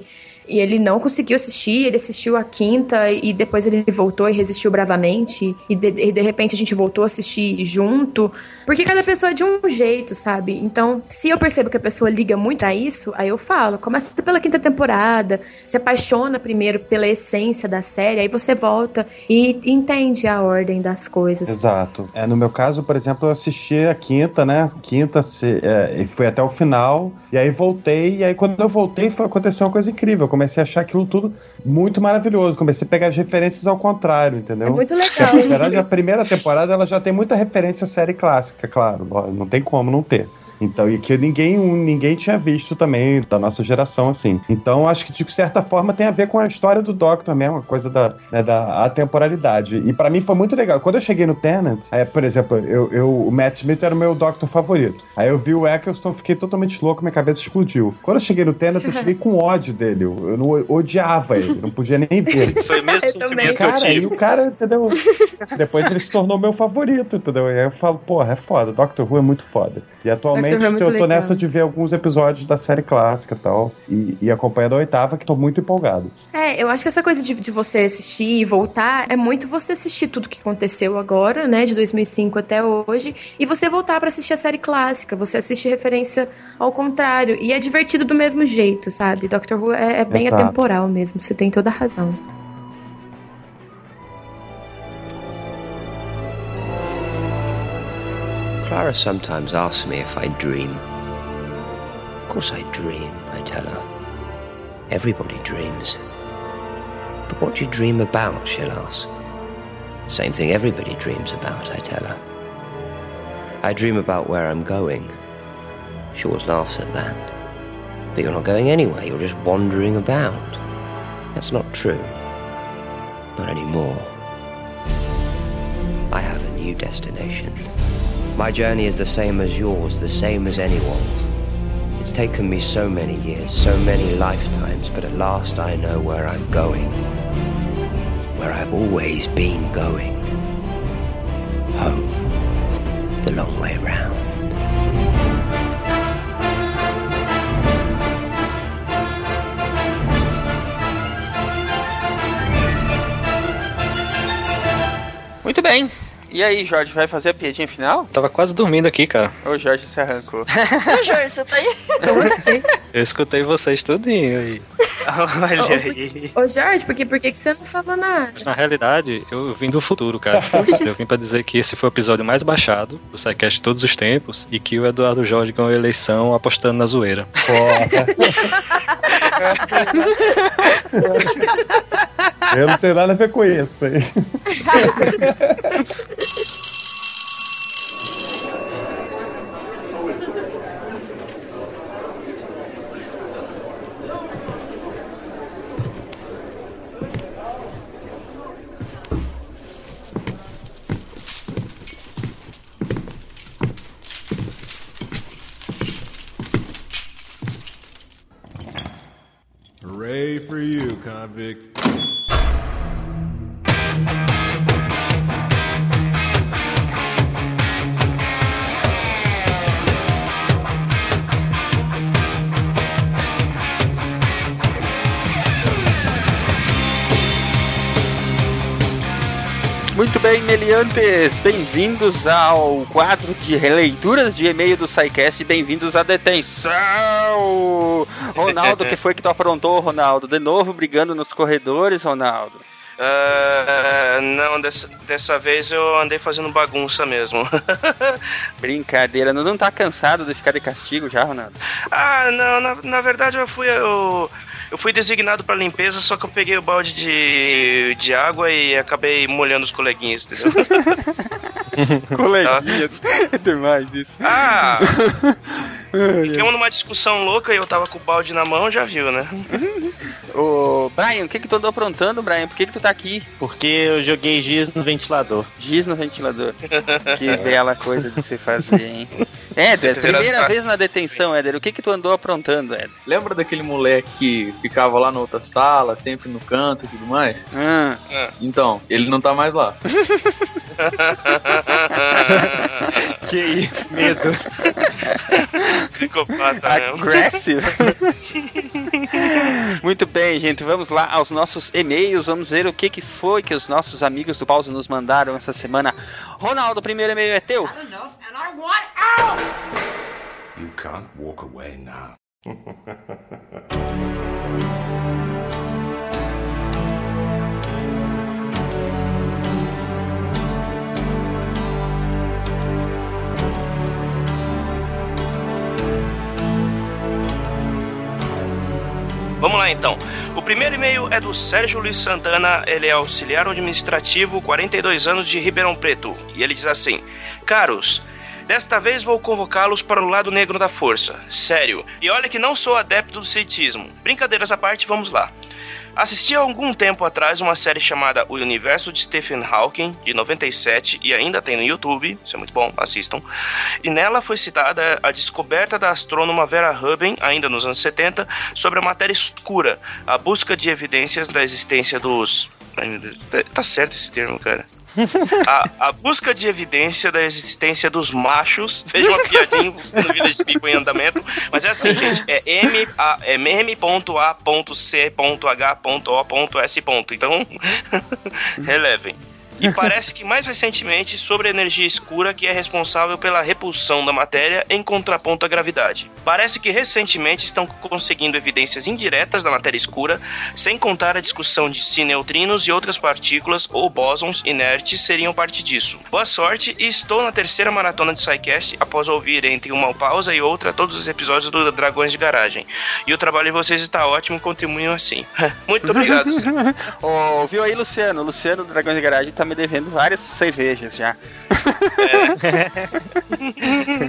e ele não conseguiu assistir, ele assistiu a quinta e depois ele voltou e resistiu bravamente. E de, e de repente a gente voltou a assistir junto. Porque cada pessoa é de um jeito, sabe? Então, se eu percebo que a pessoa liga muito a isso, aí eu falo, começa pela quinta temporada, se apaixona primeiro pela essência da série, aí você volta e entende a ordem das coisas. Exato. É, no meu caso, por exemplo, eu assisti a quinta, né? Quinta, se, é, e fui até o final, e aí voltei, e aí quando eu voltei, foi, aconteceu uma coisa incrível. Eu comecei a achar aquilo tudo muito maravilhoso. Comecei a pegar as referências ao contrário, entendeu? É muito legal Na verdade, a primeira temporada ela já tem muita referência à série clássica, claro. Não tem como não ter. Então, e que ninguém, ninguém tinha visto também da nossa geração, assim. Então, acho que de certa forma tem a ver com a história do Doctor mesmo, a coisa da, né, da atemporalidade. E pra mim foi muito legal. Quando eu cheguei no Tenant, é, por exemplo, eu, eu, o Matt Smith era o meu Doctor favorito. Aí eu vi o Eccleston, fiquei totalmente louco, minha cabeça explodiu. Quando eu cheguei no Tenant, eu cheguei com ódio dele. Eu, eu não odiava ele, não podia nem ver. Foi mesmo Eu também. que eu Cara, e o cara, entendeu? Depois ele se tornou meu favorito, entendeu? E aí eu falo, porra, é foda. Doctor Who é muito foda. E atualmente Muito eu tô nessa de ver alguns episódios da série clássica e tal. E, acompanhando a oitava, que tô muito empolgado. É, eu acho que essa coisa de, de você assistir e voltar é muito você assistir tudo que aconteceu agora, né, de 2005 até hoje, e você voltar pra assistir a série clássica. Você assiste referência ao contrário. E é divertido do mesmo jeito, sabe? Doctor Who é, é bem Exato. atemporal mesmo, você tem toda a razão. Clara sometimes asks me if I dream. Of course I dream, I tell her. Everybody dreams. But what do you dream about, she'll ask. Same thing everybody dreams about, I tell her. I dream about where I'm going. She always laughs at that. But you're not going anywhere, you're just wandering about. That's not true. Not anymore. I have a new destination. My journey is the same as yours, the same as anyone's. It's taken me so many years, so many lifetimes, but at last I know where I'm going. Where I've always been going. Home. The long way round. Muito bem. E aí, Jorge, vai fazer a piadinha final? Tava quase dormindo aqui, cara. O Jorge se arrancou. Ô, Jorge, você tá aí? Eu escutei vocês tudinho aí. Olha aí. Ô, Jorge, por que, por que que você não falou nada? Mas na realidade, eu vim do futuro, cara. Eu vim pra dizer que esse foi o episódio mais baixado do SciCast de todos os tempos e que o Eduardo Jorge ganhou a eleição apostando na zoeira. Eu não tenho nada a ver com isso aí. Hooray for you, convict. Bem, meliantes, bem-vindos ao quadro de releituras de e-mail do SciCast, bem-vindos à detenção! Ronaldo, que foi que tu aprontou, Ronaldo? De novo brigando nos corredores, Ronaldo? Ah, não, dessa, dessa vez eu andei fazendo bagunça mesmo. Brincadeira, não, não tá cansado de ficar de castigo já, Ronaldo? ah, não, na, na verdade eu fui. Eu, eu fui designado pra limpeza, só que eu peguei o balde de, de água e acabei molhando os coleguinhas, entendeu? Coleguinhas, é demais isso. Ah! Ficamos numa discussão louca e eu tava com o balde na mão, já viu, né? Ô, Brian, o que que tu andou aprontando, Brian? Por que que tu tá aqui? Porque eu joguei giz no ventilador. Giz no ventilador. Que bela coisa de se fazer, hein? Éder, primeira vez na detenção, Éder. O que que tu andou aprontando, Éder? Lembra daquele moleque que ficava lá na outra sala, sempre no canto e tudo mais? Ah. Então, ele não tá mais lá. que isso, medo. Psicopata mesmo. Aggressive. Muito bem, gente. Vamos lá aos nossos e-mails. Vamos ver o que, que foi que os nossos amigos do Pause nos mandaram essa semana. Ronaldo, o primeiro e-mail é teu. You can't walk away now. Vamos lá então. O primeiro e-mail é do Sérgio Luiz Santana, ele é auxiliar administrativo, 42 anos de Ribeirão Preto. E ele diz assim: Caros, desta vez vou convocá-los para o lado negro da força. Sério. E olha que não sou adepto do ceticismo. Brincadeiras à parte, vamos lá. Assisti há algum tempo atrás uma série chamada O Universo de Stephen Hawking, de 97, e ainda tem no YouTube, isso é muito bom, assistam. E nela foi citada a descoberta da astrônoma Vera Rubin, ainda nos anos 70, sobre a matéria escura, a busca de evidências da existência dos. Ai, meu Deus, tá- tá certo esse termo, cara. A, a busca de evidência da existência dos machos. Veja uma piadinha no Village People em andamento. Mas é assim, gente. É M, A, é. Então, relevem. E parece que mais recentemente sobre a energia escura que é responsável pela repulsão da matéria em contraponto à gravidade. Parece que recentemente estão conseguindo evidências indiretas da matéria escura, sem contar a discussão de se neutrinos e outras partículas ou bósons inertes seriam parte disso. Boa sorte e estou na terceira maratona de SciCast após ouvir entre uma pausa e outra todos os episódios do Dragões de Garagem. E o trabalho de vocês está ótimo, continuem assim. Muito obrigado. Ô, viu aí, Luciano? Luciano do Dragões de Garagem tá me devendo várias cervejas já.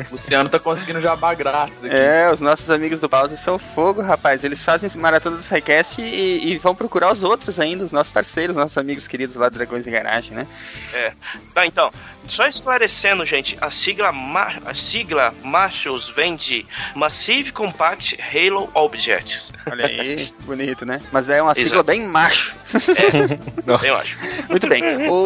O Luciano tá conseguindo jabá grátis aqui. É, os nossos amigos do Pause são fogo, rapaz. Eles fazem maratona do SciCast e, e vão procurar os outros ainda, os nossos parceiros, nossos amigos queridos lá do Dragões de Garagem, né? É. Tá, então, só esclarecendo, gente, a sigla, a sigla Machos vem de Massive Compact Halo Objects. Olha aí, bonito, né? Mas é uma sigla Exato. bem macho. É, eu acho. Muito bem. O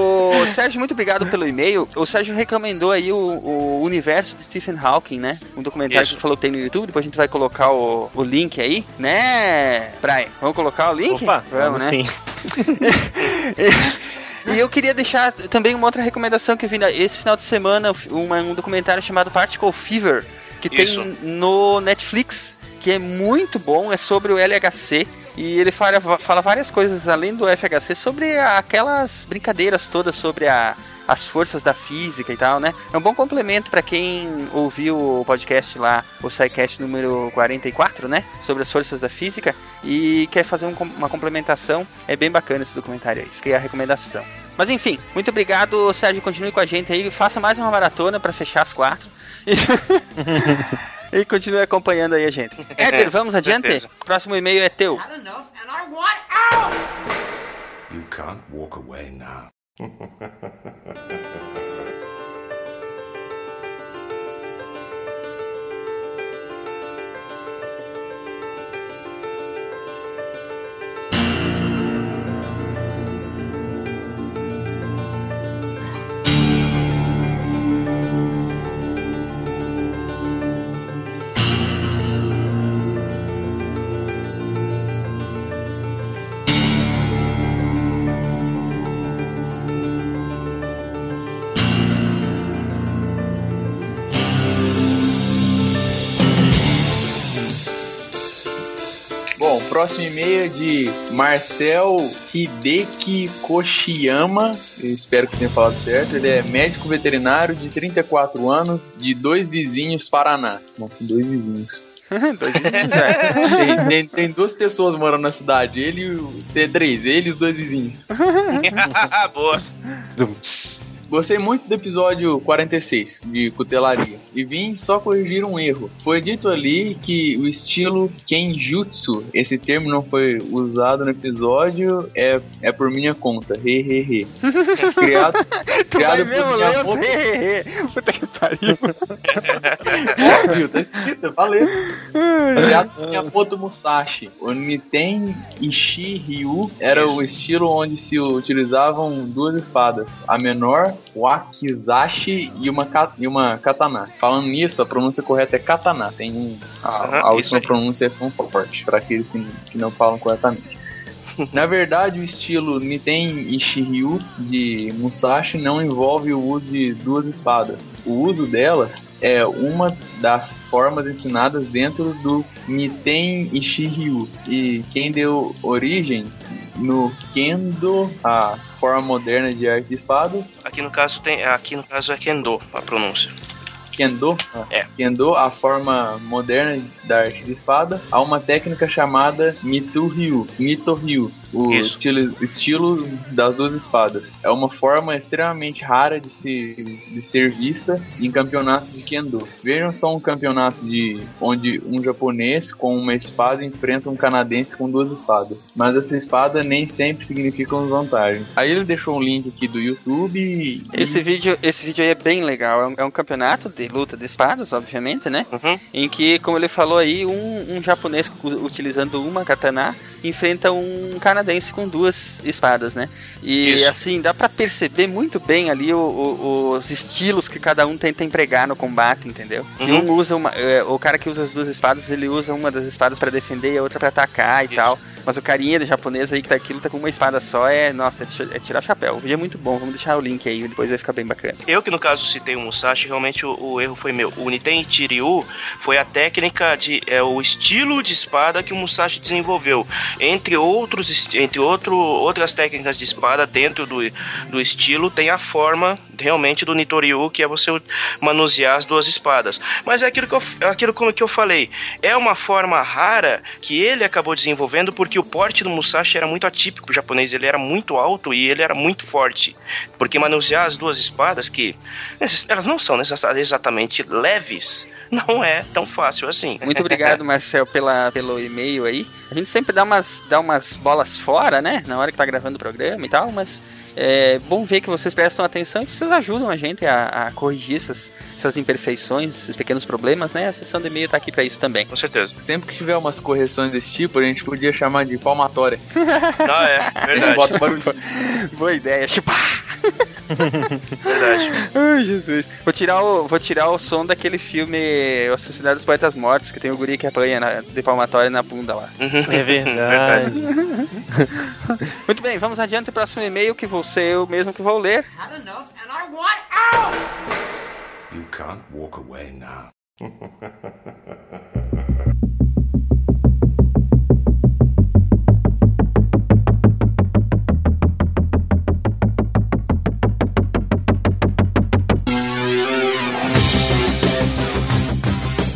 Sérgio, muito obrigado pelo e-mail. O Sérgio recomendou aí o, o universo de Stephen Hawking, né? Um documentário Isso. que falou que tem no YouTube. Depois a gente vai colocar o, o link aí, né, Brian? Vamos colocar o link? Opa, vamos sim. E eu queria deixar também uma outra recomendação que eu vi esse final de semana, uma- um documentário chamado Particle Fever, que Isso. tem no Netflix, que é muito bom, é sobre o LHC. E ele fala, fala várias coisas além do FHC sobre aquelas brincadeiras todas sobre a, as forças da física e tal, né? É um bom complemento para quem ouviu o podcast lá, o SciCast número 44, né? Sobre as forças da física e quer fazer um uma complementação. É bem bacana esse documentário aí. Fiquei a recomendação. Mas enfim, muito obrigado, Sérgio. Continue com a gente aí. Faça mais uma maratona para fechar as quatro. E, continue acompanhando aí a gente. Éder, vamos adiante? Certeza. Próximo e-mail é teu. You can't walk away now. próximo e-mail é de Marcel Hideki Koshiyama. Eu espero que tenha falado certo. Ele é médico veterinário de 34 anos, de dois vizinhos, Paraná. Bom, dois vizinhos. Dois vizinhos, é. tem, tem- tem duas pessoas morando na cidade. Ele e o. Tem três, ele e os dois vizinhos. Boa. Gostei muito do episódio 46 de Cutelaria e vim só corrigir um erro. Foi dito ali que o estilo Kenjutsu, esse termo não foi usado no episódio, é, é por minha conta. He, he, he. Criado, Tu vai criado mesmo por he, he, he. Puta que pariu. Óbvio, tá escrito, valeu. Criado por Miyamoto Musashi. O Niten Ishiryu era o estilo onde se utilizavam duas espadas. A menor, o Akizashi e uma, e uma katana. Falando nisso, a pronúncia correta é katana. Tem um, a, Aham, a última pronúncia é tão forte, para aqueles que, que não falam corretamente. Na verdade, o estilo Niten Ishiryu de Musashi não envolve o uso de duas espadas. O uso delas é uma das formas ensinadas dentro do Niten Ishiryu. E quem deu origem no Kendo, a forma moderna de arte de espada, Aqui no caso tem, aqui no caso é Kendo a pronúncia. Kendo, É. Kendo, a forma moderna da arte de espada, há uma técnica chamada Mito-ryu, Mito-ryu, o estilo, estilo das duas espadas. É uma forma extremamente rara de, se, de ser vista em campeonatos de Kendo. Vejam só um campeonato de onde um japonês com uma espada enfrenta um canadense com duas espadas. Mas essa espada nem sempre significa uma vantagem. Aí ele deixou um link aqui do YouTube e... Esse vídeo, esse vídeo aí é bem legal. É um, é um campeonato de luta de espadas, obviamente, né? Uhum. Em que, como ele falou aí, um, um japonês utilizando uma katana enfrenta um canadense com duas espadas, né? E Isso. assim, dá pra perceber muito bem ali o- o- os estilos que cada um tenta empregar no combate, entendeu? Uhum. um usa uma. é, o cara que usa as duas espadas, ele usa uma das espadas pra defender e a outra pra atacar e tal. Mas o carinha de japonês aí que tá aquilo, tá com uma espada só, é, nossa, é, é tirar chapéu. O vídeo é muito bom, vamos deixar o link aí, depois vai ficar bem bacana. Eu que no caso citei o Musashi, realmente o, o erro foi meu. O Niten Chiryu foi a técnica de é o estilo de espada que o Musashi desenvolveu. Entre outros entre outro, outras técnicas de espada dentro do, do estilo tem a forma realmente do Nitoryu, que é você manusear as duas espadas. Mas é aquilo que eu, é aquilo que eu falei, é uma forma rara que ele acabou desenvolvendo porque o porte do Musashi era muito atípico japonês, ele era muito alto e ele era muito forte. Porque manusear as duas espadas que elas não são exatamente leves, não é tão fácil assim. Muito obrigado, Marcel, pela, pelo e-mail aí. A gente sempre dá umas, dá umas bolas fora, né? Na hora que tá gravando o programa e tal, mas é bom ver que vocês prestam atenção e que vocês ajudam a gente a, a corrigir essas, essas imperfeições, esses pequenos problemas, né? A sessão de e-mail tá aqui pra isso também. Com certeza. Sempre que tiver umas correções desse tipo, a gente podia chamar de palmatória. Ah, é, verdade. bota barulho. Boa ideia, tipo. Verdade. Ai, Jesus. Vou tirar, o, vou tirar o som daquele filme A Sociedade dos Poetas Mortos, que tem o guri que apanha na, de palmatória na bunda lá. É verdade. Muito bem, vamos adiante. O próximo e-mail que vou ser eu mesmo que vou ler. Had enough and I want out! You can't walk away now.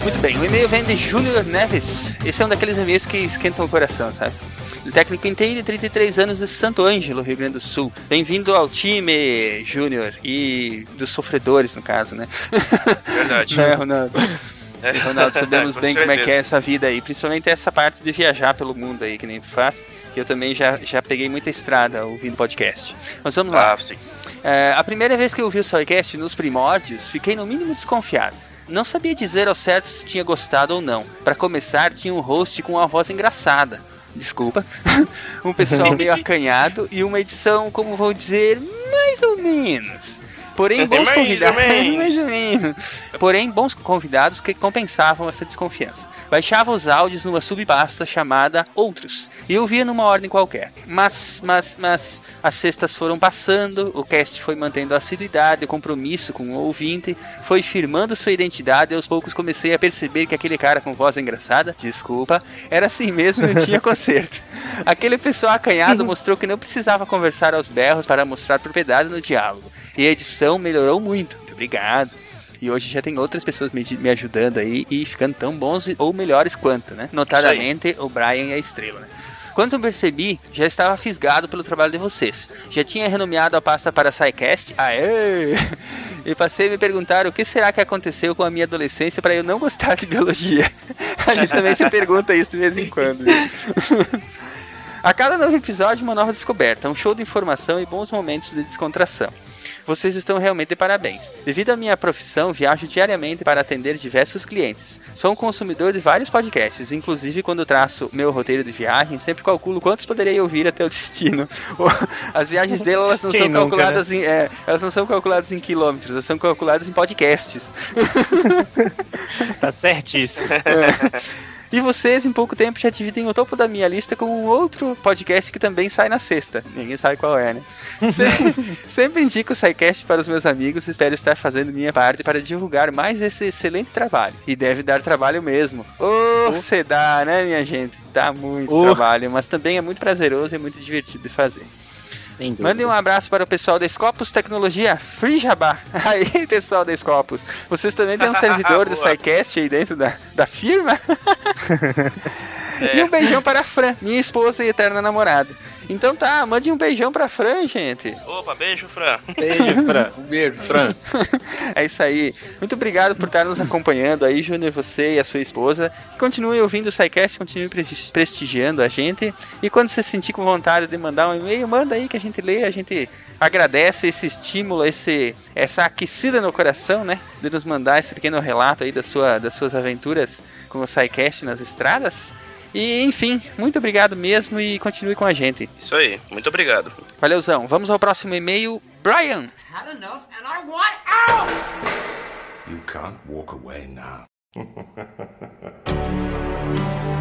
Muito bem, o e-mail vem de Júnior Neves. Esse é um daqueles e-mails que esquentam o coração, sabe? É técnico em TI de 33 anos de Santo Ângelo, Rio Grande do Sul. Bem-vindo ao time, Júnior, e dos sofredores, no caso, né? Verdade. Né, Ronaldo? É. Ronaldo, sabemos Com bem como é que é certeza. essa vida aí, principalmente essa parte de viajar pelo mundo aí, que nem tu faz, que eu também já, já peguei muita estrada ouvindo podcast. Mas vamos lá. Ah, sim. É, a primeira vez que eu ouvi o Soycast nos primórdios, fiquei no mínimo desconfiado. Não sabia dizer ao certo se tinha gostado ou não. Para começar, tinha um host com uma voz engraçada. Desculpa. um pessoal meio acanhado e uma edição, como vou dizer, mais ou menos. Porém, bons convidados. menos. mais ou menos. Porém, bons convidados que compensavam essa desconfiança. Baixava os áudios numa subpasta chamada Outros e eu via numa ordem qualquer. Mas, mas, mas as sextas foram passando, o cast foi mantendo a assiduidade, o compromisso com o ouvinte, foi firmando sua identidade e aos poucos comecei a perceber que aquele cara com voz engraçada, desculpa, era assim mesmo e não tinha conserto. Aquele pessoal acanhado mostrou que não precisava conversar aos berros para mostrar propriedade no diálogo. E a edição melhorou. Muito obrigado. E hoje já tem outras pessoas me, me ajudando aí e ficando tão bons ou melhores quanto, né? Notadamente o Brian e a Estrela, né? Quando eu percebi, já estava fisgado pelo trabalho de vocês. Já tinha renomeado a pasta para SciCast, aê! E passei a me perguntar o que será que aconteceu com a minha adolescência para eu não gostar de biologia. A gente também se pergunta isso de vez em quando. né? A cada novo episódio, uma nova descoberta, um show de informação e bons momentos de descontração. Vocês estão realmente de parabéns. Devido à minha profissão, viajo diariamente para atender diversos clientes. Sou um consumidor de vários podcasts, inclusive quando traço meu roteiro de viagem, sempre calculo quantos poderei ouvir até o destino. As viagens dele elas não Quem são nunca, calculadas em, é, elas não são calculadas em quilômetros, elas são calculadas em podcasts. Tá certíssimo. É. E vocês, em pouco tempo, já dividem o topo da minha lista com um outro podcast que também sai na sexta. Ninguém sabe qual é, né? Se- Sempre indico o SciCast para os meus amigos e espero estar fazendo minha parte para divulgar mais esse excelente trabalho. E deve dar trabalho mesmo. Ô, você dá, né, minha gente? Dá muito Oh. trabalho, mas também é muito prazeroso e muito divertido de fazer. Mandem um abraço para o pessoal da Scopus Tecnologia Free Jabá. Aí, pessoal da Scopus. Vocês também têm um servidor do. SciCast aí dentro da, da firma? E um beijão para a Fran, minha esposa e eterna namorada. Então tá, mande um beijão pra Fran, gente. Opa, beijo, Fran. Beijo, Fran. Um beijo, Fran. É isso aí. Muito obrigado por estar nos acompanhando aí, Júnior, você e a sua esposa. Continue ouvindo o SciCast, continue presti- prestigiando a gente. E quando você se sentir com vontade de mandar um e-mail, manda aí que a gente lê, a gente agradece esse estímulo, esse, essa aquecida no coração, né? De nos mandar esse pequeno relato aí da sua, das suas aventuras com o SciCast nas estradas. E enfim, muito obrigado mesmo e continue com a gente. Isso aí, muito obrigado. Valeuzão. Vamos ao próximo e-mail. Brian. Had enough and I want out! You can't walk away now.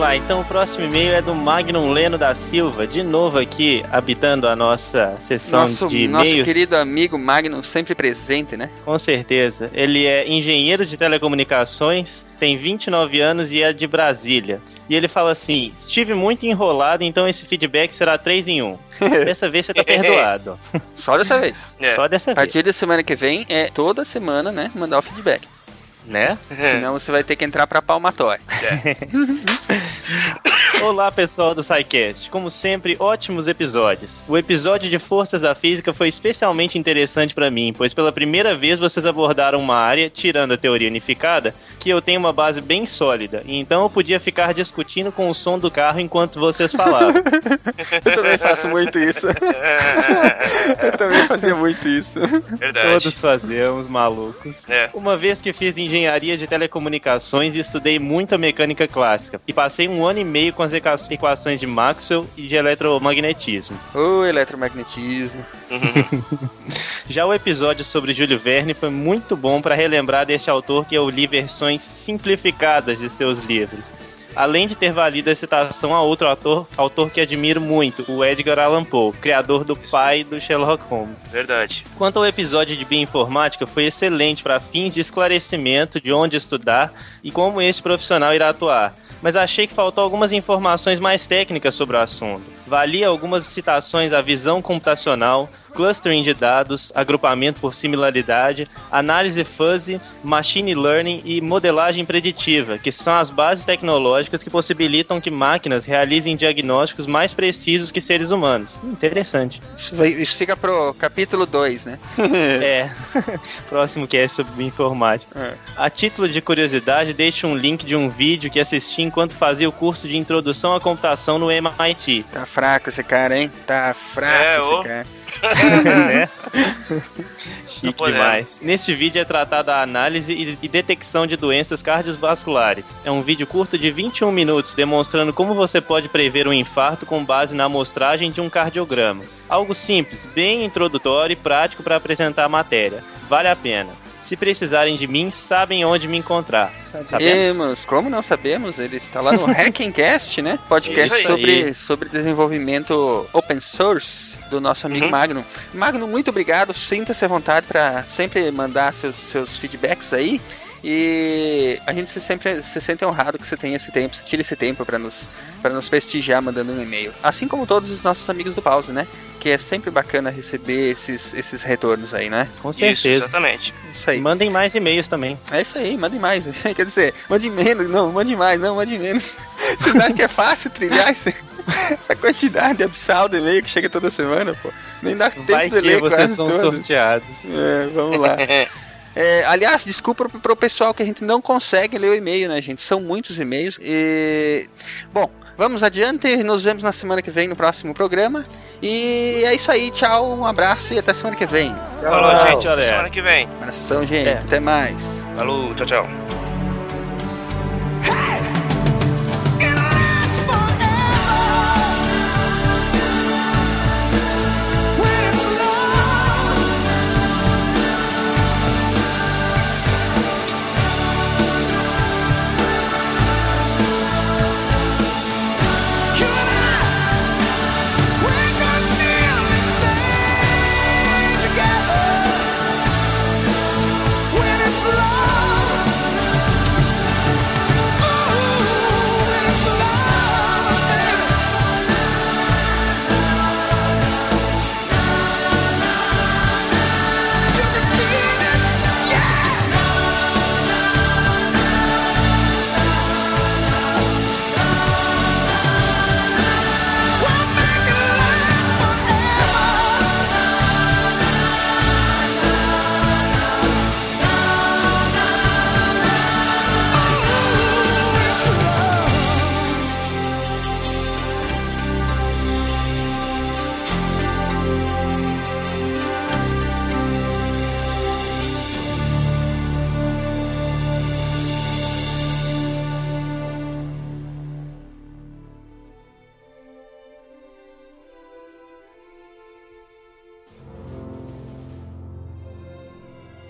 lá, então o próximo e-mail é do Magnum Leno da Silva, de novo aqui, habitando a nossa sessão Nosso, de nosso e-mails. querido amigo Magnum, sempre presente, né? Com certeza. Ele é engenheiro de telecomunicações, tem 29 anos e é de Brasília. E ele fala assim: estive muito enrolado, então esse feedback será 3 em 1. Dessa vez você tá perdoado. Só dessa vez. Só dessa A vez. partir da semana que vem é toda semana, né? Mandar o feedback. Né? Senão você vai ter que entrar pra palmatória. Olá, pessoal do SciCast. Como sempre, ótimos episódios. O episódio de Forças da Física foi especialmente interessante pra mim, pois pela primeira vez vocês abordaram uma área, tirando a teoria unificada, que eu tenho uma base bem sólida, e então eu podia ficar discutindo com o som do carro enquanto vocês falavam. Eu também faço muito isso. Eu também fazia muito isso. Verdade. Todos fazemos, malucos. É. Uma vez que fiz engenharia de telecomunicações e estudei muita mecânica clássica, e passei um ano e meio com as equações de Maxwell e de eletromagnetismo. O eletromagnetismo. Já o episódio sobre Júlio Verne foi muito bom para relembrar deste autor que eu li versões simplificadas de seus livros. Além de ter valido a citação a outro autor, autor que admiro muito, o Edgar Allan Poe, criador do pai do Sherlock Holmes. Verdade. Quanto ao episódio de bioinformática, foi excelente para fins de esclarecimento de onde estudar e como este profissional irá atuar. Mas achei que faltou algumas informações mais técnicas sobre o assunto. Valia algumas citações à visão computacional, clustering de dados, agrupamento por similaridade, análise fuzzy, machine learning e modelagem preditiva, que são as bases tecnológicas que possibilitam que máquinas realizem diagnósticos mais precisos que seres humanos. Interessante. Isso, vai- isso fica pro capítulo 2, né? É. Próximo que é sobre informática. A título de curiosidade, deixo um link de um vídeo que assisti enquanto fazia o curso de introdução à computação no MIT. Tá fraco esse cara, hein? Tá fraco É, esse ô. cara. Né? Chique podendo. demais. Neste vídeo é tratada a análise e detecção de doenças cardiovasculares. É um vídeo curto de 21 minutos demonstrando como você pode prever um infarto com base na amostragem de um cardiograma. Algo simples, bem introdutório e prático para apresentar a matéria. Vale a pena. Se precisarem de mim, sabem onde me encontrar. Sabemos, como não sabemos? Ele está lá no Hackencast, né? Podcast sobre, sobre desenvolvimento open source do nosso amigo Uhum. Magno. Magno, muito obrigado. Sinta-se à vontade para sempre mandar seus, seus feedbacks aí. E a gente se sempre se sente honrado que você tenha esse tempo, você tira esse tempo para nos, para nos prestigiar mandando um e-mail. Assim como todos os nossos amigos do Pause, né? Que é sempre bacana receber esses, esses retornos aí, né? Com certeza. exatamente. Isso aí. Mandem mais e-mails também. É isso aí, mandem mais. Quer dizer, mande menos, não, mande mais, não, mande menos. Vocês acham que é fácil trilhar esse- essa quantidade abissal de e-mail que chega toda semana, pô? Nem dá tempo Vai de que ler vocês quase são todo. sorteados. É, vamos lá. É, aliás, desculpa pro, pro pessoal que a gente não consegue ler o e-mail, né, gente? São muitos e-mails. E. Bom, vamos adiante. Nos vemos na semana que vem no próximo programa. E é isso aí. Tchau, um abraço e até semana que vem. Falou, Tchau, gente. Até galera. semana que vem. Abração, gente. É. Até mais. Falou, tchau, tchau.